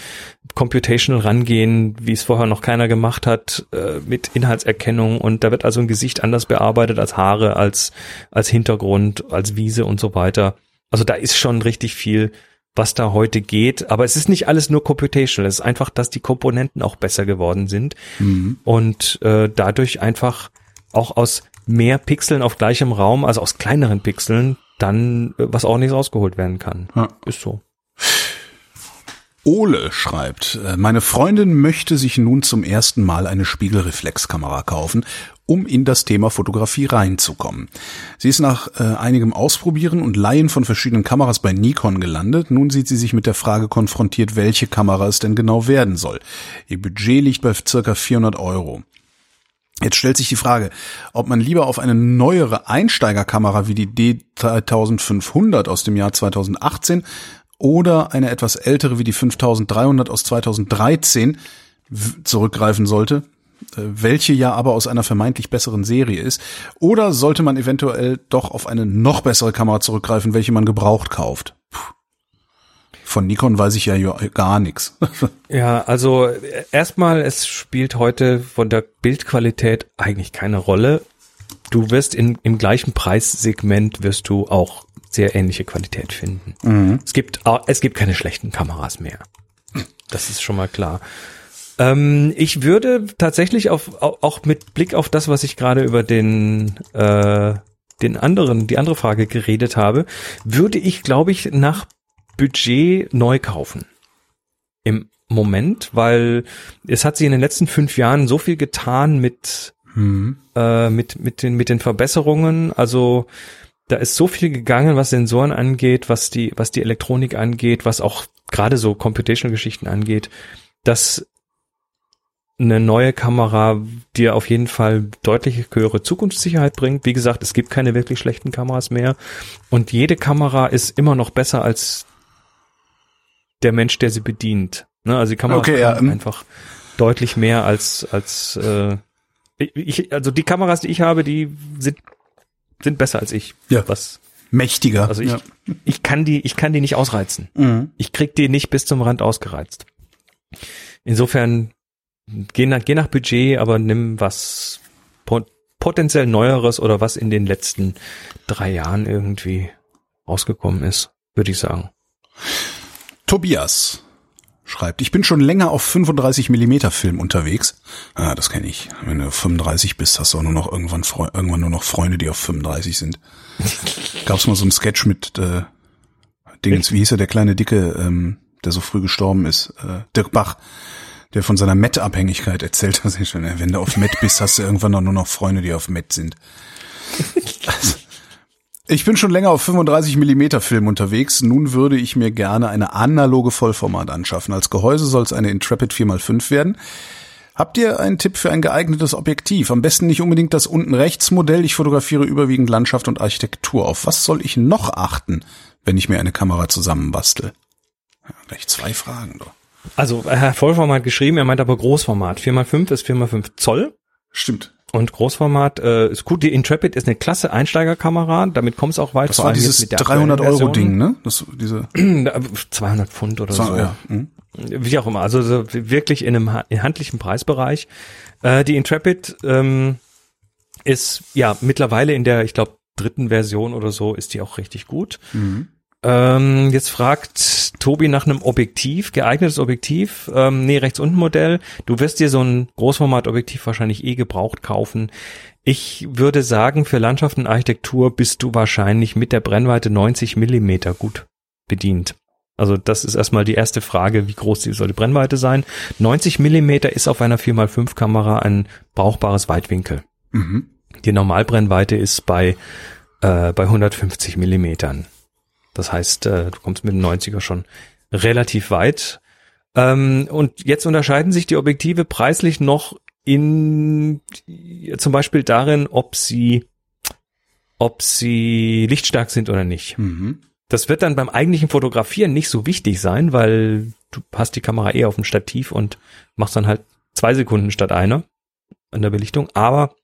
computational rangehen, wie es vorher noch keiner gemacht hat, äh, mit Inhaltserkennung und da wird also ein Gesicht anders bearbeitet als Haare, als, als Hintergrund, als Wiese und so weiter. Also da ist schon richtig viel, was da heute geht, aber es ist nicht alles nur computational, es ist einfach, dass die Komponenten auch besser geworden sind mhm. und äh, dadurch einfach auch aus mehr Pixeln auf gleichem Raum, also aus kleineren Pixeln, dann äh, was auch nichts rausgeholt werden kann. Ja. Ist so. Ole schreibt, äh, meine Freundin möchte sich nun zum ersten Mal eine Spiegelreflexkamera kaufen, um in das Thema Fotografie reinzukommen. Sie ist nach äh, einigem Ausprobieren und Leihen von verschiedenen Kameras bei Nikon gelandet. Nun sieht sie sich mit der Frage konfrontiert, welche Kamera es denn genau werden soll. Ihr Budget liegt bei circa 400 Euro. Jetzt stellt sich die Frage, ob man lieber auf eine neuere Einsteigerkamera wie die D3500 aus dem Jahr 2018 oder eine etwas ältere wie die 5300 aus 2013 zurückgreifen sollte, äh, welche ja aber aus einer vermeintlich besseren Serie ist, oder sollte man eventuell doch auf eine noch bessere Kamera zurückgreifen, welche man gebraucht kauft? Von Nikon weiß ich ja gar nichts. Ja, also erstmal, es spielt heute von der Bildqualität eigentlich keine Rolle. Du wirst in, im gleichen Preissegment wirst du auch sehr ähnliche Qualität finden. Mhm. Es gibt es gibt keine schlechten Kameras mehr. Das ist schon mal klar. Ähm, ich würde tatsächlich auf, auch mit Blick auf das, was ich gerade über den äh, den anderen, die andere Frage geredet habe, würde ich, glaube ich, nach Budget neu kaufen. Im Moment, weil es hat sich in den letzten fünf Jahren so viel getan mit, mhm. äh, mit, mit, den, mit den Verbesserungen. Also da ist so viel gegangen, was Sensoren angeht, was die, was die Elektronik angeht, was auch gerade so Computational-Geschichten angeht, dass eine neue Kamera dir auf jeden Fall deutlich höhere Zukunftssicherheit bringt. Wie gesagt, es gibt keine wirklich schlechten Kameras mehr und jede Kamera ist immer noch besser als der Mensch, der sie bedient. Ne? Also die Kamera okay, ja. Ähm. einfach deutlich mehr als als äh, ich, also die Kameras, die ich habe, die sind sind besser als ich. Ja. Was mächtiger. Also ich ja. ich kann die ich kann die nicht ausreizen. Mhm. Ich krieg die nicht bis zum Rand ausgereizt. Insofern geh nach, geh nach Budget, aber nimm was potenziell Neueres oder was in den letzten drei Jahren irgendwie rausgekommen ist, würde ich sagen. Tobias schreibt, ich bin schon länger auf 35 Millimeter Film unterwegs. Ah, das kenne ich. Wenn du 35 bist, hast du auch nur noch irgendwann, irgendwann nur noch Freunde, die auf 35 sind. Gab's mal so einen Sketch mit äh, Dingens, wie hieß er, der kleine Dicke, ähm, der so früh gestorben ist, äh, Dirk Bach, der von seiner Met-Abhängigkeit erzählt hat. Wenn du auf Met bist, hast du irgendwann auch nur noch Freunde, die auf Met sind. Also, ich bin schon länger auf 35 Millimeter Film unterwegs. Nun würde ich mir gerne eine analoge Vollformat anschaffen. Als Gehäuse soll es eine Intrepid 4x5 werden. Habt ihr einen Tipp für ein geeignetes Objektiv? Am besten nicht unbedingt das unten rechts Modell. Ich fotografiere überwiegend Landschaft und Architektur. Auf was soll ich noch achten, wenn ich mir eine Kamera zusammenbastel? Ja, gleich zwei Fragen. Doch. Also er hat Vollformat geschrieben, er meint aber Großformat. 4x5 ist 4x5 Zoll. Stimmt. Und Großformat äh, ist gut. Die Intrepid ist eine klasse Einsteigerkamera. Damit kommst du auch weit. Das war dieses 300 Euro Ding, ne? Das, diese 200 Pfund oder 200, so. Ja. Mhm. Wie auch immer. Also so wirklich in einem handlichen Preisbereich. Äh, die Intrepid ähm, ist ja mittlerweile in der, ich glaube, dritten Version oder so ist die auch richtig gut. Mhm. Ähm, jetzt fragt Tobi nach einem Objektiv, geeignetes Objektiv. Ähm, nee, rechts unten Modell. Du wirst dir so ein Großformatobjektiv wahrscheinlich eh gebraucht kaufen. Ich würde sagen, für Landschaftenarchitektur bist du wahrscheinlich mit der Brennweite 90 Millimeter gut bedient. Also das ist erstmal die erste Frage, wie groß soll die Brennweite sein. 90 Millimeter ist auf einer 4x5 Kamera ein brauchbares Weitwinkel. Mhm. Die Normalbrennweite ist bei, äh, bei 150 Millimetern. Das heißt, äh, du kommst mit dem 90er schon relativ weit. Ähm, und jetzt unterscheiden sich die Objektive preislich noch in zum Beispiel darin, ob sie ob sie lichtstark sind oder nicht. Mhm. Das wird dann beim eigentlichen Fotografieren nicht so wichtig sein, weil du hast die Kamera eher auf dem Stativ und machst dann halt zwei Sekunden statt einer an der Belichtung. Aber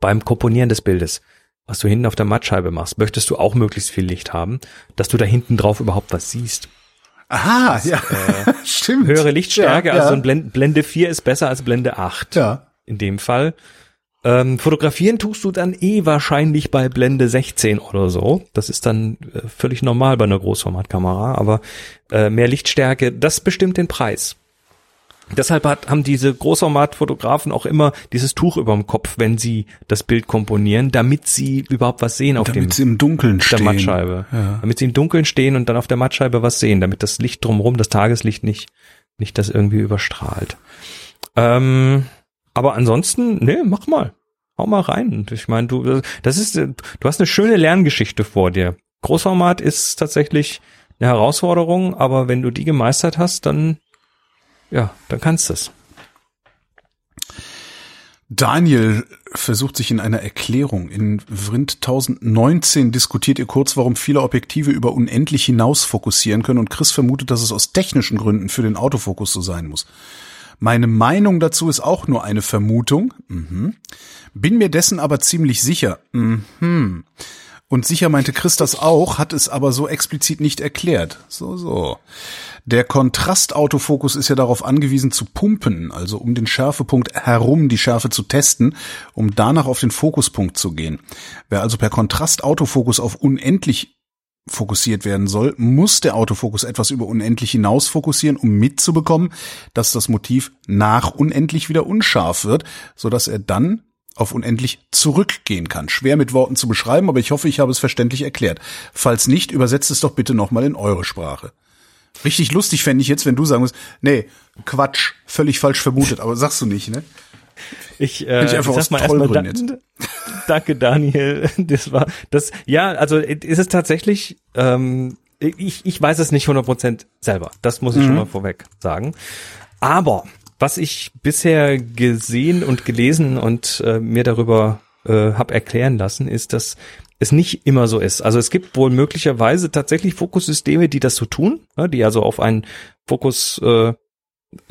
beim Komponieren des Bildes, was du hinten auf der Mattscheibe machst, möchtest du auch möglichst viel Licht haben, dass du da hinten drauf überhaupt was siehst. Aha, das, ja, äh, stimmt. Höhere Lichtstärke, ja, ja. also ein Blende, Blende 4 ist besser als Blende 8. Ja. In dem Fall. Ähm, fotografieren tust du dann eh wahrscheinlich bei Blende 16 oder so. Das ist dann äh, völlig normal bei einer Großformatkamera, aber äh, mehr Lichtstärke, das bestimmt den Preis. Deshalb hat, haben diese Großformatfotografen auch immer dieses Tuch über dem Kopf, wenn sie das Bild komponieren, damit sie überhaupt was sehen auf damit dem sie im Dunkeln der stehen. Mattscheibe. Ja. Damit sie im Dunkeln stehen und dann auf der Mattscheibe was sehen, damit das Licht drumherum, das Tageslicht nicht, nicht das irgendwie überstrahlt. Ähm, aber ansonsten, nee, mach mal. Hau mal rein. Ich meine, du, das ist, du hast eine schöne Lerngeschichte vor dir. Großformat ist tatsächlich eine Herausforderung, aber wenn du die gemeistert hast, dann ja, dann kannst du es. Daniel versucht sich in einer Erklärung. In Vrind 1019 diskutiert ihr kurz, warum viele Objektive über unendlich hinaus fokussieren können und Chris vermutet, dass es aus technischen Gründen für den Autofokus so sein muss. Meine Meinung dazu ist auch nur eine Vermutung. Mhm. Bin mir dessen aber ziemlich sicher. Mhm. Und sicher meinte Chris das auch, hat es aber so explizit nicht erklärt. So, so. Der Kontrastautofokus ist ja darauf angewiesen zu pumpen, also um den Schärfepunkt herum die Schärfe zu testen, um danach auf den Fokuspunkt zu gehen. Wer also per Kontrastautofokus auf unendlich fokussiert werden soll, muss der Autofokus etwas über unendlich hinaus fokussieren, um mitzubekommen, dass das Motiv nach unendlich wieder unscharf wird, so dass er dann auf unendlich zurückgehen kann. Schwer mit Worten zu beschreiben, aber ich hoffe, ich habe es verständlich erklärt. Falls nicht, übersetzt es doch bitte nochmal in eure Sprache. Richtig lustig fände ich jetzt, wenn du sagen musst, nee, Quatsch, völlig falsch vermutet, aber sagst du nicht, ne? Ich, äh, ich, einfach ich sag mal erstmal da, danke Daniel. Das war das ja, also ist es tatsächlich ähm, ich, ich weiß es nicht 100% selber. Das muss ich mhm. schon mal vorweg sagen. Aber was ich bisher gesehen und gelesen und äh, mir darüber äh, habe erklären lassen, ist, dass es nicht immer so ist. Also es gibt wohl möglicherweise tatsächlich Fokussysteme, die das so tun, ne, die also auf einen Fokus, äh,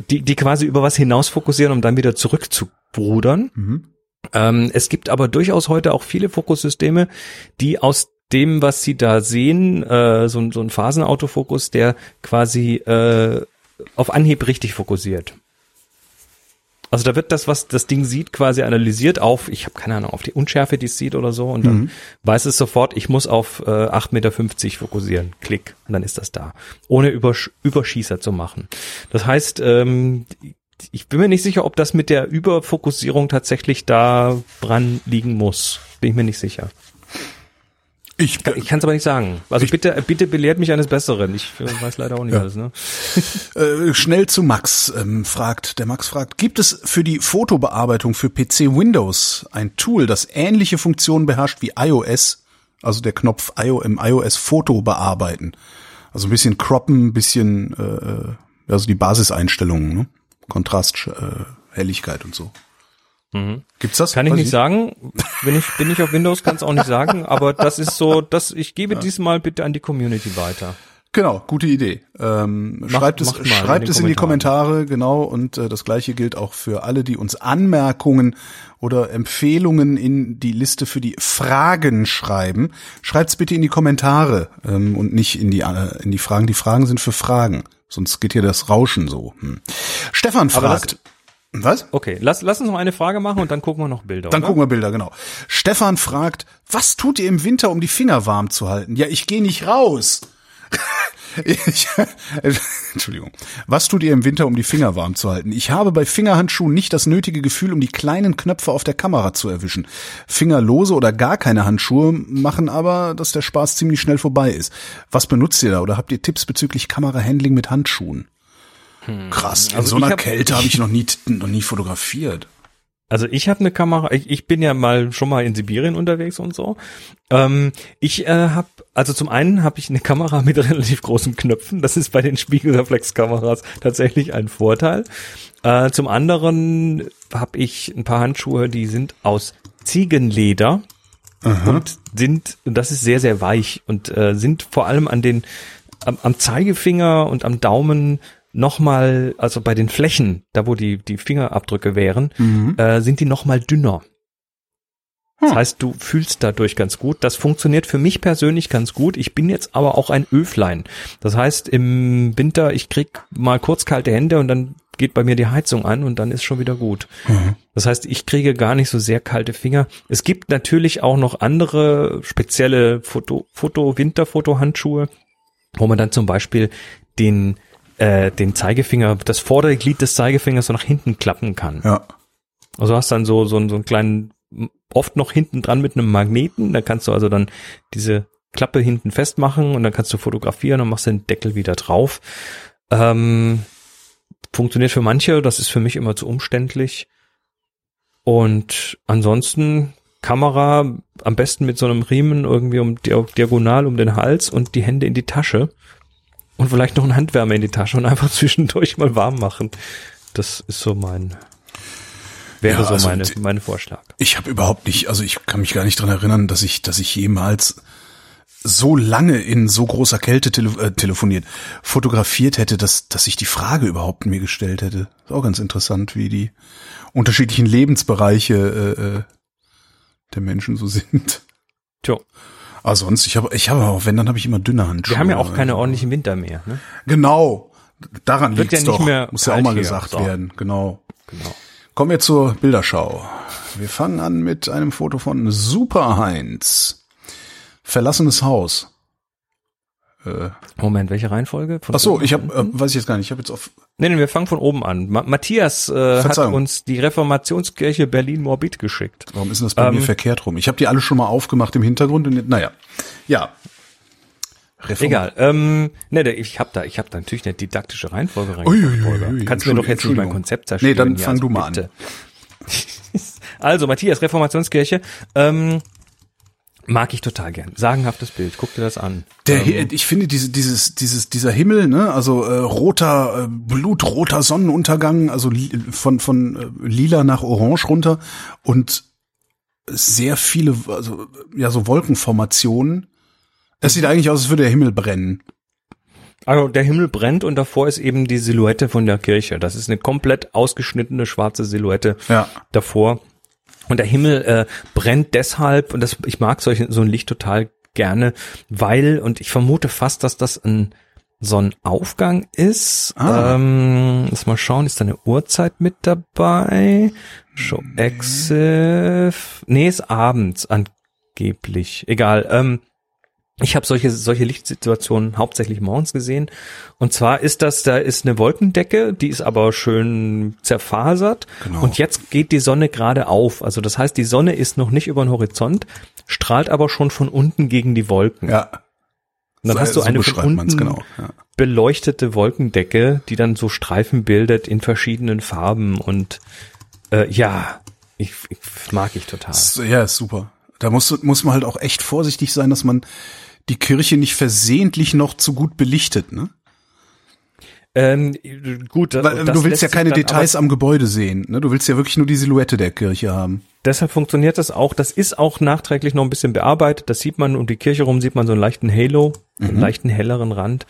die, die quasi über was hinaus fokussieren, um dann wieder zurückzubrudern. Mhm. Ähm, es gibt aber durchaus heute auch viele Fokussysteme, die aus dem, was sie da sehen, äh, so, so ein Phasenautofokus, der quasi äh, auf Anhieb richtig fokussiert. Also da wird das, was das Ding sieht, quasi analysiert auf, ich habe keine Ahnung, auf die Unschärfe, die es sieht oder so und dann mhm. weiß es sofort, ich muss auf äh, 8,50 Meter fokussieren. Klick und dann ist das da. Ohne Übersch Überschießer zu machen. Das heißt, ähm, ich bin mir nicht sicher, ob das mit der Überfokussierung tatsächlich da dran liegen muss. Bin ich mir nicht sicher. Ich, ich kann es aber nicht sagen. Also ich, bitte, bitte belehrt mich eines Besseren. Ich äh, weiß leider auch nicht ja. alles. Ne? Äh, schnell zu Max ähm, fragt. Der Max fragt: Gibt es für die Fotobearbeitung für PC Windows ein Tool, das ähnliche Funktionen beherrscht wie iOS, also der Knopf IO im iOS Foto bearbeiten? Also ein bisschen croppen, ein bisschen äh, äh also die Basiseinstellungen, ne? Kontrast, äh, Helligkeit und so. Mhm. Gibt's das? Kann ich nicht sagen. Bin ich, bin ich auf Windows, kann es auch nicht sagen. Aber das ist so, das, ich gebe ja. diesmal bitte an die Community weiter. Genau, gute Idee. Ähm, Mach, schreibt es, schreibt in es in die Kommentare, genau. Und äh, das gleiche gilt auch für alle, die uns Anmerkungen oder Empfehlungen in die Liste für die Fragen schreiben. Schreibt's bitte in die Kommentare ähm, und nicht in die äh, in die Fragen. Die Fragen sind für Fragen, sonst geht hier das Rauschen so. Hm. Stefan fragt. Was? Okay, lass, lass uns noch eine Frage machen und dann gucken wir noch Bilder. Dann oder? gucken wir Bilder, genau. Stefan fragt, was tut ihr im Winter, um die Finger warm zu halten? Ja, ich gehe nicht raus. Ich, Entschuldigung. Was tut ihr im Winter, um die Finger warm zu halten? Ich habe bei Fingerhandschuhen nicht das nötige Gefühl, um die kleinen Knöpfe auf der Kamera zu erwischen. Fingerlose oder gar keine Handschuhe machen aber, dass der Spaß ziemlich schnell vorbei ist. Was benutzt ihr da oder habt ihr Tipps bezüglich Kamerahandling mit Handschuhen? Hm. Krass, in also so einer hab, Kälte habe ich noch nie, noch nie fotografiert. Also ich habe eine Kamera, ich, ich bin ja mal schon mal in Sibirien unterwegs und so. Ähm, ich äh, habe, also zum einen habe ich eine Kamera mit relativ großen Knöpfen. Das ist bei den Spiegelreflexkameras tatsächlich ein Vorteil. Äh, zum anderen habe ich ein paar Handschuhe, die sind aus Ziegenleder Aha. und sind, das ist sehr sehr weich und äh, sind vor allem an den am, am Zeigefinger und am Daumen nochmal, also bei den Flächen, da wo die, die Fingerabdrücke wären, mhm. äh, sind die nochmal dünner. Das hm. heißt, du fühlst dadurch ganz gut. Das funktioniert für mich persönlich ganz gut. Ich bin jetzt aber auch ein Öflein. Das heißt, im Winter, ich krieg mal kurz kalte Hände und dann geht bei mir die Heizung an und dann ist schon wieder gut. Mhm. Das heißt, ich kriege gar nicht so sehr kalte Finger. Es gibt natürlich auch noch andere spezielle Foto, Foto, Winterfotohandschuhe, wo man dann zum Beispiel den äh, den Zeigefinger, das vordere Glied des Zeigefingers so nach hinten klappen kann. Ja. Also hast dann so, so, so einen kleinen, oft noch hinten dran mit einem Magneten, da kannst du also dann diese Klappe hinten festmachen und dann kannst du fotografieren und machst den Deckel wieder drauf. Ähm, funktioniert für manche, das ist für mich immer zu umständlich. Und ansonsten Kamera am besten mit so einem Riemen irgendwie um diagonal um den Hals und die Hände in die Tasche und vielleicht noch ein Handwärme in die Tasche und einfach zwischendurch mal warm machen. Das ist so mein wäre ja, so also meine meine Vorschlag. Ich habe überhaupt nicht, also ich kann mich gar nicht dran erinnern, dass ich dass ich jemals so lange in so großer Kälte tele äh, telefoniert, fotografiert hätte, dass dass ich die Frage überhaupt mir gestellt hätte. Ist auch ganz interessant, wie die unterschiedlichen Lebensbereiche äh, äh der Menschen so sind. Tja. Aber sonst, ich habe, ich habe auch, wenn, dann habe ich immer dünne Handschuhe. Wir haben ja auch keine ordentlichen Winter mehr. Ne? Genau. Daran liegt es ja doch. Mehr Muss ja auch mal gesagt so. werden. Genau. genau. Kommen wir zur Bilderschau. Wir fangen an mit einem Foto von Super Heinz. Verlassenes Haus. Äh, Moment, welche Reihenfolge? Von Ach so, ich habe, äh, weiß ich jetzt gar nicht. Ich habe jetzt auf. Nee, nee, wir fangen von oben an. Ma Matthias äh, hat uns die Reformationskirche Berlin-Morbid geschickt. Warum ist denn das bei ähm, mir verkehrt rum? Ich habe die alle schon mal aufgemacht im Hintergrund und naja, ja. Reform Egal. Ähm, ne, ich habe da, ich habe da natürlich eine didaktische Reihenfolge reingemacht. Kannst du mir doch jetzt nicht mein Konzept zerstören. Nee, dann fang also du mal bitte. an. also Matthias, Reformationskirche. Ähm, Mag ich total gern. Sagenhaftes Bild. Guck dir das an. Der, ähm, ich finde diese, dieses, dieses, dieser Himmel, ne, also äh, roter, äh, blutroter Sonnenuntergang, also von von äh, lila nach orange runter und sehr viele, also ja so Wolkenformationen. Es sieht eigentlich aus, als würde der Himmel brennen. Also der Himmel brennt und davor ist eben die Silhouette von der Kirche. Das ist eine komplett ausgeschnittene schwarze Silhouette ja. davor. Und der Himmel äh, brennt deshalb, und das, ich mag solche, so ein Licht total gerne, weil, und ich vermute fast, dass das ein Sonnenaufgang ist. Ah. Ähm, lass mal schauen, ist da eine Uhrzeit mit dabei? Show Exif. Nee, ist abends angeblich. Egal. Ähm, ich habe solche solche Lichtsituationen hauptsächlich morgens gesehen. Und zwar ist das, da ist eine Wolkendecke, die ist aber schön zerfasert. Genau. Und jetzt geht die Sonne gerade auf. Also das heißt, die Sonne ist noch nicht über den Horizont, strahlt aber schon von unten gegen die Wolken. Ja. Und dann so, hast du eine von unten genau. ja. beleuchtete Wolkendecke, die dann so Streifen bildet in verschiedenen Farben. Und äh, ja, ich, ich mag ich total. Ja, super. Da muss, muss man halt auch echt vorsichtig sein, dass man die Kirche nicht versehentlich noch zu gut belichtet, ne? Ähm, gut, Weil, du willst ja keine Details am Gebäude sehen, ne? Du willst ja wirklich nur die Silhouette der Kirche haben. deshalb funktioniert das auch. Das ist auch nachträglich noch ein bisschen bearbeitet. Das sieht man um die Kirche rum, sieht man so einen leichten Halo, mhm. einen leichten helleren Rand.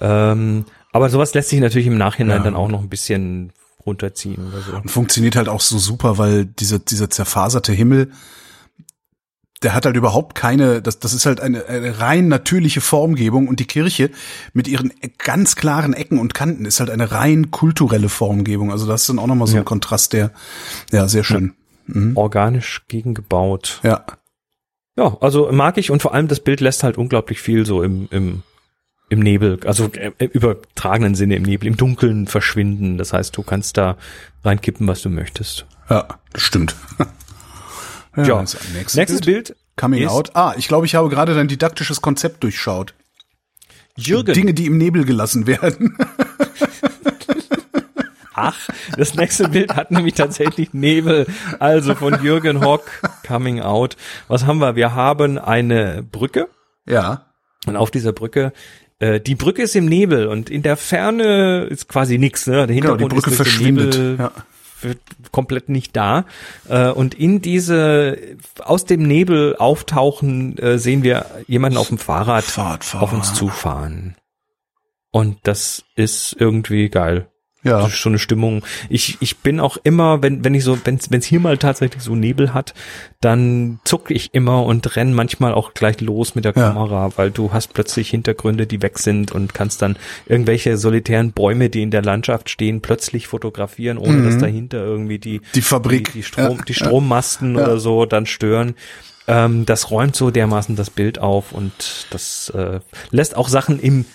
Ähm, aber sowas lässt sich natürlich im Nachhinein ja. dann auch noch ein bisschen runterziehen oder so. Und funktioniert halt auch so super, weil dieser, dieser zerfaserte Himmel, der hat halt überhaupt keine, das, das ist halt eine, eine rein natürliche Formgebung und die Kirche mit ihren ganz klaren Ecken und Kanten ist halt eine rein kulturelle Formgebung. Also das ist dann auch nochmal so ja. ein Kontrast, der, ja, sehr schön. Ja. Mhm. Organisch gegengebaut. Ja. Ja, also mag ich und vor allem das Bild lässt halt unglaublich viel so im, im, im Nebel, also äh, im übertragenen Sinne im Nebel, im Dunkeln verschwinden. Das heißt, du kannst da reinkippen, was du möchtest. Ja, das stimmt. Ja, ja. Nächstes, nächstes Bild. Bild Coming out. Ah, ich glaube, ich habe gerade dein didaktisches Konzept durchschaut. Jürgen. Dinge, die im Nebel gelassen werden. Ach, das nächste Bild hat nämlich tatsächlich Nebel. Also von Jürgen Hock, Coming Out. Was haben wir? Wir haben eine Brücke. Ja. Und auf dieser Brücke äh, die Brücke ist im Nebel und in der Ferne ist quasi nichts. Ne? Der Hintergrund genau, die Brücke ist verschwindet. Nebel, ja komplett nicht da. Äh, und in diese aus dem Nebel auftauchen äh, sehen wir jemanden auf dem Fahrrad auf uns zufahren. Und das ist irgendwie geil. Ja. Schon eine Stimmung. Ich, ich bin auch immer, wenn, wenn ich so, wenn es hier mal tatsächlich so Nebel hat, dann zuck ich immer und renn manchmal auch gleich los mit der ja. Kamera, weil du hast plötzlich Hintergründe, die weg sind und kannst dann irgendwelche solitären Bäume, die in der Landschaft stehen, plötzlich fotografieren, ohne mhm. dass dahinter irgendwie die, die Fabrik, die, die Strom, ja. die Strommasten ja. oder so dann stören ähm, das räumt so dermaßen das Bild auf und das äh, lässt auch Sachen im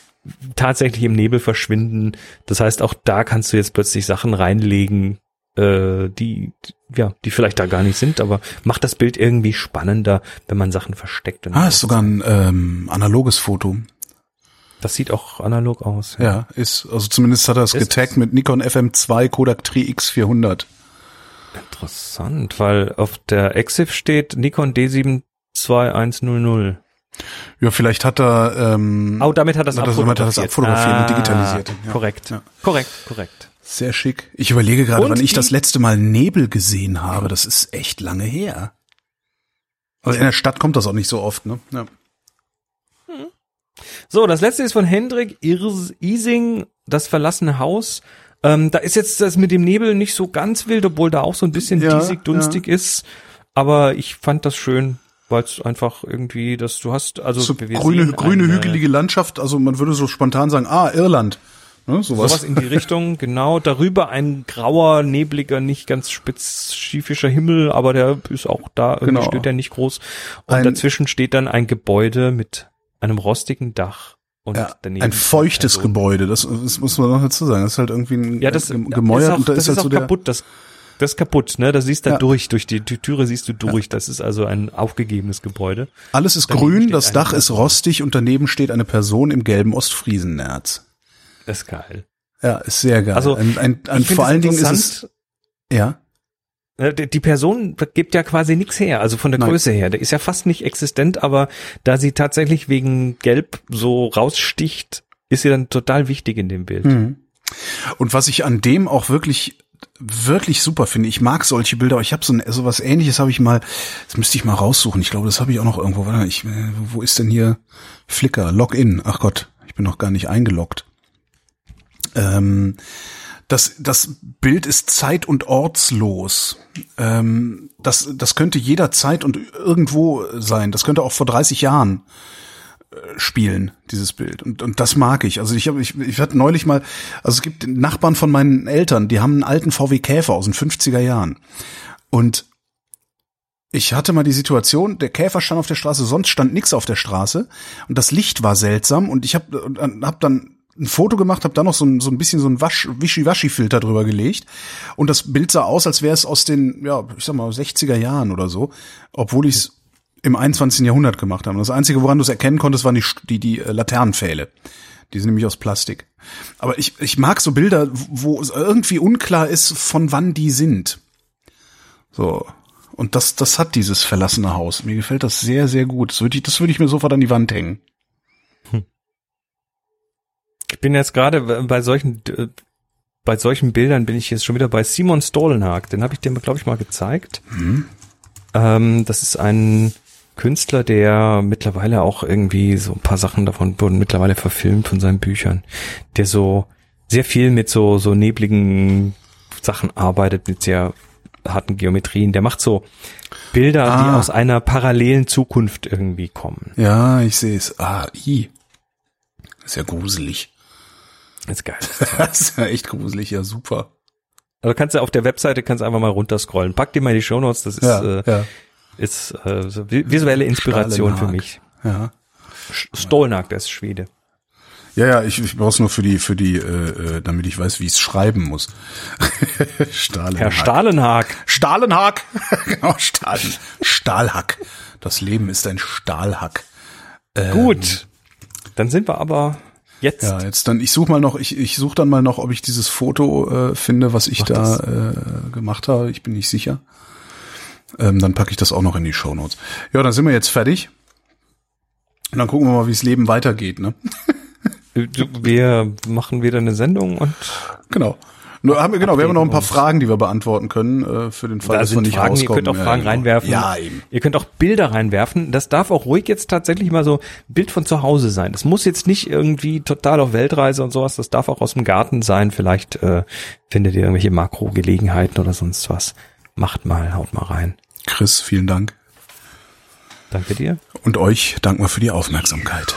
tatsächlich im Nebel verschwinden. Das heißt, auch da kannst du jetzt plötzlich Sachen reinlegen, äh, die, ja, die vielleicht da gar nicht sind, aber macht das Bild irgendwie spannender, wenn man Sachen versteckt. Ah, ist sogar ein ähm, analoges Foto. Das sieht auch analog aus. Ja, ja ist, also zumindest hat er es getaggt mit Nikon FM2 Kodak Tri X400. Interessant, weil auf der EXIF steht Nikon D72100. Ja, vielleicht hat er. Ähm, oh, damit hat er es abfotografiert. abfotografiert ah, und digitalisiert. Ja. Korrekt, ja. korrekt, korrekt. Sehr schick. Ich überlege gerade, wann ich das letzte Mal Nebel gesehen habe. Das ist echt lange her. Also in der Stadt kommt das auch nicht so oft, ne? Ja. Hm. So, das letzte ist von Hendrik Ising, das verlassene Haus. Ähm, da ist jetzt das mit dem Nebel nicht so ganz wild, obwohl da auch so ein bisschen ja, diesig, dunstig ja. ist. Aber ich fand das schön weil es einfach irgendwie, dass du hast, also so grüne, grüne eine, hügelige Landschaft, also man würde so spontan sagen, ah, Irland. Ne, sowas. sowas in die Richtung, genau. Darüber ein grauer, nebliger, nicht ganz spezifischer Himmel, aber der ist auch da, irgendwie genau. steht der nicht groß. Und ein, dazwischen steht dann ein Gebäude mit einem rostigen Dach. Und ja, ein feuchtes Person. Gebäude, das, das, muss man noch dazu sagen. Das ist halt irgendwie ein ja, das, gemäuert ist auch, und da ist, halt ist so der kaputt. Das das ist kaputt, ne? Da siehst du ja. durch, durch die, die Türe siehst du durch. Ja. Das ist also ein aufgegebenes Gebäude. Alles ist daneben grün, das Dach ist rostig und daneben steht eine Person im gelben Ostfriesennerz. Das ist geil. Ja, ist sehr geil. Also ein, ein, ein vor allen Dingen ist es ja. Äh, die Person gibt ja quasi nichts her, also von der Nein. Größe her. Der ist ja fast nicht existent, aber da sie tatsächlich wegen Gelb so raussticht, ist sie dann total wichtig in dem Bild. Mhm. Und was ich an dem auch wirklich wirklich super finde. Ich mag solche Bilder. Ich habe so ein, sowas ähnliches habe ich mal, das müsste ich mal raussuchen. Ich glaube, das habe ich auch noch irgendwo. Warte, ich, äh, wo ist denn hier Flickr? Login. Ach Gott, ich bin noch gar nicht eingeloggt. Ähm, das, das Bild ist zeit- und ortslos. Ähm, das, das könnte jederzeit und irgendwo sein. Das könnte auch vor 30 Jahren spielen, dieses Bild. Und, und das mag ich. Also ich habe, ich, ich hatte neulich mal, also es gibt Nachbarn von meinen Eltern, die haben einen alten VW Käfer aus den 50er Jahren. Und ich hatte mal die Situation, der Käfer stand auf der Straße, sonst stand nichts auf der Straße und das Licht war seltsam und ich habe hab dann ein Foto gemacht, habe da noch so ein, so ein bisschen so ein Wasch, Wischiwaschi-Filter drüber gelegt und das Bild sah aus, als wäre es aus den, ja, ich sag mal, 60er Jahren oder so, obwohl ich es im 21. Jahrhundert gemacht haben. Das Einzige, woran du es erkennen konntest, waren die, die, die äh, Laternenpfähle. Die sind nämlich aus Plastik. Aber ich, ich mag so Bilder, wo es irgendwie unklar ist, von wann die sind. So. Und das, das hat dieses verlassene Haus. Mir gefällt das sehr, sehr gut. Das würde ich, das würde ich mir sofort an die Wand hängen. Hm. Ich bin jetzt gerade bei solchen, äh, bei solchen Bildern bin ich jetzt schon wieder bei Simon Stolenhag. Den habe ich dir, glaube ich, mal gezeigt. Hm. Ähm, das ist ein Künstler, der mittlerweile auch irgendwie so ein paar Sachen davon wurden mittlerweile verfilmt von seinen Büchern, der so sehr viel mit so so nebligen Sachen arbeitet, mit sehr harten Geometrien. Der macht so Bilder, ah. die aus einer parallelen Zukunft irgendwie kommen. Ja, ich sehe es. Ah, i. Ist ja gruselig. ist geil. das ist ja echt gruselig, ja super. Also kannst du auf der Webseite kannst einfach mal runterscrollen. Pack dir mal die Shownotes, das ist ja, äh, ja ist äh, so visuelle Inspiration für mich. Ja. Stolnag, der ist Schwede. Ja, ja, ich, ich brauche es nur für die, für die, äh, äh damit ich weiß, wie ich es schreiben muss. Stahlenhack. Herr Stahlenhag. Stahlenhag. genau, Stahlen, Stahlhack. Das Leben ist ein Stahlhack. Ähm, Gut. Dann sind wir aber jetzt. Ja, jetzt dann, ich suche mal noch, ich, ich suche dann mal noch, ob ich dieses Foto äh, finde, was ich Mach da äh, gemacht habe. Ich bin nicht sicher. Ähm, dann packe ich das auch noch in die Show Notes. Ja, dann sind wir jetzt fertig. Und dann gucken wir mal, wie das Leben weitergeht, ne? wir machen wieder eine Sendung und genau. Nur haben wir genau, wir haben noch ein paar Fragen, die wir beantworten können äh, für den Fall, da dass wir nicht Fragen, rauskommen. Ihr könnt auch Fragen ja, genau. reinwerfen. Ja, eben. Ihr könnt auch Bilder reinwerfen. Das darf auch ruhig jetzt tatsächlich mal so ein Bild von zu Hause sein. Das muss jetzt nicht irgendwie total auf Weltreise und sowas. Das darf auch aus dem Garten sein. Vielleicht äh, findet ihr irgendwelche Makro-Gelegenheiten oder sonst was. Macht mal, haut mal rein. Chris, vielen Dank. Danke dir. Und euch danken wir für die Aufmerksamkeit.